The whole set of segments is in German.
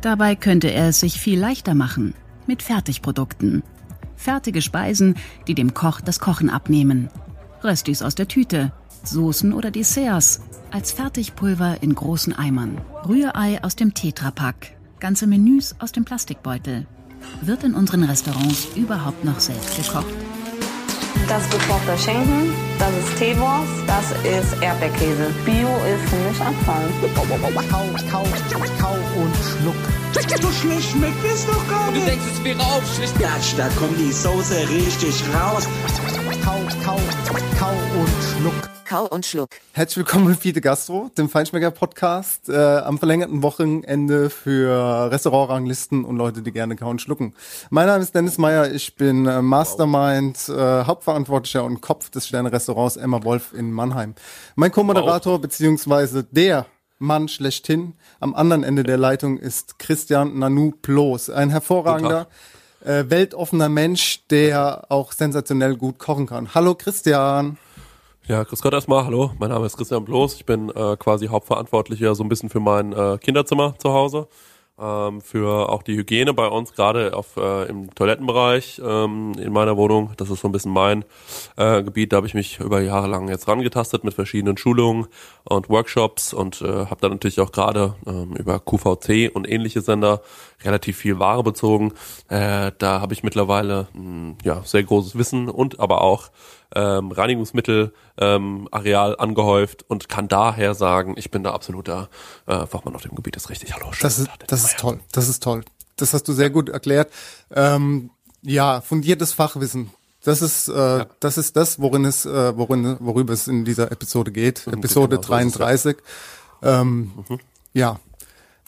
Dabei könnte er es sich viel leichter machen mit Fertigprodukten. Fertige Speisen, die dem Koch das Kochen abnehmen. Röstis aus der Tüte, Soßen oder Desserts als Fertigpulver in großen Eimern. Rührei aus dem Tetrapack, ganze Menüs aus dem Plastikbeutel. Wird in unseren Restaurants überhaupt noch selbst gekocht? Das ist gekochter Schinken, das ist Teewurst, das ist Erdbeerkäse. Bio ist für mich Abfall. Kau, kau, kau und schluck. So schlecht schmeckt es doch gar Und du nicht. denkst, es wäre aufschlicht. Gatsch, da kommt die Soße richtig raus. Kau, kau, kau und schluck. Kau und Schluck. Herzlich willkommen mit Fiete Gastro, dem Feinschmecker-Podcast, äh, am verlängerten Wochenende für Restaurantranglisten und Leute, die gerne kauen schlucken. Mein Name ist Dennis Meyer, ich bin äh, Mastermind, äh, Hauptverantwortlicher und Kopf des Sterne-Restaurants Emma Wolf in Mannheim. Mein Co-Moderator beziehungsweise der Mann schlechthin am anderen Ende der Leitung ist Christian Nanu Ploß, ein hervorragender, äh, weltoffener Mensch, der auch sensationell gut kochen kann. Hallo Christian. Ja, grüß Gott erstmal, hallo, mein Name ist Christian Bloß, ich bin äh, quasi Hauptverantwortlicher so ein bisschen für mein äh, Kinderzimmer zu Hause, ähm, für auch die Hygiene bei uns, gerade auf äh, im Toilettenbereich ähm, in meiner Wohnung, das ist so ein bisschen mein äh, Gebiet, da habe ich mich über Jahre lang jetzt rangetastet mit verschiedenen Schulungen und Workshops und äh, habe dann natürlich auch gerade ähm, über QVC und ähnliche Sender relativ viel Ware bezogen. Äh, da habe ich mittlerweile mh, ja sehr großes Wissen und aber auch ähm, Reinigungsmittel ähm, Areal angehäuft und kann daher sagen, ich bin da absoluter äh, Fachmann auf dem Gebiet. Das ist richtig. Hallo. schönen Das ist, das ist toll. Das ist toll. Das hast du sehr gut erklärt. Ähm, ja, fundiertes Fachwissen. Das ist, äh, das ist das, worin es, äh, worin, worüber es in dieser Episode geht. Episode genau, so ist es, ja. 33. Ähm, Ja.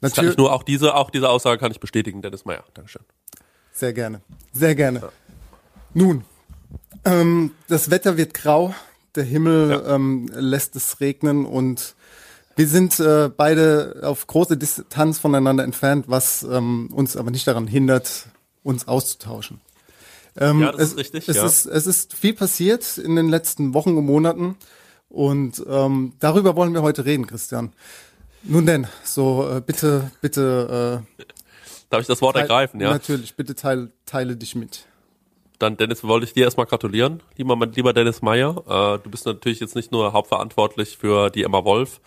Das kann Natürlich, ich nur auch diese, auch diese Aussage kann ich bestätigen, Dennis Meyer. Dankeschön. sehr gerne. Sehr gerne. Nun, ähm, das Wetter wird grau. Der Himmel Ja. ähm, lässt es regnen und wir sind äh, beide auf große Distanz voneinander entfernt, was ähm, uns aber nicht daran hindert, uns auszutauschen. Ähm, Ja, das es, ist richtig, Es, ja. ist, es ist viel passiert in den letzten Wochen und Monaten und ähm, darüber wollen wir heute reden, Christian. Nun denn, so äh, bitte, bitte. Äh, Darf ich das Wort ergreifen, ja? Natürlich, bitte teile, teile dich mit. Dann, Dennis, wollte ich dir erstmal gratulieren, lieber, lieber Dennis Meyer. Äh, du bist natürlich jetzt nicht nur hauptverantwortlich für die Emma Wolf,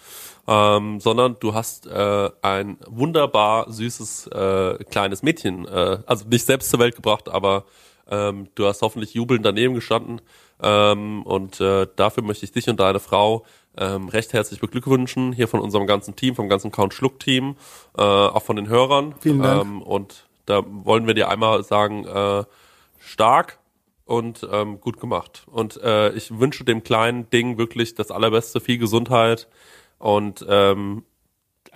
ähm, sondern du hast äh, ein wunderbar süßes äh, kleines Mädchen, äh, also nicht selbst zur Welt gebracht, aber ähm, du hast hoffentlich jubelnd daneben gestanden. Ähm, und äh, dafür möchte ich dich und deine Frau ähm, recht herzlich beglückwünschen, hier von unserem ganzen Team, vom ganzen Count Schluck Team, äh, auch von den Hörern. Vielen Dank. Ähm, und da wollen wir dir einmal sagen, äh, stark und ähm, gut gemacht. Und äh, ich wünsche dem kleinen Ding wirklich das Allerbeste, viel Gesundheit und ähm,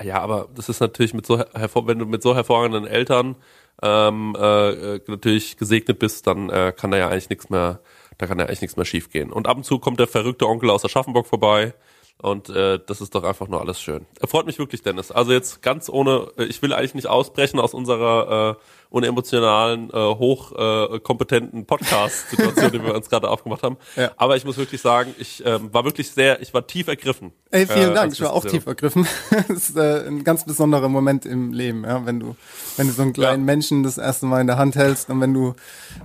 ja, aber das ist natürlich mit so hervor, wenn du mit so hervorragenden Eltern ähm, äh, natürlich gesegnet bist, dann äh, kann da ja eigentlich nichts mehr, da kann ja eigentlich nichts mehr schiefgehen. Und ab und zu kommt der verrückte Onkel aus Aschaffenburg vorbei und äh, das ist doch einfach nur alles schön. Er freut mich wirklich, Dennis. Also jetzt ganz ohne, äh, ich will eigentlich nicht ausbrechen aus unserer äh, unemotionalen, äh, hochkompetenten äh, Podcast-Situation, die wir uns gerade aufgemacht haben. Ja. Aber ich muss wirklich sagen, ich ähm, war wirklich sehr, ich war tief ergriffen. Ey, vielen äh, Dank. Ich war auch tief ergriffen. das ist äh, ein ganz besonderer Moment im Leben, ja, wenn du, wenn du so einen kleinen Ja. Menschen das erste Mal in der Hand hältst und wenn du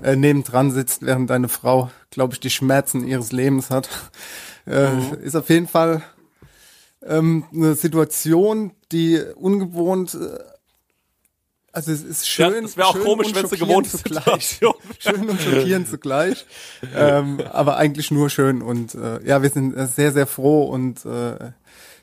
äh, nebendran sitzt, während deine Frau, glaube ich, die Schmerzen ihres Lebens hat, äh, Mhm. ist auf jeden Fall ähm, eine Situation, die ungewohnt. Äh, also es ist schön. Ja, das wäre auch schön komisch, wenn es eine gewohnte. Situation. Schön und schockierend zugleich. ähm, aber eigentlich nur schön. Und äh, ja, wir sind äh, sehr, sehr froh und äh,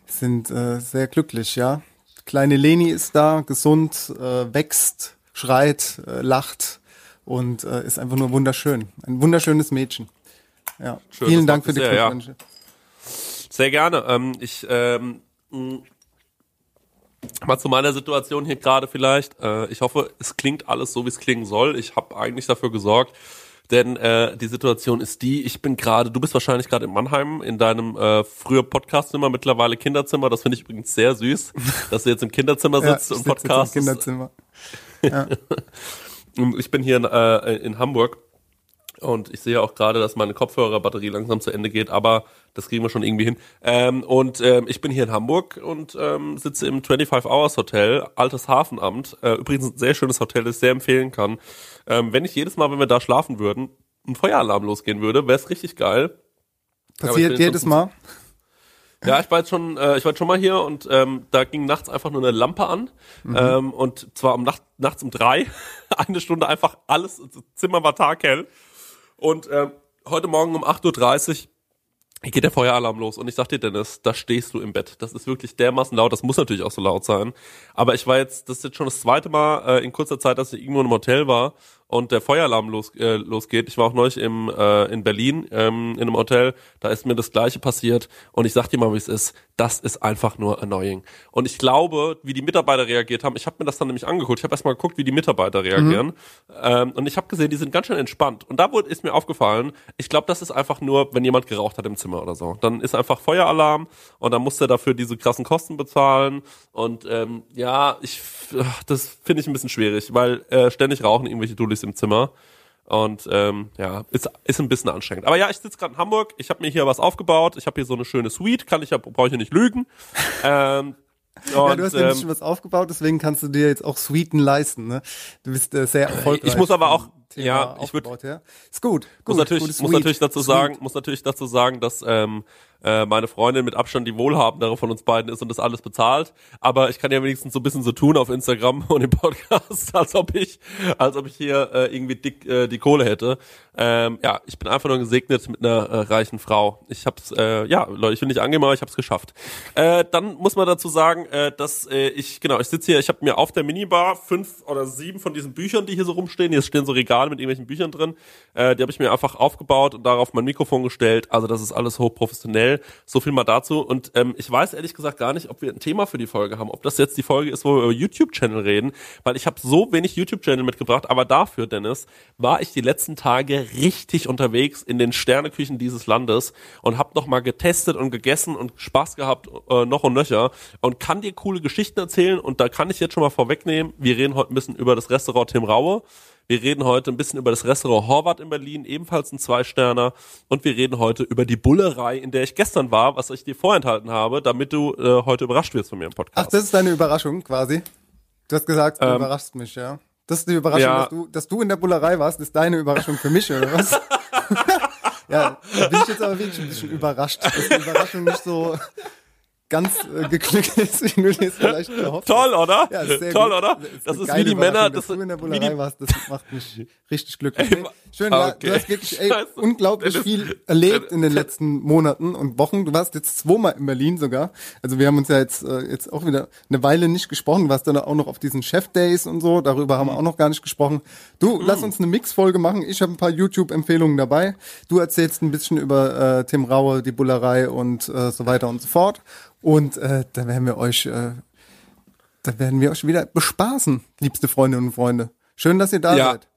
sind äh, sehr glücklich, ja. Kleine Leni ist da, gesund, äh, wächst, schreit, äh, lacht und äh, ist einfach nur wunderschön. Ein wunderschönes Mädchen. Ja. Schön, Vielen Dank für die sehr, ja. Sehr gerne. Ähm, ich ähm, mh, Mal zu meiner Situation hier gerade vielleicht. Äh, ich hoffe, es klingt alles so, wie es klingen soll. Ich habe eigentlich dafür gesorgt, denn äh, die Situation ist die, ich bin gerade, du bist wahrscheinlich gerade in Mannheim in deinem äh, früher Podcastzimmer, mittlerweile Kinderzimmer. Das finde ich übrigens sehr süß, dass du jetzt im Kinderzimmer sitzt ja, und Podcast. Im Kinderzimmer. Ja. ich bin hier in, äh, in Hamburg und ich sehe auch gerade, dass meine Kopfhörerbatterie langsam zu Ende geht, aber das kriegen wir schon irgendwie hin. Ähm, und ähm, ich bin hier in Hamburg und ähm, sitze im 25 Hours Hotel, altes Hafenamt. Äh, übrigens ein sehr schönes Hotel, das ich sehr empfehlen kann. Ähm, wenn ich jedes Mal, wenn wir da schlafen würden, ein Feueralarm losgehen würde, wäre es richtig geil. Passiert jedes Mal? Ja, ich war jetzt schon, äh, ich war jetzt schon mal hier und ähm, da ging nachts einfach nur eine Lampe an mhm. ähm, und zwar um Nacht, nachts um drei, eine Stunde einfach alles, das Zimmer war taghell und ähm, heute Morgen um 8.30 Uhr geht der Feueralarm los und ich sag dir, Dennis, da stehst du im Bett. Das ist wirklich dermaßen laut, das muss natürlich auch so laut sein. Aber ich war jetzt, das ist jetzt schon das zweite Mal äh, in kurzer Zeit, dass ich irgendwo im Hotel war und der Feueralarm los, äh, losgeht. Ich war auch neulich im, äh, in Berlin ähm, in einem Hotel, da ist mir das gleiche passiert und ich sag dir mal, wie es ist, das ist einfach nur annoying. Und ich glaube, wie die Mitarbeiter reagiert haben, ich habe mir das dann nämlich angeguckt, ich habe erstmal geguckt, wie die Mitarbeiter reagieren mhm. ähm, und ich habe gesehen, die sind ganz schön entspannt. Und da wurde, ist mir aufgefallen, ich glaube, das ist einfach nur, wenn jemand geraucht hat im Zimmer oder so. Dann ist einfach Feueralarm und dann muss er dafür diese krassen Kosten bezahlen und ähm, ja, ich das finde ich ein bisschen schwierig, weil äh, ständig rauchen irgendwelche Dullis im Zimmer. Und ähm, ja, ist, ist ein bisschen anstrengend. Aber ja, ich sitze gerade in Hamburg, ich habe mir hier was aufgebaut, ich habe hier so eine schöne Suite, kann ich ja, brauche ich ja nicht lügen. ähm, und, ja, du hast ja ähm, was aufgebaut, deswegen kannst du dir jetzt auch Suiten leisten. Ne? Du bist äh, sehr erfolgreich. Ich muss aber auch, Thema ja, ich würde, ja. ist gut. gut muss natürlich, muss natürlich dazu sagen, muss natürlich dazu sagen, dass ähm, äh, meine Freundin mit Abstand die wohlhabendere von uns beiden ist und das alles bezahlt. Aber ich kann ja wenigstens so ein bisschen so tun auf Instagram und im Podcast, als ob ich, als ob ich hier äh, irgendwie dick äh, die Kohle hätte. Ähm, ja, ich bin einfach nur gesegnet mit einer äh, reichen Frau. Ich hab's, äh, ja, Leute, ich will nicht angehen, aber ich hab's geschafft. Äh, dann muss man dazu sagen, äh, dass äh, ich, genau, ich sitze hier, ich habe mir auf der Minibar fünf oder sieben von diesen Büchern, die hier so rumstehen, hier stehen so Regale mit irgendwelchen Büchern drin, äh, die habe ich mir einfach aufgebaut und darauf mein Mikrofon gestellt. Also das ist alles hochprofessionell. So viel mal dazu. Und ähm, ich weiß ehrlich gesagt gar nicht, ob wir ein Thema für die Folge haben, ob das jetzt die Folge ist, wo wir über YouTube-Channel reden, weil ich habe so wenig YouTube-Channel mitgebracht. Aber dafür, Dennis, war ich die letzten Tage richtig unterwegs in den Sterneküchen dieses Landes und habe noch getestet und gegessen und Spaß gehabt äh, noch und nöcher und kann dir coole Geschichten erzählen. Und da kann ich jetzt schon mal vorwegnehmen, wir reden heute ein bisschen über das Restaurant Tim Raue. Wir reden heute ein bisschen über das Restaurant Horvath in Berlin, ebenfalls ein Zwei-Sterner. Und wir reden heute über die Bullerei, in der ich gestern war, was ich dir vorenthalten habe, damit du äh, heute überrascht wirst von mir im Podcast. Ach, das ist deine Überraschung quasi. Du hast gesagt, du ähm, überraschst mich, ja. Das ist die Überraschung, ja. dass, du, dass du in der Bullerei warst, ist deine Überraschung für mich, oder was? ja, da bin ich jetzt aber wirklich ein bisschen überrascht, dass die Überraschung nicht so ganz äh, geglückt ist, wie du dir vielleicht gehofft Toll, oder? Ja, sehr Toll, gut. oder? Das, das ist wie die Männer. Das, dass du in der Bullerei warst, das macht mich richtig glücklich. Ey, Schön, okay. du hast wirklich ey, unglaublich viel erlebt in den letzten Monaten und Wochen. Du warst jetzt zweimal in Berlin sogar. Also wir haben uns ja jetzt, äh, jetzt auch wieder eine Weile nicht gesprochen. Du warst dann auch noch auf diesen Chef-Days und so. Darüber haben wir auch noch gar nicht gesprochen. Du, mhm. lass uns eine Mix-Folge machen. Ich habe ein paar YouTube-Empfehlungen dabei. Du erzählst ein bisschen über äh, Tim Raue, die Bullerei und äh, so weiter und so fort. Und äh, da werden wir euch, äh, da werden wir euch wieder bespaßen, liebste Freundinnen und Freunde. Schön, dass ihr da ja. seid.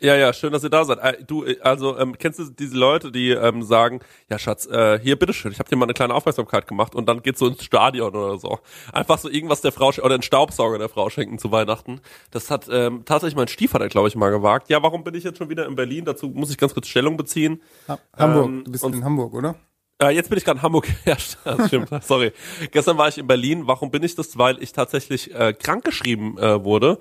Ja, ja, schön, dass ihr da seid. Äh, du, äh, also ähm, kennst du diese Leute, die ähm, sagen, ja Schatz, äh, hier bitteschön, ich habe dir mal eine kleine Aufmerksamkeit gemacht und dann geht's so ins Stadion oder so. Einfach so irgendwas der Frau oder einen Staubsauger der Frau schenken zu Weihnachten. Das hat ähm, tatsächlich mein Stiefvater, glaube ich, mal gewagt. Ja, warum bin ich jetzt schon wieder in Berlin? Dazu muss ich ganz kurz Stellung beziehen. Ha Hamburg, ähm, du bist in Hamburg, oder? Äh, jetzt bin ich gerade in Hamburg. ja, stimmt. Sorry. Gestern war ich in Berlin. Warum bin ich das? Weil ich tatsächlich äh, krankgeschrieben äh, wurde.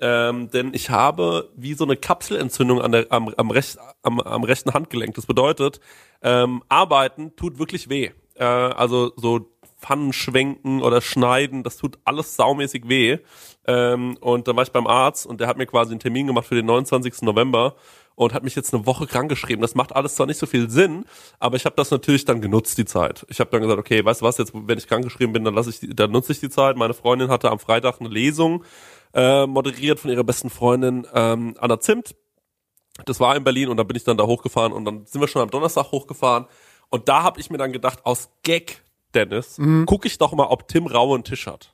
Ähm, denn ich habe wie so eine Kapselentzündung an der, am, am, recht, am, am rechten Handgelenk. Das bedeutet, ähm, arbeiten tut wirklich weh. Äh, also so Pfannen schwenken oder schneiden, das tut alles saumäßig weh. Ähm, und dann war ich beim Arzt und der hat mir quasi einen Termin gemacht für den 29. November und hat mich jetzt eine Woche krank geschrieben. Das macht alles zwar nicht so viel Sinn, aber ich habe das natürlich dann genutzt, die Zeit. Ich habe dann gesagt, okay, weißt du was, jetzt, wenn ich krank geschrieben bin, dann lasse ich, dann nutze ich die Zeit. Meine Freundin hatte am Freitag eine Lesung äh, moderiert von ihrer besten Freundin ähm, Anna Zimt. Das war in Berlin und dann bin ich dann da hochgefahren und dann sind wir schon am Donnerstag hochgefahren. Und da habe ich mir dann gedacht, aus Gag, Dennis, mhm. gucke ich doch mal, ob Tim Raue einen Tisch hat.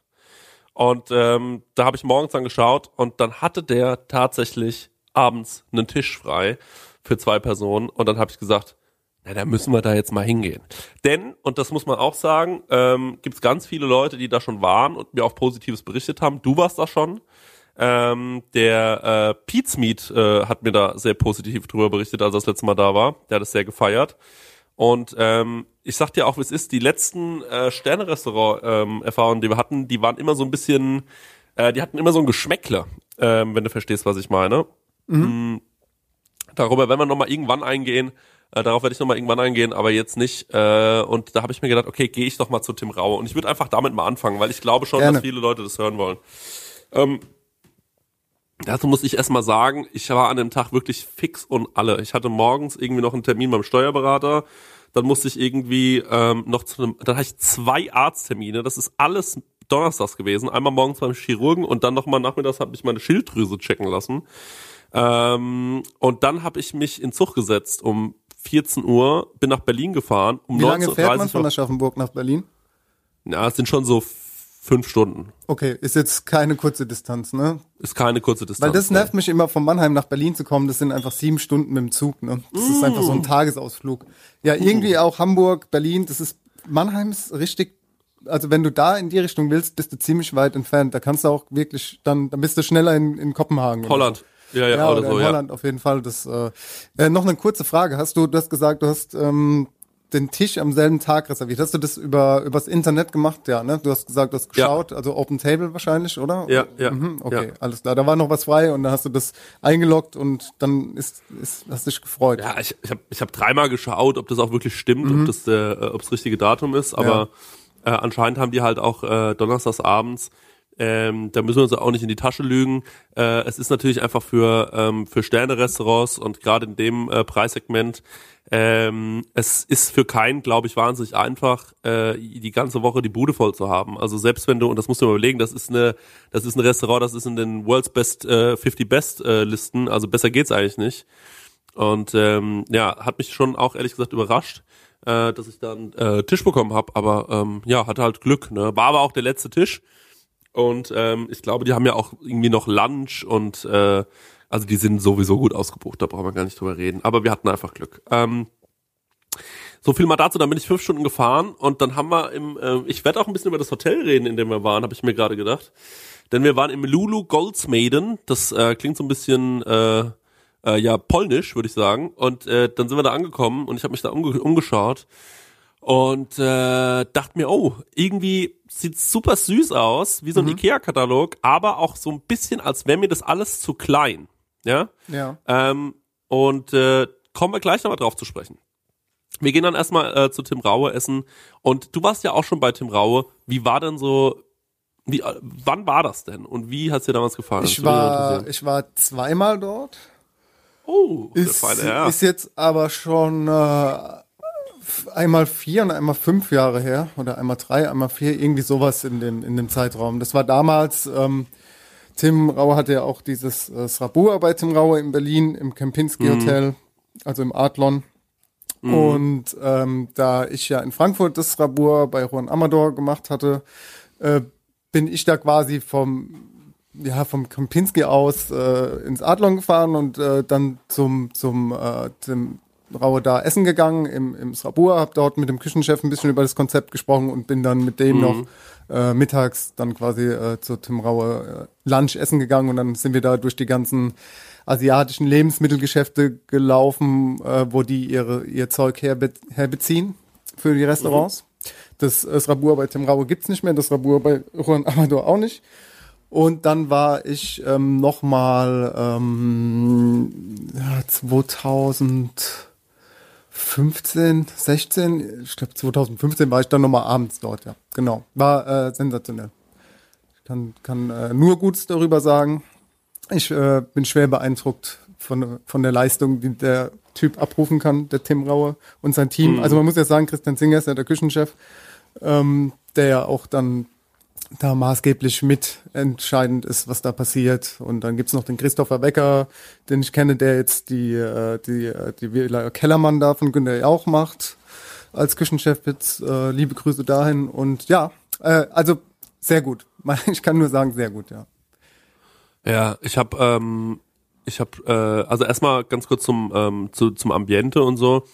Und ähm, da habe ich morgens dann geschaut und dann hatte der tatsächlich abends einen Tisch frei für zwei Personen und dann habe ich gesagt, na, da müssen wir da jetzt mal hingehen. Denn, und das muss man auch sagen, ähm, gibt es ganz viele Leute, die da schon waren und mir auch Positives berichtet haben. Du warst da schon. Ähm, der äh, Pete's Meat äh, hat mir da sehr positiv drüber berichtet, als er das letzte Mal da war. Der hat es sehr gefeiert. Und ähm, ich sag dir auch, wie es ist, die letzten äh, Sterne-Restaurant-Erfahrungen, ähm, die wir hatten, die waren immer so ein bisschen, äh, die hatten immer so ein Geschmäckle, ähm, wenn du verstehst, was ich meine. Mhm. Mm, darüber werden wir nochmal irgendwann eingehen. Äh, darauf werde ich nochmal irgendwann eingehen, aber jetzt nicht. Äh, und da habe ich mir gedacht, okay, gehe ich doch mal zu Tim Raue. Und ich würde einfach damit mal anfangen, weil ich glaube schon, Gerne. dass viele Leute das hören wollen. Ähm, Dazu muss ich erstmal sagen, ich war an dem Tag wirklich fix und alle. Ich hatte morgens irgendwie noch einen Termin beim Steuerberater. Dann musste ich irgendwie ähm, noch zu einem, dann hatte ich zwei Arzttermine. Das ist alles donnerstags gewesen. Einmal morgens beim Chirurgen und dann nochmal nachmittags habe ich meine Schilddrüse checken lassen. Ähm, und dann habe ich mich in Zug gesetzt um 14 Uhr, bin nach Berlin gefahren. Um Wie lange fährt man von Aschaffenburg nach Berlin? Ja, es sind schon so fünf Stunden. Okay, ist jetzt keine kurze Distanz, ne? Ist keine kurze Distanz. Weil das nervt mich immer, von Mannheim nach Berlin zu kommen. Das sind einfach sieben Stunden mit dem Zug, ne? Das mm. ist einfach so ein mm. Tagesausflug. Ja, irgendwie auch Hamburg, Berlin, das ist, Mannheim ist richtig, also wenn du da in die Richtung willst, bist du ziemlich weit entfernt. Da kannst du auch wirklich, dann, dann bist du schneller in, in Kopenhagen. Holland. So. Ja, ja, ja, oder, oder so, in Holland ja. auf jeden Fall. Das, äh, äh, noch eine kurze Frage. Hast du, du hast gesagt, du hast ähm, den Tisch am selben Tag reserviert. Hast du das über übers Internet gemacht? Ja, ne? Du hast gesagt, du hast geschaut, ja. also Open Table wahrscheinlich, oder? Ja, ja. Mhm, okay, ja. alles klar. Da war noch was frei und dann hast du das eingeloggt und dann ist, ist hast dich gefreut. Ja, ich, ich habe ich hab dreimal geschaut, ob das auch wirklich stimmt, mhm. ob das der, äh, ob das richtige Datum ist, aber ja. äh, anscheinend haben die halt auch äh, donnerstags abends ähm, da müssen wir uns auch nicht in die Tasche lügen. Äh, es ist natürlich einfach für, ähm, für Sterne-Restaurants und gerade in dem äh, Preissegment ähm, es ist für keinen, glaube ich, wahnsinnig einfach, äh, die ganze Woche die Bude voll zu haben. Also selbst wenn du, und das musst du mal überlegen, das ist eine, das ist ein Restaurant, das ist in den World's Best äh, 50 Best äh, Listen, also besser geht's eigentlich nicht. Und ähm, ja, hat mich schon auch ehrlich gesagt überrascht, äh, dass ich dann äh, Tisch bekommen habe. Aber ähm, ja, hatte halt Glück. Ne? War aber auch der letzte Tisch. Und ähm, ich glaube, die haben ja auch irgendwie noch Lunch und äh, also die sind sowieso gut ausgebucht, da brauchen wir gar nicht drüber reden. Aber wir hatten einfach Glück. Ähm, so viel mal dazu, dann bin ich fünf Stunden gefahren und dann haben wir im, äh, ich werde auch ein bisschen über das Hotel reden, in dem wir waren, habe ich mir gerade gedacht. Denn wir waren im Lulu Goldsmaiden, das äh, klingt so ein bisschen äh, äh, ja polnisch, würde ich sagen. Und äh, dann sind wir da angekommen und ich habe mich da umge umgeschaut und äh, dachte mir, oh, irgendwie sieht super süß aus, wie so ein mhm. Ikea-Katalog, aber auch so ein bisschen, als wäre mir das alles zu klein. Ja. Ja. Ähm, und äh, kommen wir gleich nochmal drauf zu sprechen. Wir gehen dann erstmal äh, zu Tim Raue essen. Und du warst ja auch schon bei Tim Raue. Wie war denn so, wie, äh, wann war das denn? Und wie hat es dir damals gefallen? Ich war, ich war zweimal dort. Oh, ist, ist jetzt aber schon äh, einmal vier und einmal fünf Jahre her. Oder einmal drei, einmal vier, irgendwie sowas in dem, in dem Zeitraum. Das war damals, ähm, Tim Rauer hatte ja auch dieses äh, Srabur bei Tim Rauer in Berlin im Kempinski mhm. Hotel, also im Adlon. Mhm. Und ähm, da ich ja in Frankfurt das Srabur bei Juan Amador gemacht hatte, äh, bin ich da quasi vom ja vom Kempinski aus äh, ins Adlon gefahren und äh, dann zum zum äh, Tim Raue da essen gegangen im, im Srabur, habe dort mit dem Küchenchef ein bisschen über das Konzept gesprochen und bin dann mit dem mhm. noch äh, mittags dann quasi äh, zu Tim Raue äh, Lunch essen gegangen und dann sind wir da durch die ganzen asiatischen Lebensmittelgeschäfte gelaufen, äh, wo die ihre, ihr Zeug herbe herbeziehen für die Restaurants. Mhm. Das, das Rabur bei Tim Raue gibt's nicht mehr, das Rabur bei Juan Amador auch nicht. Und dann war ich ähm, nochmal ähm, ja, 2000 15, 16, ich glaube 2015 war ich dann nochmal abends dort, ja. Genau. War äh, sensationell. Ich kann, kann äh, nur Gutes darüber sagen. Ich äh, bin schwer beeindruckt von, von der Leistung, die der Typ abrufen kann, der Tim Raue und sein Team. Mhm. Also man muss ja sagen, Christian Singer ist ja der Küchenchef, ähm, der ja auch dann da maßgeblich mitentscheidend ist, was da passiert. Und dann gibt's noch den Christopher Wecker, den ich kenne, der jetzt die, äh, die, äh, die Villa Kellermann da von Günter Jauch macht als Küchenchef. Jetzt äh, liebe Grüße dahin. Und ja, äh, also sehr gut. Ich kann nur sagen, sehr gut, ja. Ja, ich habe ähm, ich habe äh, also erstmal ganz kurz zum ähm, zu, zum Ambiente und so.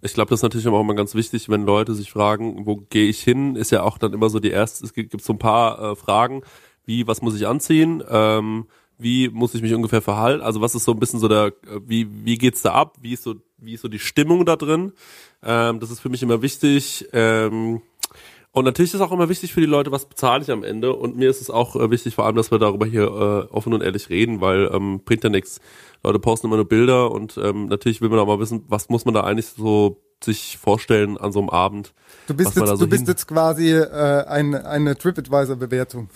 Ich glaube, das ist natürlich auch immer ganz wichtig, wenn Leute sich fragen, wo gehe ich hin, ist ja auch dann immer so die erste, es gibt, so ein paar äh, Fragen, wie, was muss ich anziehen, ähm, wie muss ich mich ungefähr verhalten, also was ist so ein bisschen so der, wie, wie geht's da ab, wie ist so, wie ist so die Stimmung da drin, ähm, das ist für mich immer wichtig, ähm, und natürlich ist auch immer wichtig für die Leute, was bezahle ich am Ende. Und mir ist es auch äh, wichtig, vor allem, dass wir darüber hier äh, offen und ehrlich reden, weil ähm, bringt ja nichts. Leute posten immer nur Bilder und ähm, natürlich will man auch mal wissen, was muss man da eigentlich so sich vorstellen an so einem Abend. Du bist, jetzt, so du bist jetzt quasi äh, ein, eine TripAdvisor-Bewertung.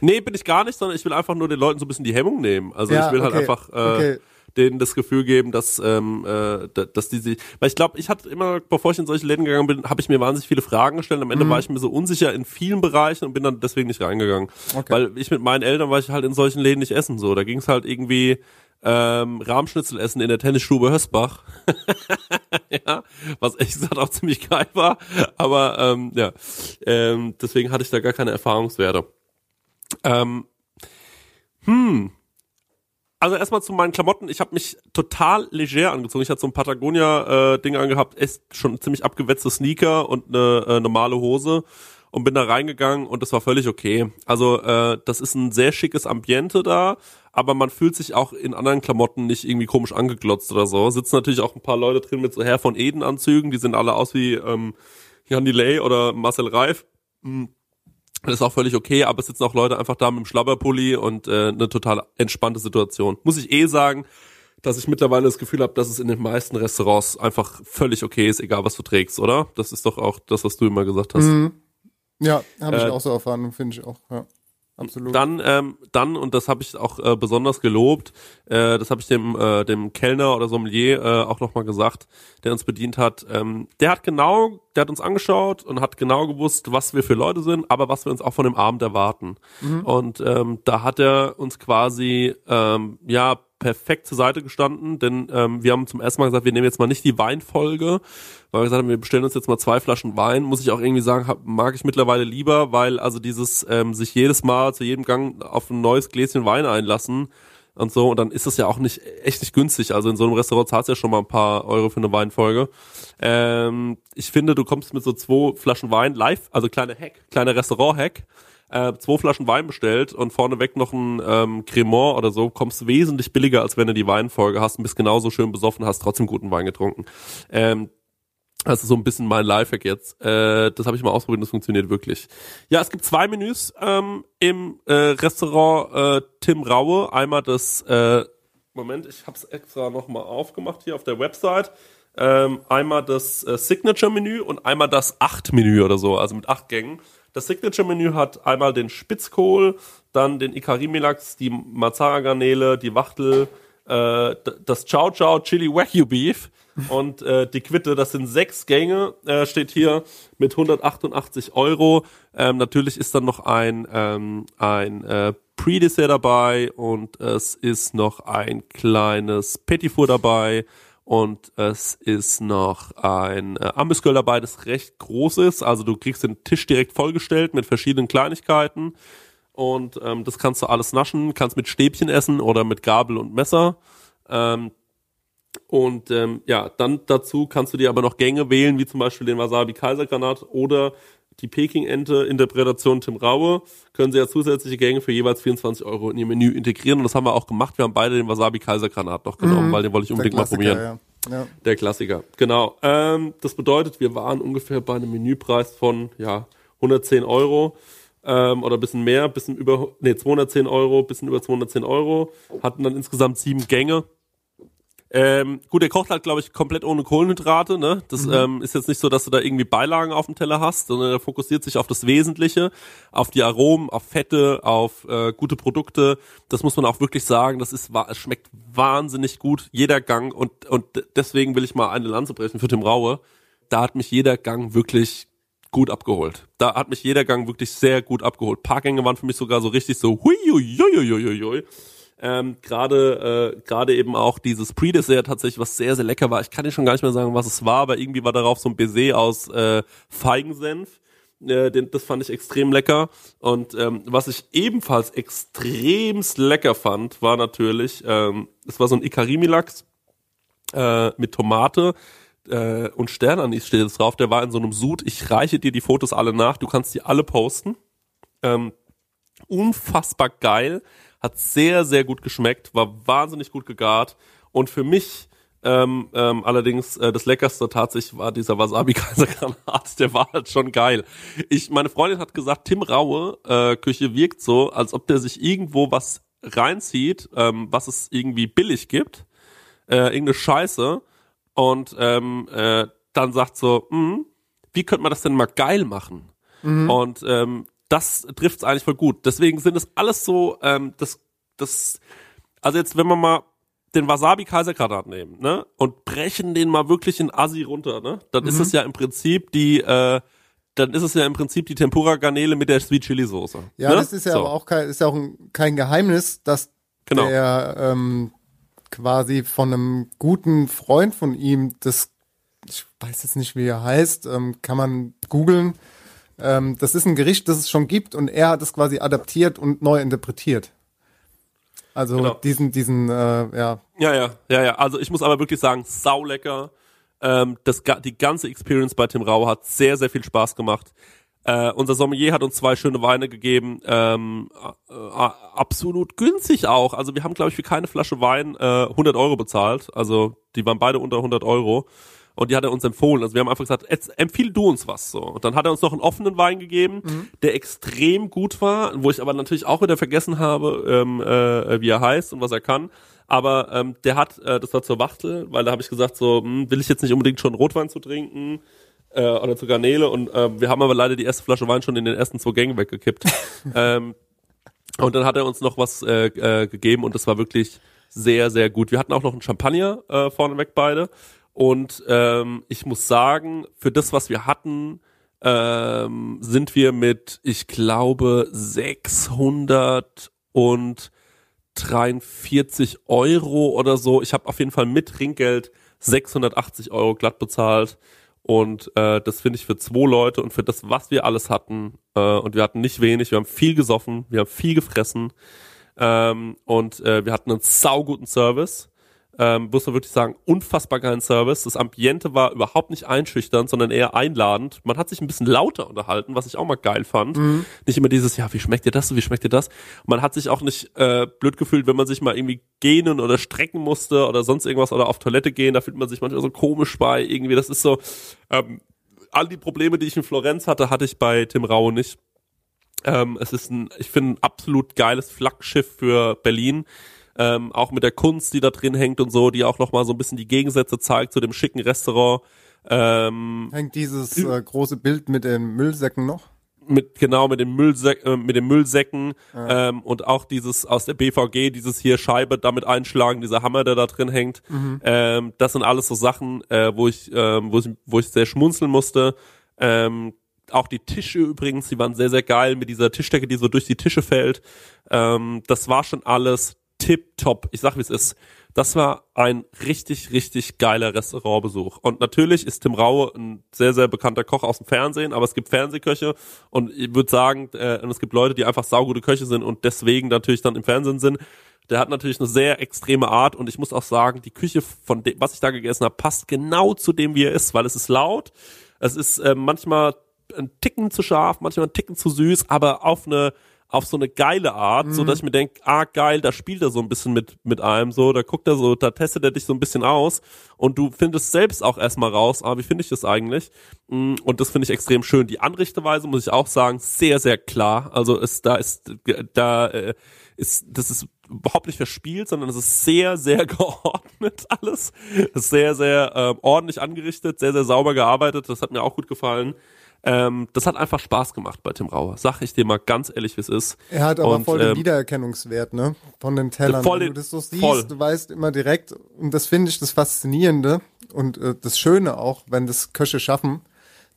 Nee, bin ich gar nicht, sondern ich will einfach nur den Leuten so ein bisschen die Hemmung nehmen. Also ja, ich will halt okay, halt einfach äh, okay denen das Gefühl geben, dass ähm, äh, dass die sich, weil ich glaube, ich hatte immer, bevor ich in solche Läden gegangen bin, habe ich mir wahnsinnig viele Fragen gestellt. Am Ende mhm. war ich mir so unsicher in vielen Bereichen und bin dann deswegen nicht reingegangen, okay. weil ich mit meinen Eltern war ich halt in solchen Läden nicht essen. So, da ging es halt irgendwie ähm, Rahmschnitzel essen in der Tennisstube Hösbach. ja, was ehrlich gesagt auch ziemlich geil war. Aber ähm, ja, ähm, deswegen hatte ich da gar keine Erfahrungswerte. Ähm, hm, also erstmal zu meinen Klamotten. Ich habe mich total leger angezogen. Ich hatte so ein Patagonia-Ding äh, angehabt, echt schon ziemlich abgewetzte Sneaker und eine äh, normale Hose und bin da reingegangen und das war völlig okay. Also äh, das ist ein sehr schickes Ambiente da, aber man fühlt sich auch in anderen Klamotten nicht irgendwie komisch angeglotzt oder so. Sitzen natürlich auch ein paar Leute drin mit so Herr von Eden Anzügen, die sind alle aus wie ähm, Jan Delay oder Marcel Reif. Mhm das ist auch völlig okay, aber es sitzen auch Leute einfach da mit dem Schlabberpulli und äh, eine total entspannte Situation. Muss ich eh sagen, dass ich mittlerweile das Gefühl habe, dass es in den meisten Restaurants einfach völlig okay ist, egal was du trägst, oder? Das ist doch auch das, was du immer gesagt hast. Mhm. Ja, habe ich äh, auch so erfahren, finde ich auch, ja. Absolut. Dann, ähm, dann und das habe ich auch äh, besonders gelobt. Äh, das habe ich dem äh, dem Kellner oder Sommelier äh, auch nochmal gesagt, der uns bedient hat. Ähm, der hat genau, der hat uns angeschaut und hat genau gewusst, was wir für Leute sind, aber was wir uns auch von dem Abend erwarten. Mhm. Und ähm, da hat er uns quasi ähm, ja perfekt zur Seite gestanden, denn ähm, wir haben zum ersten Mal gesagt, wir nehmen jetzt mal nicht die Weinfolge, weil wir gesagt haben, wir bestellen uns jetzt mal zwei Flaschen Wein. Muss ich auch irgendwie sagen, hab, mag ich mittlerweile lieber, weil also dieses ähm, sich jedes Mal zu jedem Gang auf ein neues Gläschen Wein einlassen und so und dann ist das ja auch nicht echt nicht günstig. Also in so einem Restaurant zahlst du ja schon mal ein paar Euro für eine Weinfolge. Ähm, ich finde, du kommst mit so zwei Flaschen Wein live, also kleine Hack, kleiner Restaurant-Hack äh, zwei Flaschen Wein bestellt und vorneweg noch ein ähm, Cremant oder so, kommst wesentlich billiger, als wenn du die Weinfolge hast und bist genauso schön besoffen, hast trotzdem guten Wein getrunken. Ähm, das ist so ein bisschen mein Lifehack jetzt. Äh, das habe ich mal ausprobiert, das funktioniert wirklich. Ja, es gibt zwei Menüs ähm, im äh, Restaurant äh, Tim Raue. Einmal das, äh, Moment, ich habe es extra nochmal aufgemacht hier auf der Website. Ähm, einmal das äh, Signature-Menü und einmal das Acht-Menü oder so, also mit acht Gängen. Das Signature-Menü hat einmal den Spitzkohl, dann den Ikari-Melachs, die Mazzara-Garnele, die Wachtel, äh, das Chow Chow Chili Wagyu Beef und äh, die Quitte. Das sind sechs Gänge, äh, steht hier mit 188 Euro. Ähm, natürlich ist dann noch ein, ähm, ein äh, Pre-Dessert dabei und es ist noch ein kleines Petit Four dabei und es ist noch ein äh, dabei, das recht groß ist. Also du kriegst den Tisch direkt vollgestellt mit verschiedenen Kleinigkeiten. Und ähm, das kannst du alles naschen, kannst mit Stäbchen essen oder mit Gabel und Messer. Ähm, und ähm, ja, dann dazu kannst du dir aber noch Gänge wählen, wie zum Beispiel den Wasabi Kaisergranat oder die Peking-Ente, Interpretation Tim Raue, können Sie ja zusätzliche Gänge für jeweils 24 Euro in Ihr Menü integrieren. Und das haben wir auch gemacht. Wir haben beide den Wasabi Kaisergranat noch genommen, mhm. weil den wollte ich unbedingt mal probieren. Ja. Ja. Der Klassiker, genau. Ähm, das bedeutet, wir waren ungefähr bei einem Menüpreis von ja 110 Euro ähm, oder bisschen mehr, bisschen über, nee 210 Euro, bisschen über 210 Euro. Hatten dann insgesamt sieben Gänge ähm, gut, der kocht halt, glaube ich, komplett ohne Kohlenhydrate. Ne? Das mhm. ähm, ist jetzt nicht so, dass du da irgendwie Beilagen auf dem Teller hast, sondern er fokussiert sich auf das Wesentliche, auf die Aromen, auf Fette, auf äh, gute Produkte. Das muss man auch wirklich sagen. Das ist, es schmeckt wahnsinnig gut, jeder Gang. Und, und deswegen will ich mal eine Lanze brechen für Tim Raue. Da hat mich jeder Gang wirklich gut abgeholt. Da hat mich jeder Gang wirklich sehr gut abgeholt. Parkgänge waren für mich sogar so richtig so hui, hui, hui, hui, hui, hui. Ähm, gerade äh, gerade eben auch dieses Pre-Dessert tatsächlich, was sehr, sehr lecker war. Ich kann dir schon gar nicht mehr sagen, was es war, aber irgendwie war darauf so ein Baiser aus äh, Feigensenf. Äh, den, das fand ich extrem lecker. Und ähm, was ich ebenfalls extremst lecker fand, war natürlich, ähm, es war so ein Ikarimi-Lachs äh, mit Tomate äh, und Sternanis steht jetzt drauf. Der war in so einem Sud. Ich reiche dir die Fotos alle nach. Du kannst die alle posten. Ähm, unfassbar geil. Hat sehr, sehr gut geschmeckt. War wahnsinnig gut gegart. Und für mich ähm, ähm, allerdings äh, das leckerste tatsächlich war dieser Wasabi Kaisergranat, der war halt schon geil. Ich meine Freundin hat gesagt, Tim Raue äh, Küche wirkt so, als ob der sich irgendwo was reinzieht, ähm, was es irgendwie billig gibt, äh, irgendeine Scheiße und ähm, äh, dann sagt so, mh, wie könnte man das denn mal geil machen? Mhm. Und ähm, das trifft es eigentlich voll gut. Deswegen sind es alles so, ähm, das, das, also jetzt, wenn man mal den Wasabi Kaisergranat nehmen, ne, und brechen den mal wirklich in Assi runter, ne, dann mhm. ist es ja im Prinzip die, äh, dann ist es ja im Prinzip die Tempura Garnele mit der Sweet Chili Soße. Ja, ne? das ist ja so. aber auch kein, ist ja auch ein, kein Geheimnis, dass genau. der ähm, quasi von einem guten Freund von ihm, das, ich weiß jetzt nicht, wie er heißt, ähm, kann man googeln. Ähm, das ist ein Gericht, das es schon gibt und er hat es quasi adaptiert und neu interpretiert. Also genau. diesen, diesen, äh, ja. Ja, ja, ja, ja. Also ich muss aber wirklich sagen, saulecker. Ähm, das, die ganze Experience bei Tim Rau hat sehr, sehr viel Spaß gemacht. Äh, unser Sommelier hat uns zwei schöne Weine gegeben, ähm, äh, absolut günstig auch. Also wir haben, glaube ich, für keine Flasche Wein äh, 100 Euro bezahlt. Also die waren beide unter 100 Euro. Und die hat er uns empfohlen. Also wir haben einfach gesagt, empfiehl du uns was so. Und dann hat er uns noch einen offenen Wein gegeben, mhm. der extrem gut war, wo ich aber natürlich auch wieder vergessen habe, ähm, äh, wie er heißt und was er kann. Aber ähm, der hat, äh, das war zur Wachtel, weil da habe ich gesagt, so hm, will ich jetzt nicht unbedingt schon Rotwein zu trinken äh, oder zu Garnele. Und äh, wir haben aber leider die erste Flasche Wein schon in den ersten zwei Gängen weggekippt. ähm, und dann hat er uns noch was äh, äh, gegeben und das war wirklich sehr, sehr gut. Wir hatten auch noch einen Champagner äh, vorneweg beide. Und ähm, ich muss sagen, für das, was wir hatten, ähm, sind wir mit, ich glaube, 643 Euro oder so. Ich habe auf jeden Fall mit Trinkgeld 680 Euro glatt bezahlt. Und äh, das finde ich für zwei Leute und für das, was wir alles hatten, äh, und wir hatten nicht wenig, wir haben viel gesoffen, wir haben viel gefressen ähm, und äh, wir hatten einen sauguten Service ähm, muss man wirklich sagen, unfassbar geilen Service. Das Ambiente war überhaupt nicht einschüchternd, sondern eher einladend. Man hat sich ein bisschen lauter unterhalten, was ich auch mal geil fand. Mhm. Nicht immer dieses, ja, wie schmeckt dir das, wie schmeckt dir das? Man hat sich auch nicht äh, blöd gefühlt, wenn man sich mal irgendwie gähnen oder strecken musste oder sonst irgendwas oder auf Toilette gehen. Da fühlt man sich manchmal so komisch bei. Irgendwie, das ist so, ähm, all die Probleme, die ich in Florenz hatte, hatte ich bei Tim Rau nicht. Ähm, es ist ein, ich finde, ein absolut geiles Flaggschiff für Berlin ähm, auch mit der Kunst, die da drin hängt und so, die auch nochmal so ein bisschen die Gegensätze zeigt zu dem schicken Restaurant. Ähm, hängt dieses äh, große Bild mit den Müllsäcken noch? Mit, genau, mit den, Müllsäck, äh, mit den Müllsäcken ja. ähm, und auch dieses aus der BVG, dieses hier Scheibe damit einschlagen, dieser Hammer, der da drin hängt. Mhm. Ähm, das sind alles so Sachen, äh, wo, ich, ähm, wo, ich, wo ich sehr schmunzeln musste. Ähm, auch die Tische übrigens, die waren sehr, sehr geil mit dieser Tischdecke, die so durch die Tische fällt. Ähm, das war schon alles tipptopp. Ich sag, wie es ist. Das war ein richtig, richtig geiler Restaurantbesuch. Und natürlich ist Tim Raue ein sehr, sehr bekannter Koch aus dem Fernsehen, aber es gibt Fernsehköche und ich würde sagen, äh, und es gibt Leute, die einfach saugute Köche sind und deswegen natürlich dann im Fernsehen sind. Der hat natürlich eine sehr extreme Art und ich muss auch sagen, die Küche von dem, was ich da gegessen habe, passt genau zu dem, wie er ist, weil es ist laut, es ist äh, manchmal ein Ticken zu scharf, manchmal ein Ticken zu süß, aber auf eine auf so eine geile Art, mhm. so dass ich mir denke, ah geil, da spielt er so ein bisschen mit mit einem so, da guckt er so, da testet er dich so ein bisschen aus und du findest selbst auch erstmal raus, ah wie finde ich das eigentlich? Mm, und das finde ich extrem schön. Die Anrichteweise muss ich auch sagen, sehr sehr klar. Also ist da ist da äh, ist das ist überhaupt nicht verspielt, sondern es ist sehr, sehr geordnet alles. Sehr, sehr äh, ordentlich angerichtet, sehr, sehr sauber gearbeitet. Das hat mir auch gut gefallen. Ähm, das hat einfach Spaß gemacht bei Tim Rauer. Sag ich dir mal ganz ehrlich, wie es ist. Er hat aber und, voll den ähm, Wiedererkennungswert, ne? Von den Tellern. Voll, Wenn du das so siehst, voll. du weißt immer direkt, und das finde ich das Faszinierende und äh, das Schöne auch, wenn das Köche schaffen,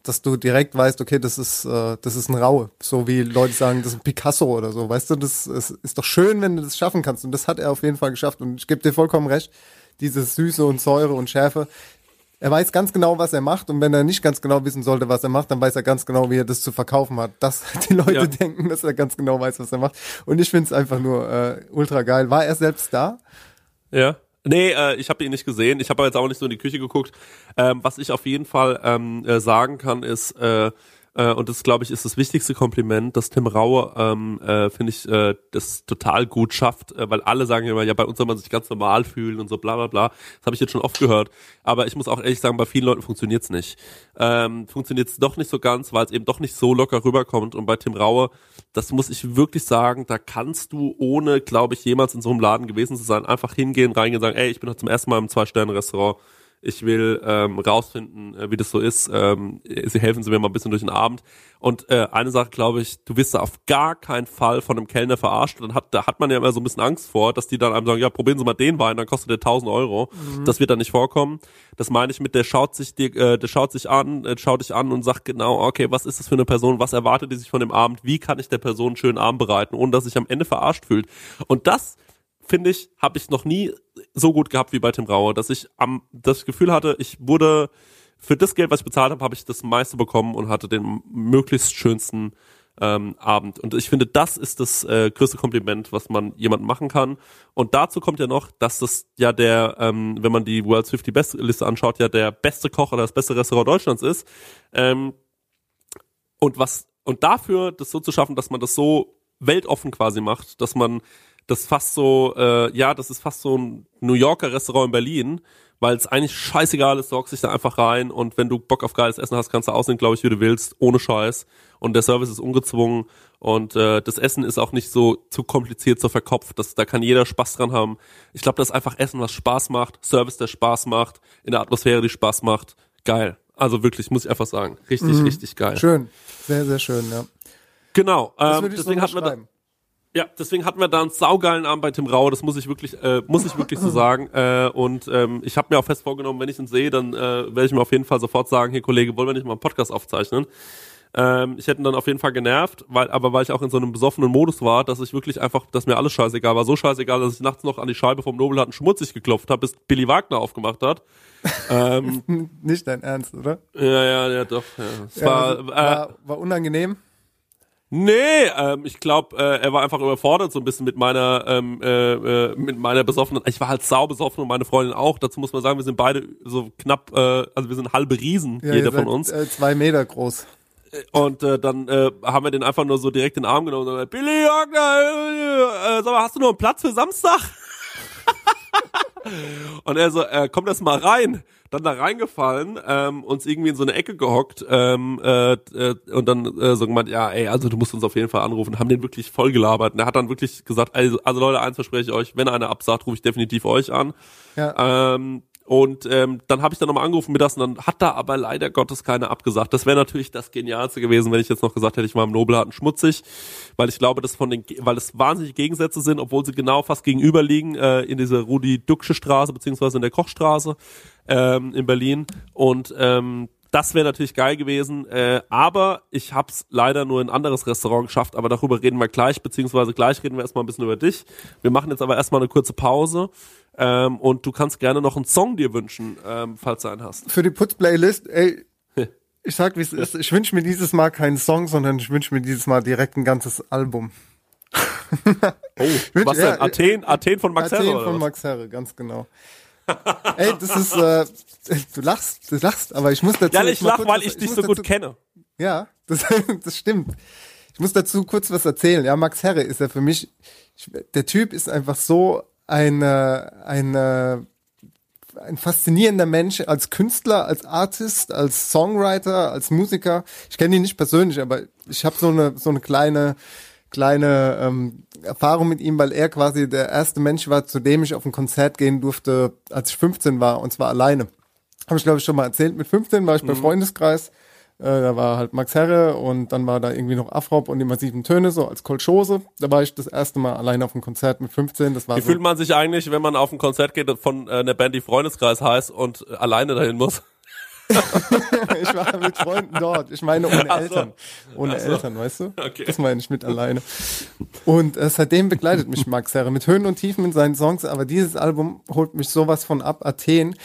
dass du direkt weißt, okay, das ist, äh, das ist ein Raue. So wie Leute sagen, das ist ein Picasso oder so. Weißt du, das, das ist doch schön, wenn du das schaffen kannst. Und das hat er auf jeden Fall geschafft. Und ich gebe dir vollkommen recht, diese Süße und Säure und Schärfe, er weiß ganz genau, was er macht und wenn er nicht ganz genau wissen sollte, was er macht, dann weiß er ganz genau, wie er das zu verkaufen hat. Dass die Leute Ja. denken, dass er ganz genau weiß, was er macht. Und ich finde es einfach nur äh, ultra geil. War er selbst da? Ja. Nee, äh, ich habe ihn nicht gesehen. Ich habe jetzt auch nicht so in die Küche geguckt. Ähm, was ich auf jeden Fall ähm, äh, sagen kann, ist, äh, äh, und das glaube ich ist das wichtigste Kompliment, dass Tim Raue, ähm, äh, finde ich, äh, das total gut schafft, äh, weil alle sagen immer, ja, bei uns soll man sich ganz normal fühlen und so bla bla bla. Das habe ich jetzt schon oft gehört. Aber ich muss auch ehrlich sagen, bei vielen Leuten funktioniert's nicht. Ähm, funktioniert's doch nicht so ganz, weil es eben doch nicht so locker rüberkommt. Und bei Tim Raue, das muss ich wirklich sagen, da kannst du, ohne, glaube ich, jemals in so einem Laden gewesen zu sein, einfach hingehen, reingehen und sagen, ey, ich bin heute zum ersten Mal im Zwei-Sterne-Restaurant. Ich will ähm, rausfinden, äh, wie das so ist. Ähm, sie helfen Sie mir mal ein bisschen durch den Abend. Und äh, eine Sache, glaube ich, du wirst da auf gar keinen Fall von einem Kellner verarscht. Dann hat, da hat man ja immer so ein bisschen Angst vor, dass die dann einem sagen, ja, probieren Sie mal den Wein, dann kostet der 1000 Euro. Das wird dann nicht vorkommen. Das meine ich mit, der schaut sich dir, äh, der schaut sich an, äh, schaut dich an und sagt genau, okay, was ist das für eine Person, was erwartet die sich von dem Abend, wie kann ich der Person einen schönen Abend bereiten, ohne dass sich am Ende verarscht fühlt. Und das finde ich, habe ich noch nie so gut gehabt wie bei Tim Raue, dass ich am das Gefühl hatte, ich wurde für das Geld, was ich bezahlt habe, habe ich das meiste bekommen und hatte den möglichst schönsten ähm, Abend. Und ich finde, das ist das äh, größte Kompliment, was man jemandem machen kann. Und dazu kommt ja noch, dass das ja der, ähm, wenn man die World's 50 Best Liste anschaut, ja der beste Koch oder das beste Restaurant Deutschlands ist. Ähm, und was und dafür das so zu schaffen, dass man das so weltoffen quasi macht, dass man das fast so, äh, ja, das ist fast so ein New Yorker Restaurant in Berlin, weil es eigentlich scheißegal ist, hockst dich da einfach rein und wenn du Bock auf geiles Essen hast, kannst du aussehen, glaube ich, wie du willst, ohne Scheiß. Und der Service ist ungezwungen und äh, das Essen ist auch nicht so zu kompliziert, so verkopft. Das, da kann jeder Spaß dran haben. Ich glaube, das ist einfach Essen, was Spaß macht, Service, der Spaß macht, in der Atmosphäre, die Spaß macht. Geil. Also wirklich, muss ich einfach sagen. Richtig, richtig geil. Schön. Sehr, sehr schön, ja. Genau. Ähm, deswegen hatten wir da. Ja, deswegen hatten wir da einen saugeilen Abend bei Tim Rau, das muss ich wirklich, äh, muss ich wirklich so sagen. Äh, und ähm, ich habe mir auch fest vorgenommen, wenn ich ihn sehe, dann äh, werde ich mir auf jeden Fall sofort sagen, hier Kollege, wollen wir nicht mal einen Podcast aufzeichnen? Ähm, ich hätte ihn dann auf jeden Fall genervt, weil, aber weil ich auch in so einem besoffenen Modus war, dass ich wirklich einfach, dass mir alles scheißegal war, so scheißegal, dass ich nachts noch an die Scheibe vom Nobelhatten schmutzig geklopft habe, bis Billy Wagner aufgemacht hat. ähm, Nicht dein Ernst, oder? ja, ja, ja, doch. Ja. Es Ja, war, also, äh, war, war unangenehm. Nee, ähm, ich glaube, äh, er war einfach überfordert so ein bisschen mit meiner ähm, äh, äh, mit meiner besoffenen. Ich war halt sau besoffen und meine Freundin auch. Dazu muss man sagen, wir sind beide so knapp, äh, also wir sind halbe Riesen, Ja, jeder von uns. Äh, zwei Meter groß. Und äh, dann äh, haben wir den einfach nur so direkt in den Arm genommen und gesagt, Billy Wagner, äh, sag mal, hast du noch einen Platz für Samstag? und er so, äh, komm das mal rein. Dann da reingefallen, ähm, uns irgendwie in so eine Ecke gehockt ähm, äh, äh, und dann äh, so gemeint, ja, ey, also du musst uns auf jeden Fall anrufen. Haben den wirklich voll gelabert. Und er hat dann wirklich gesagt, also, also Leute, eins verspreche ich euch, wenn einer absagt, rufe ich definitiv euch an. Ja. Ähm, und ähm, dann habe ich dann nochmal angerufen mittags und dann hat da aber leider Gottes keiner abgesagt. Das wäre natürlich das Genialste gewesen, wenn ich jetzt noch gesagt hätte, ich war im Nobelharten schmutzig, weil ich glaube, dass von den, weil es wahnsinnige Gegensätze sind, obwohl sie genau fast gegenüber liegen, äh, in dieser Rudi-Ducksche Straße beziehungsweise in der Kochstraße ähm, in Berlin. Und ähm, das wäre natürlich geil gewesen, äh, aber ich hab's leider nur in ein anderes Restaurant geschafft, aber darüber reden wir gleich, beziehungsweise gleich reden wir erstmal ein bisschen über dich. Wir machen jetzt aber erstmal eine kurze Pause ähm, und du kannst gerne noch einen Song dir wünschen, ähm, falls du einen hast. Für die Putz-Playlist, ey, ich sag, wie es ist. Ich wünsche mir dieses Mal keinen Song, sondern ich wünsche mir dieses Mal direkt ein ganzes Album. Oh, Wünsch- was ja, denn? Athen, Athen von Max Athen Herre, oder von? Max Herre, ganz genau. Ey, das ist, äh, du lachst, du lachst, aber ich muss dazu. Ja, ich lach, kurz weil was- ich dich so gut dazu- kenne. Ja, das, das stimmt. Ich muss dazu kurz was erzählen. Ja, Max Herre ist ja für mich, ich, der Typ ist einfach so eine, eine, ein faszinierender Mensch als Künstler, als Artist, als Songwriter, als Musiker. Ich kenne ihn nicht persönlich, aber ich habe so eine, so eine kleine, kleine ähm, Erfahrung mit ihm, weil er quasi der erste Mensch war, zu dem ich auf ein Konzert gehen durfte, als ich 15 war, und zwar alleine. Habe ich, glaube ich, schon mal erzählt. Mit 15 war ich bei Freundeskreis. Äh, da war halt Max Herre und dann war da irgendwie noch Afrop und die massiven Töne, so als Kolchose. Da war ich das erste Mal alleine auf einem Konzert mit 15. Das war Wie so, fühlt man sich eigentlich, wenn man auf ein Konzert geht von äh, einer Band, die Freundeskreis heißt und äh, alleine dahin muss? Ich war mit Freunden dort. Ich meine ohne Ach so. Eltern. Ohne Ach so. Eltern, weißt du? Okay. Das meine ich mit alleine. Und äh, seitdem begleitet mich Max Herre mit Höhen und Tiefen in seinen Songs, aber dieses Album holt mich sowas von ab. Athen.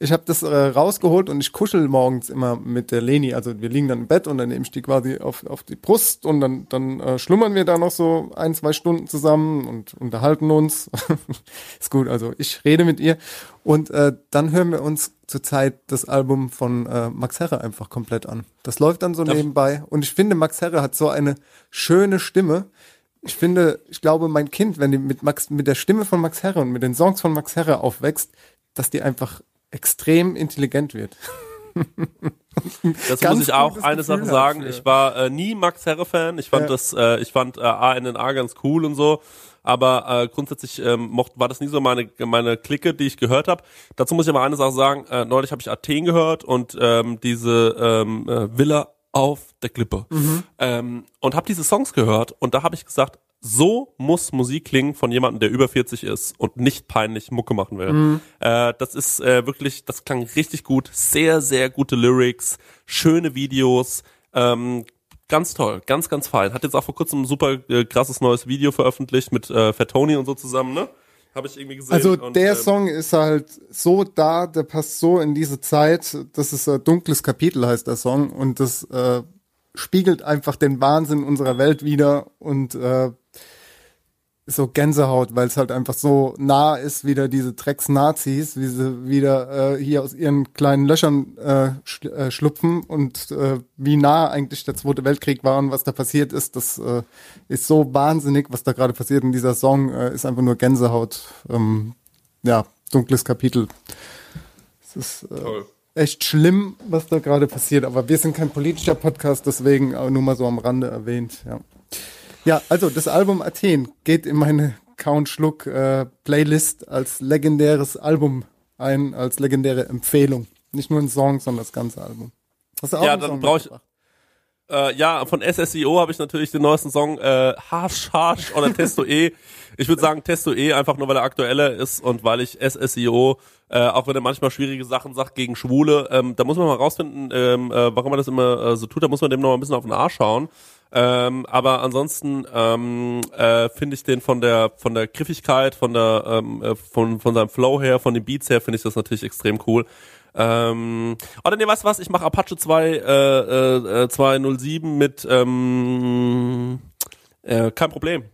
Ich habe das äh, rausgeholt und ich kuschel morgens immer mit der Leni. Also wir liegen dann im Bett und dann nehme ich die quasi auf, auf die Brust und dann, dann äh, schlummern wir da noch so ein, zwei Stunden zusammen und unterhalten uns. ist gut, also ich rede mit ihr. Und äh, dann hören wir uns zurzeit das Album von äh, Max Herre einfach komplett an. Das läuft dann so Darf- nebenbei. Und ich finde, Max Herre hat so eine schöne Stimme. Ich finde, ich glaube, mein Kind, wenn die mit Max, mit der Stimme von Max Herre und mit den Songs von Max Herre aufwächst, dass die einfach extrem intelligent wird. Das muss ich auch eine Sache sagen. dafür. Ich war äh, nie Max Herre Fan. Ich fand Ja. das, äh, ich fand äh, ANNA ganz cool und so. Aber äh, grundsätzlich ähm, mocht, war das nie so meine meine Clique, die ich gehört habe. Dazu muss ich aber eine Sache sagen. Äh, neulich habe ich Athen gehört und ähm, diese ähm, äh, Villa auf der Klippe Mhm. ähm, und habe diese Songs gehört und da habe ich gesagt, so muss Musik klingen von jemandem, der über 40 ist und nicht peinlich Mucke machen will. Mhm. Äh, das ist äh, wirklich, das klang richtig gut, sehr, sehr gute Lyrics, schöne Videos, ähm, ganz toll, ganz, ganz fein. Hat jetzt auch vor kurzem ein super äh, krasses neues Video veröffentlicht mit äh, Fat Tony und so zusammen, ne? Habe ich irgendwie gesehen. Also und, der ähm, Song ist halt so da, der passt so in diese Zeit. Das ist ein dunkles Kapitel, heißt der Song. Und das äh, spiegelt einfach den Wahnsinn unserer Welt wieder und äh, so Gänsehaut, weil es halt einfach so nah ist, wieder diese Drecks-Nazis, wie sie wieder äh, hier aus ihren kleinen Löchern äh, schl äh, schlupfen und äh, wie nah eigentlich der Zweite Weltkrieg war und was da passiert ist, das äh, ist so wahnsinnig, was da gerade passiert in dieser Song, äh, ist einfach nur Gänsehaut. Ähm, ja, dunkles Kapitel. Es ist äh, Toll. Echt schlimm, was da gerade passiert, aber wir sind kein politischer Podcast, deswegen nur mal so am Rande erwähnt, ja. Ja, also das Album Athen geht in meine Count Schluck äh, Playlist als legendäres Album ein, als legendäre Empfehlung. Nicht nur ein Song, sondern das ganze Album. Hast du auch Ja, einen dann Song brauch ich-? Äh, ja, von SSIO habe ich natürlich den neuesten Song äh, Harsh Harsh oder Testo E. Ich würde sagen Testo E einfach nur, weil er aktueller ist und weil ich SSIO, äh, auch wenn er manchmal schwierige Sachen sagt gegen Schwule, ähm, da muss man mal rausfinden, ähm, äh, warum er das immer äh, so tut. Da muss man dem noch mal ein bisschen auf den Arsch schauen. Ähm, aber ansonsten ähm, äh, finde ich den von der von der Griffigkeit, von der ähm, äh, von von seinem Flow her, von den Beats her, finde ich das natürlich extrem cool. Ähm, oder nee, weißt du was? Ich mache Apache 2 äh, äh, äh, 207 mit ähm, äh, kein Problem.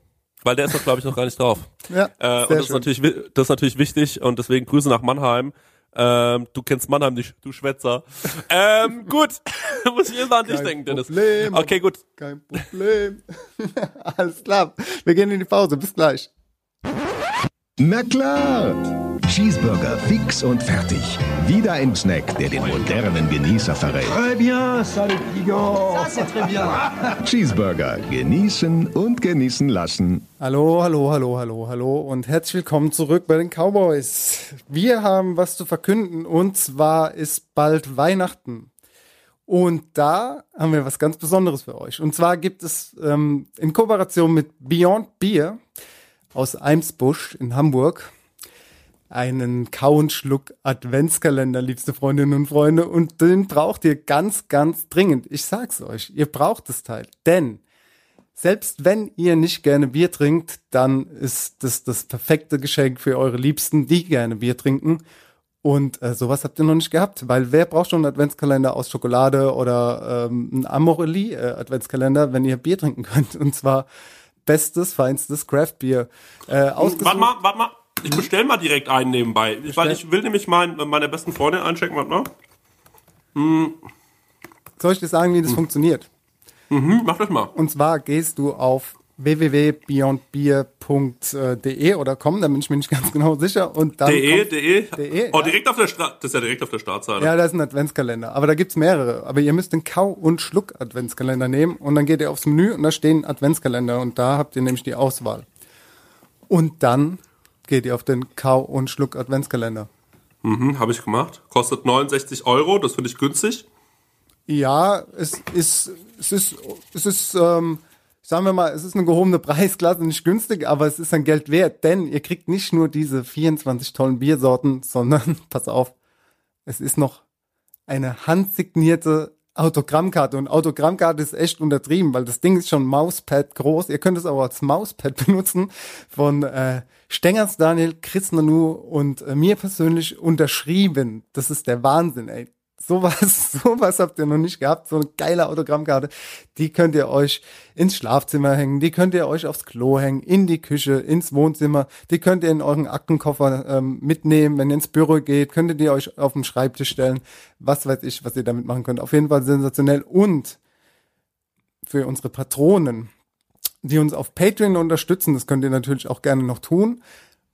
Weil der ist doch, glaube ich, noch gar nicht drauf. Ja, Äh, und das ist, natürlich, das ist natürlich wichtig und deswegen Grüße nach Mannheim. Ähm, du kennst Mannheim nicht, du Schwätzer. ähm, gut, muss ich immer an dich denken, Dennis. Problem. Okay, gut. Kein Problem. Alles klar. Wir gehen in die Pause. Bis gleich. Na klar! Cheeseburger fix und fertig. Wieder ein Snack, der den modernen Genießer verrät. Très bien, c'est très bien. Cheeseburger, genießen und genießen lassen. Hallo, hallo, hallo, hallo, hallo und herzlich willkommen zurück bei den Cowboys. Wir haben was zu verkünden und zwar ist bald Weihnachten. Und da haben wir was ganz Besonderes für euch. Und zwar gibt es ähm, in Kooperation mit Beyond Beer aus Eimsbusch in Hamburg einen Kau und Schluck Adventskalender, liebste Freundinnen und Freunde. Und den braucht ihr ganz, ganz dringend. Ich sag's euch, ihr braucht das Teil. Denn selbst wenn ihr nicht gerne Bier trinkt, dann ist das das perfekte Geschenk für eure Liebsten, die gerne Bier trinken. Und äh, sowas habt ihr noch nicht gehabt, weil wer braucht schon einen Adventskalender aus Schokolade oder ähm, einen Amorelie äh, wenn ihr Bier trinken könnt? Und zwar bestes, feinstes Craftbier. Äh. Warte mal, warte mal. Ich bestell mal direkt einen nebenbei. Ich, weil ich will nämlich mein, meine besten Freunde einchecken, warte mal. Soll ich dir sagen, wie das funktioniert? Mhm, mach das mal. Und zwar gehst du auf www.beyondbeer.de oder com, da bin ich mir nicht ganz genau sicher. Und dann De, kommt- de. de, Oh, ja. direkt auf der Straße. Das ist ja direkt auf der Startseite. Ja, da ist ein Adventskalender. Aber da gibt's mehrere. Aber ihr müsst den Kau- und Schluck-Adventskalender nehmen und dann geht ihr aufs Menü und da stehen Adventskalender und da habt ihr nämlich die Auswahl. Und dann geht ihr auf den Kau- und Schluck-Adventskalender. Mhm, habe ich gemacht. Kostet 69 Euro, das finde ich günstig. Ja, es ist, es ist, es ist, ähm, sagen wir mal, es ist eine gehobene Preisklasse, nicht günstig, aber es ist ein Geld wert, denn ihr kriegt nicht nur diese 24 tollen Biersorten, sondern, pass auf, es ist noch eine handsignierte Autogrammkarte. Und Autogrammkarte ist echt untertrieben, weil das Ding ist schon Mauspad groß. Ihr könnt es auch als Mauspad benutzen von äh, Stengers Daniel, Chris Nanu und äh, mir persönlich unterschrieben. Das ist der Wahnsinn, ey. Sowas, sowas habt ihr noch nicht gehabt. So eine geile Autogrammkarte. Die könnt ihr euch ins Schlafzimmer hängen. Die könnt ihr euch aufs Klo hängen, in die Küche, ins Wohnzimmer. Die könnt ihr in euren Aktenkoffer ähm, mitnehmen. Wenn ihr ins Büro geht, könntet ihr euch auf den Schreibtisch stellen. Was weiß ich, was ihr damit machen könnt. Auf jeden Fall sensationell. Und für unsere Patronen, die uns auf Patreon unterstützen, das könnt ihr natürlich auch gerne noch tun,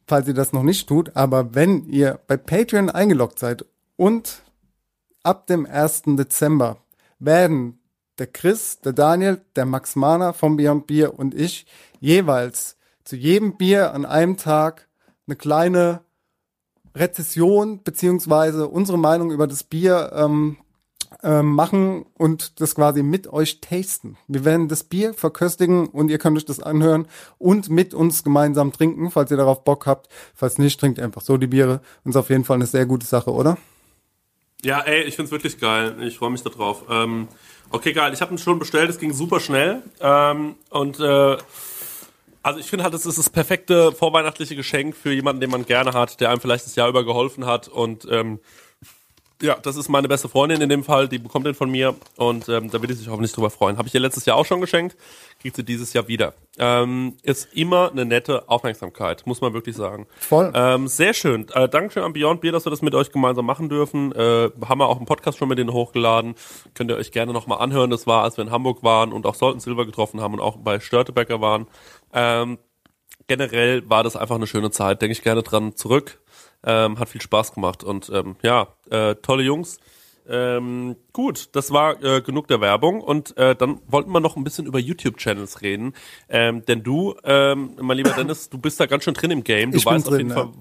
falls ihr das noch nicht tut. Aber wenn ihr bei Patreon eingeloggt seid und ab dem 1. Dezember werden der Chris, der Daniel, der Max Mahner vom Beyond Beer und ich jeweils zu jedem Bier an einem Tag eine kleine Rezession beziehungsweise unsere Meinung über das Bier ähm, ähm, machen und das quasi mit euch tasten. Wir werden das Bier verköstigen und ihr könnt euch das anhören und mit uns gemeinsam trinken, falls ihr darauf Bock habt. Falls nicht, trinkt einfach so die Biere. Ist auf jeden Fall eine sehr gute Sache, oder? Ja, ey, ich find's wirklich geil. Ich freue mich darauf. Ähm, okay, geil. Ich habe ihn schon bestellt. Es ging super schnell. Ähm, und äh, also ich finde halt, es ist das perfekte vorweihnachtliche Geschenk für jemanden, den man gerne hat, der einem vielleicht das Jahr über geholfen hat. Und ähm, ja, das ist meine beste Freundin in dem Fall. Die bekommt den von mir. Und ähm, da will ich sich hoffentlich drüber freuen. Habe ich ihr letztes Jahr auch schon geschenkt kriegt sie dieses Jahr wieder. Ähm, ist immer eine nette Aufmerksamkeit, muss man wirklich sagen. Voll. Ähm, sehr schön. Äh, Dankeschön an Beyond Beer, dass wir das mit euch gemeinsam machen dürfen. Äh, haben wir auch einen Podcast schon mit denen hochgeladen. Könnt ihr euch gerne nochmal anhören. Das war, als wir in Hamburg waren und auch Solten Silver getroffen haben und auch bei Störtebecker waren. Ähm, generell war das einfach eine schöne Zeit. Denke ich gerne dran zurück. Ähm, hat viel Spaß gemacht und ähm, ja, äh, tolle Jungs. Ähm, gut, das war äh, genug der Werbung und äh, dann wollten wir noch ein bisschen über YouTube-Channels reden. Ähm, denn du, ähm, mein lieber Dennis, du bist da ganz schön drin im Game. Du Ich weißt bin auf jeden drin, Fall,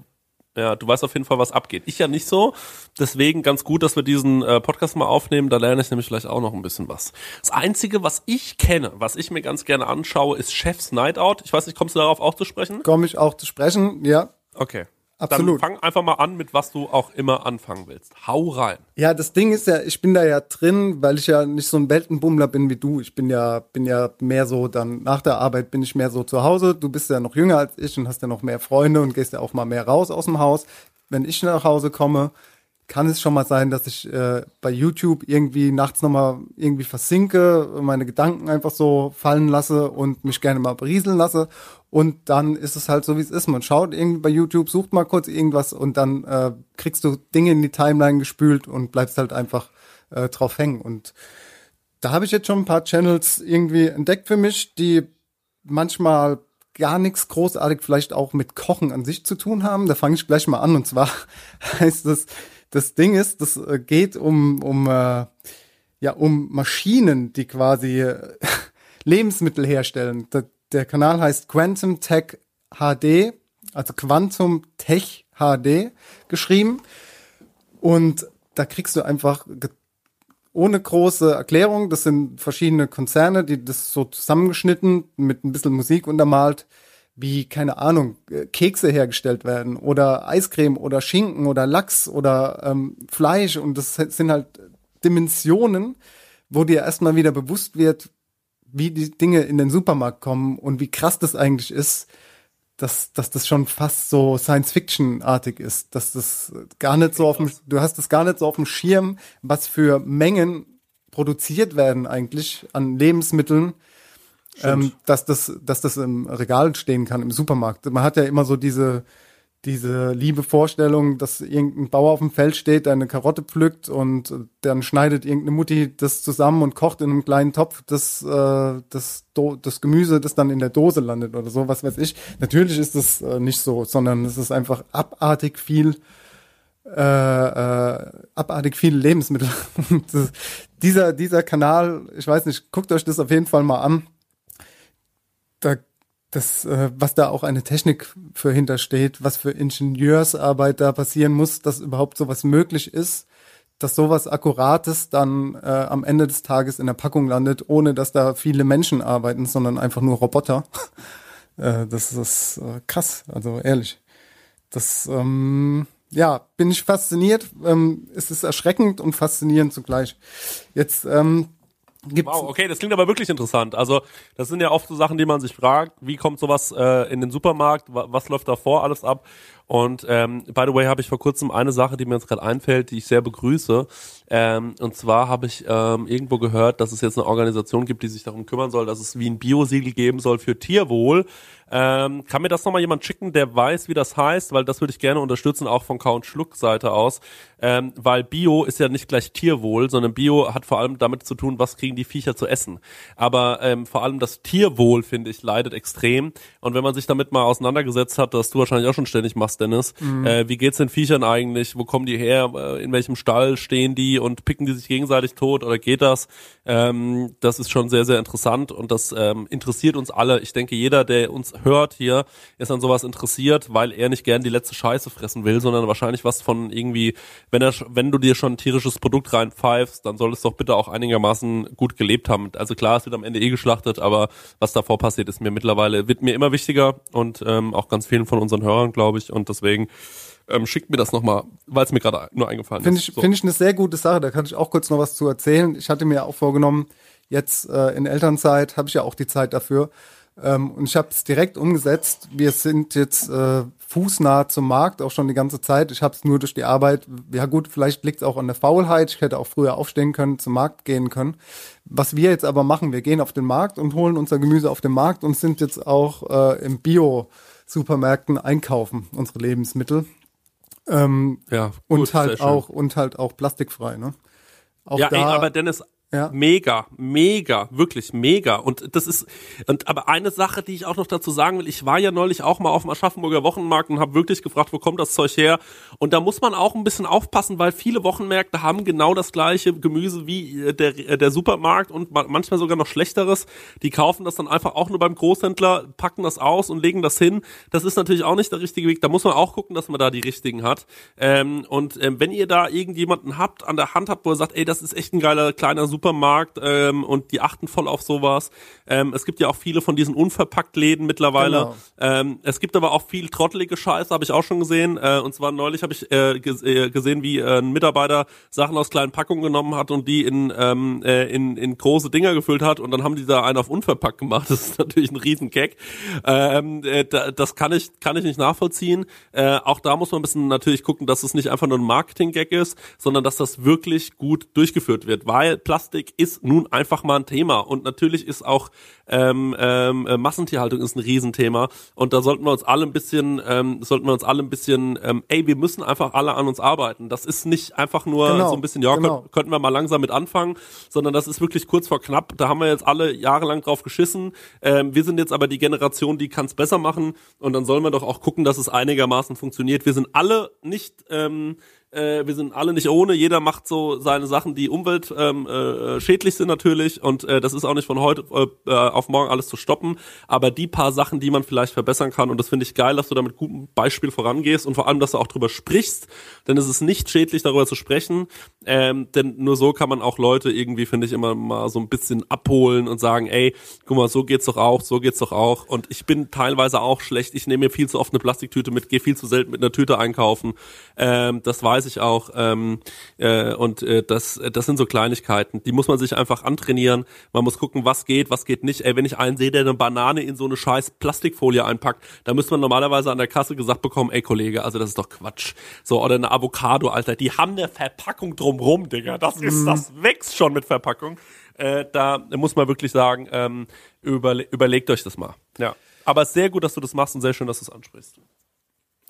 ja, du weißt auf jeden Fall, was abgeht. Ich ja nicht so. Deswegen ganz gut, dass wir diesen äh, Podcast mal aufnehmen. Da lerne ich nämlich vielleicht auch noch ein bisschen was. Das Einzige, was ich kenne, was ich mir ganz gerne anschaue, ist Chef's Night Out. Ich weiß nicht, kommst du darauf auch zu sprechen? Komme ich auch zu sprechen, ja. Okay. Absolut. Dann fang einfach mal an, mit was du auch immer anfangen willst. Hau rein. Ja, das Ding ist ja, ich bin da ja drin, weil ich ja nicht so ein Weltenbummler bin wie du. Ich bin ja, bin ja mehr so dann nach der Arbeit bin ich mehr so zu Hause. Du bist ja noch jünger als ich und hast ja noch mehr Freunde und gehst ja auch mal mehr raus aus dem Haus. Wenn ich nach Hause komme, kann es schon mal sein, dass ich äh, bei YouTube irgendwie nachts nochmal irgendwie versinke, meine Gedanken einfach so fallen lasse und mich gerne mal berieseln lasse. Und dann ist es halt so, wie es ist. Man schaut irgendwie bei YouTube, sucht mal kurz irgendwas und dann äh, kriegst du Dinge in die Timeline gespült und bleibst halt einfach äh, drauf hängen. Und da habe ich jetzt schon ein paar Channels irgendwie entdeckt für mich, die manchmal gar nichts großartig vielleicht auch mit Kochen an sich zu tun haben. Da fange ich gleich mal an. Und zwar heißt es, das Ding ist, das äh, geht um, um, äh, ja, um Maschinen, die quasi äh, Lebensmittel herstellen. Der, Kanal heißt Quantum Tech HD, also Quantum Tech HD geschrieben. Und da kriegst du einfach ohne große Erklärung, das sind verschiedene Konzerne, die das so zusammengeschnitten mit ein bisschen Musik untermalt, wie, keine Ahnung, äh, Kekse hergestellt werden oder Eiscreme oder Schinken oder Lachs oder ähm, Fleisch und das sind halt Dimensionen, wo dir erstmal wieder bewusst wird, wie die Dinge in den Supermarkt kommen und wie krass das eigentlich ist, dass, dass das schon fast so Science-Fiction-artig ist, dass das gar nicht so auf dem, du hast das gar nicht so auf dem Schirm, was für Mengen produziert werden eigentlich an Lebensmitteln, ähm, dass das, dass das im Regal stehen kann im Supermarkt. Man hat ja immer so diese, diese liebe Vorstellung, dass irgendein Bauer auf dem Feld steht, eine Karotte pflückt und dann schneidet irgendeine Mutti das zusammen und kocht in einem kleinen Topf das, äh, das, Do das Gemüse, das dann in der Dose landet oder so, was weiß ich. Natürlich ist das äh, nicht so, sondern es ist einfach abartig viel äh, äh, abartig viele Lebensmittel. das, dieser, dieser Kanal, ich weiß nicht, guckt euch das auf jeden Fall mal an. Da das, äh, was da auch eine Technik für hintersteht, was für Ingenieursarbeit da passieren muss, dass überhaupt sowas möglich ist, dass sowas Akkurates dann äh, am Ende des Tages in der Packung landet, ohne dass da viele Menschen arbeiten, sondern einfach nur Roboter. äh, das ist äh, krass, also ehrlich. Das, ähm, ja, bin ich fasziniert. Ähm, es ist erschreckend und faszinierend zugleich. Jetzt ähm, Gibt's wow, okay, das klingt aber wirklich interessant. Also, das sind ja oft so Sachen, die man sich fragt, wie kommt sowas äh, in den Supermarkt, was läuft da vor alles ab? Und ähm, by the way habe ich vor kurzem eine Sache, die mir jetzt gerade einfällt, die ich sehr begrüße. Ähm, und zwar habe ich ähm, irgendwo gehört, dass es jetzt eine Organisation gibt, die sich darum kümmern soll, dass es wie ein Biosiegel geben soll für Tierwohl. Ähm, kann mir das nochmal jemand schicken, der weiß, wie das heißt, weil das würde ich gerne unterstützen, auch von Count Schluck Seite aus. Ähm, weil Bio ist ja nicht gleich Tierwohl, sondern Bio hat vor allem damit zu tun, was kriegen die Viecher zu essen. Aber ähm, vor allem das Tierwohl, finde ich, leidet extrem. Und wenn man sich damit mal auseinandergesetzt hat, dass du wahrscheinlich auch schon ständig machst, Dennis, mhm. äh, wie geht's den Viechern eigentlich? Wo kommen die her? Äh, in welchem Stall stehen die und picken die sich gegenseitig tot oder geht das? Ähm, das ist schon sehr, sehr interessant und das ähm, interessiert uns alle. Ich denke, jeder, der uns hört hier, ist an sowas interessiert, weil er nicht gern die letzte Scheiße fressen will, sondern wahrscheinlich was von irgendwie, wenn er, wenn du dir schon ein tierisches Produkt reinpfeifst, dann soll es doch bitte auch einigermaßen gut gelebt haben. Also klar, es wird am Ende eh geschlachtet, aber was davor passiert, ist mir mittlerweile, wird mir immer wichtiger und ähm, auch ganz vielen von unseren Hörern, glaube ich. Und deswegen ähm, schickt mir das nochmal, weil es mir gerade nur eingefallen find ist. Ich, so. Finde ich eine sehr gute Sache, da kann ich auch kurz noch was zu erzählen. Ich hatte mir auch vorgenommen, jetzt äh, in Elternzeit habe ich ja auch die Zeit dafür, ähm, und ich habe es direkt umgesetzt. Wir sind jetzt äh, fußnah zum Markt, auch schon die ganze Zeit. Ich habe es nur durch die Arbeit. Ja gut, vielleicht liegt es auch an der Faulheit. Ich hätte auch früher aufstehen können, zum Markt gehen können. Was wir jetzt aber machen, wir gehen auf den Markt und holen unser Gemüse auf den Markt und sind jetzt auch äh, im Bio-Supermärkten einkaufen, unsere Lebensmittel. Ähm, ja, gut, und halt auch und halt auch plastikfrei, ne? Auch ja, ey, aber Dennis, ja. Mega, mega, wirklich mega. Und das ist, und aber eine Sache, die ich auch noch dazu sagen will, ich war ja neulich auch mal auf dem Aschaffenburger Wochenmarkt und habe wirklich gefragt, wo kommt das Zeug her? Und da muss man auch ein bisschen aufpassen, weil viele Wochenmärkte haben genau das gleiche Gemüse wie äh, der, äh, der Supermarkt und manchmal sogar noch schlechteres. Die kaufen das dann einfach auch nur beim Großhändler, packen das aus und legen das hin. Das ist natürlich auch nicht der richtige Weg. Da muss man auch gucken, dass man da die richtigen hat. Ähm, und ähm, wenn ihr da irgendjemanden habt, an der Hand habt, wo er sagt, ey, das ist echt ein geiler kleiner Supermarkt, Supermarkt ähm, und die achten voll auf sowas. Ähm, es gibt ja auch viele von diesen unverpackt Läden mittlerweile. Genau. Ähm, es gibt aber auch viel trottelige Scheiße, habe ich auch schon gesehen. Äh, und zwar neulich habe ich äh, äh, gesehen, wie äh, ein Mitarbeiter Sachen aus kleinen Packungen genommen hat und die in, ähm, äh, in, in große Dinger gefüllt hat und dann haben die da einen auf unverpackt gemacht. Das ist natürlich ein Riesenkeck. Ähm, äh, das kann ich, kann ich nicht nachvollziehen. Äh, auch da muss man ein bisschen natürlich gucken, dass es nicht einfach nur ein Marketing-Gag ist, sondern dass das wirklich gut durchgeführt wird, weil Plastik Plastik ist nun einfach mal ein Thema und natürlich ist auch ähm, ähm, äh, Massentierhaltung ist ein Riesenthema und da sollten wir uns alle ein bisschen, ähm, sollten wir uns alle ein bisschen, ähm, ey, wir müssen einfach alle an uns arbeiten. Das ist nicht einfach nur genau, so ein bisschen, ja, genau. könnten, könnten wir mal langsam mit anfangen, sondern das ist wirklich kurz vor knapp. Da haben wir jetzt alle jahrelang drauf geschissen. Ähm, wir sind jetzt aber die Generation, die kann es besser machen und dann sollen wir doch auch gucken, dass es einigermaßen funktioniert. Wir sind alle nicht ähm, äh, wir sind alle nicht ohne. Jeder macht so seine Sachen, die umweltschädlich ähm, äh, schädlich sind natürlich. Und äh, das ist auch nicht von heute äh, auf morgen alles zu stoppen. Aber die paar Sachen, die man vielleicht verbessern kann, und das finde ich geil, dass du da mit gutem Beispiel vorangehst und vor allem, dass du auch drüber sprichst. Denn es ist nicht schädlich, darüber zu sprechen. Ähm, denn nur so kann man auch Leute irgendwie, finde ich, immer mal so ein bisschen abholen und sagen, ey, guck mal, so geht's doch auch, so geht's doch auch. Und ich bin teilweise auch schlecht. Ich nehme mir viel zu oft eine Plastiktüte mit, gehe viel zu selten mit einer Tüte einkaufen. Ähm, das weiß weiß ich auch. Ähm, äh, und äh, das, das sind so Kleinigkeiten, die muss man sich einfach antrainieren. Man muss gucken, was geht, was geht nicht. Ey, wenn ich einen sehe, der eine Banane in so eine scheiß Plastikfolie einpackt, da müsste man normalerweise an der Kasse gesagt bekommen, ey Kollege, also das ist doch Quatsch. So, oder eine Avocado, Alter, die haben eine Verpackung drumrum, Digga. Das ist, mhm. das wächst schon mit Verpackung. Äh, da muss man wirklich sagen, ähm, überle überlegt euch das mal. Ja. Aber sehr gut, dass du das machst und sehr schön, dass du es ansprichst.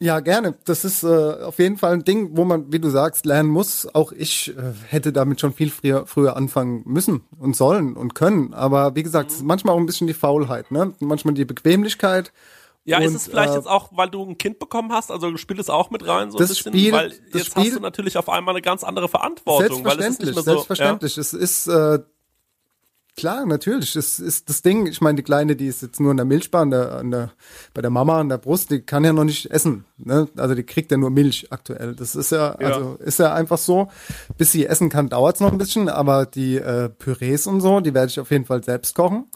Ja, gerne. Das ist äh, auf jeden Fall ein Ding, wo man, wie du sagst, lernen muss. Auch ich äh, hätte damit schon viel früher, früher anfangen müssen und sollen und können. Aber wie gesagt, mhm. manchmal auch ein bisschen die Faulheit, ne? Manchmal die Bequemlichkeit. Ja, und, ist es vielleicht äh, jetzt auch, weil du ein Kind bekommen hast, also spielt es auch mit rein so das ein bisschen, Spiel, weil jetzt Spiel, hast du natürlich auf einmal eine ganz andere Verantwortung. Selbstverständlich, weil es ist selbstverständlich. Ja? Es ist äh, Klar, natürlich. Das ist das Ding. Ich meine, die Kleine, die ist jetzt nur in der Milchbar, an der, an der, bei der Mama an der Brust, die kann ja noch nicht essen. Ne? Also die kriegt ja nur Milch aktuell. Das ist ja, ja. also ist ja einfach so. Bis sie essen kann, dauert es noch ein bisschen, aber die äh, Pürees und so, die werde ich auf jeden Fall selbst kochen.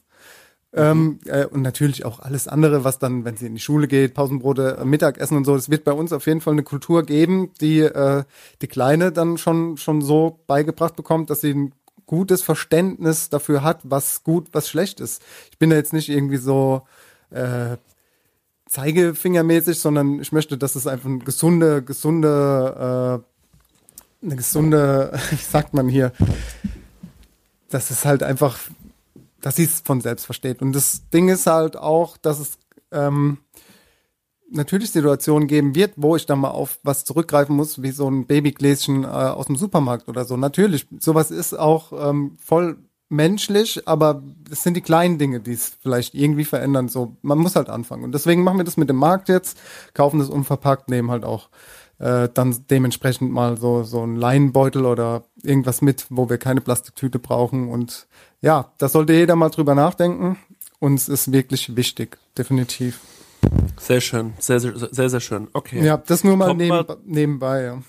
Ähm, äh, und natürlich auch alles andere, was dann, wenn sie in die Schule geht, Pausenbrote, äh, Mittagessen und so, das wird bei uns auf jeden Fall eine Kultur geben, die äh, die Kleine dann schon, schon so beigebracht bekommt, dass sie ein gutes Verständnis dafür hat, was gut, was schlecht ist. Ich bin da jetzt nicht irgendwie so äh, zeigefingermäßig, sondern ich möchte, dass es einfach eine gesunde, gesunde, äh, eine gesunde, wie sagt man hier, dass es halt einfach dass sie es von selbst versteht. Und das Ding ist halt auch, dass es ähm, natürlich Situationen geben wird, wo ich dann mal auf was zurückgreifen muss, wie so ein Babygläschen äh, aus dem Supermarkt oder so. Natürlich, sowas ist auch ähm, voll menschlich, aber es sind die kleinen Dinge, die es vielleicht irgendwie verändern. So, man muss halt anfangen. Und deswegen machen wir das mit dem Markt jetzt, kaufen das unverpackt, nehmen halt auch äh, dann dementsprechend mal so so ein Leinenbeutel oder irgendwas mit, wo wir keine Plastiktüte brauchen und ja, da sollte jeder mal drüber nachdenken. Uns ist wirklich wichtig, definitiv. Sehr schön, sehr, sehr, sehr, sehr schön. Okay. Ja, das nur mal, neben, mal nebenbei, ja.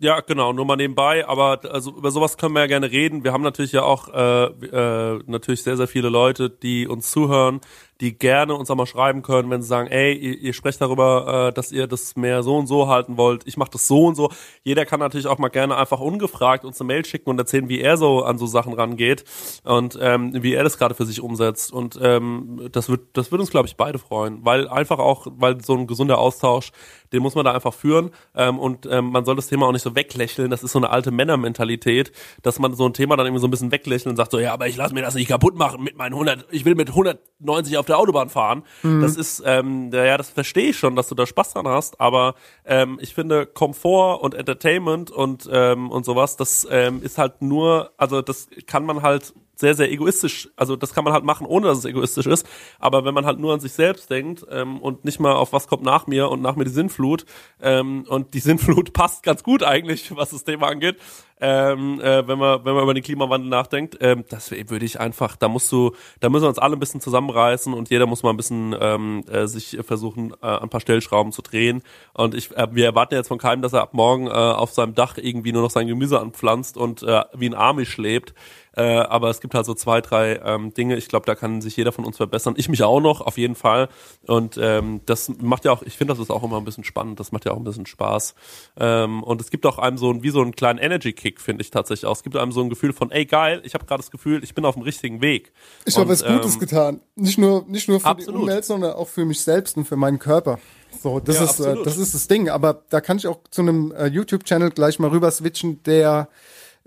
Ja, genau, nur mal nebenbei, aber also über sowas können wir ja gerne reden. Wir haben natürlich ja auch äh, äh, natürlich sehr, sehr viele Leute, die uns zuhören, die gerne uns auch mal schreiben können, wenn sie sagen, ey, ihr, ihr sprecht darüber, äh, dass ihr das mehr so und so halten wollt, ich mache das so und so. Jeder kann natürlich auch mal gerne einfach ungefragt uns eine Mail schicken und erzählen, wie er so an so Sachen rangeht und ähm, wie er das gerade für sich umsetzt. Und ähm, das wird, das wird uns, glaube ich, beide freuen, weil einfach auch, weil so ein gesunder Austausch, den muss man da einfach führen ähm, und ähm, man soll das Thema auch nicht so weglächeln. Das ist so eine alte Männermentalität, dass man so ein Thema dann irgendwie so ein bisschen weglächeln und sagt so, ja, aber ich lasse mir das nicht kaputt machen mit meinen 100, ich will mit 190 auf der Autobahn fahren. Mhm. Das ist, ähm, ja, das verstehe ich schon, dass du da Spaß dran hast, aber ähm, ich finde Komfort und Entertainment und ähm, und sowas, das ähm, ist halt nur, also das kann man halt sehr, sehr egoistisch, also das kann man halt machen, ohne dass es egoistisch ist. Aber wenn man halt nur an sich selbst denkt ähm, und nicht mal auf was kommt nach mir und nach mir die Sinnflut, ähm, und die Sinnflut passt ganz gut eigentlich, was das Thema angeht, ähm, äh, wenn man wenn man über den Klimawandel nachdenkt, ähm, das würde ich einfach, da musst du, da müssen wir uns alle ein bisschen zusammenreißen und jeder muss mal ein bisschen ähm, äh, sich versuchen, äh, ein paar Stellschrauben zu drehen. Und ich, äh, wir erwarten jetzt von keinem, dass er ab morgen äh, auf seinem Dach irgendwie nur noch sein Gemüse anpflanzt und äh, wie ein Amish lebt. Äh, aber es gibt halt so zwei, drei ähm, Dinge. Ich glaube, da kann sich jeder von uns verbessern. Ich mich auch noch, auf jeden Fall. Und ähm, das macht ja auch, ich finde, das ist auch immer ein bisschen spannend. Das macht ja auch ein bisschen Spaß. Ähm, und es gibt auch einem so ein, wie so einen kleinen Energy-Kick, finde ich tatsächlich auch. Es gibt einem so ein Gefühl von, ey geil, ich habe gerade das Gefühl, ich bin auf dem richtigen Weg. Ich habe was Gutes ähm, getan. Nicht nur, nicht nur für absolut. die Umwelt, sondern auch für mich selbst und für meinen Körper. So, das ja, ist, äh, das ist das Ding. Aber da kann ich auch zu einem äh, YouTube-Channel gleich mal rüber switchen, der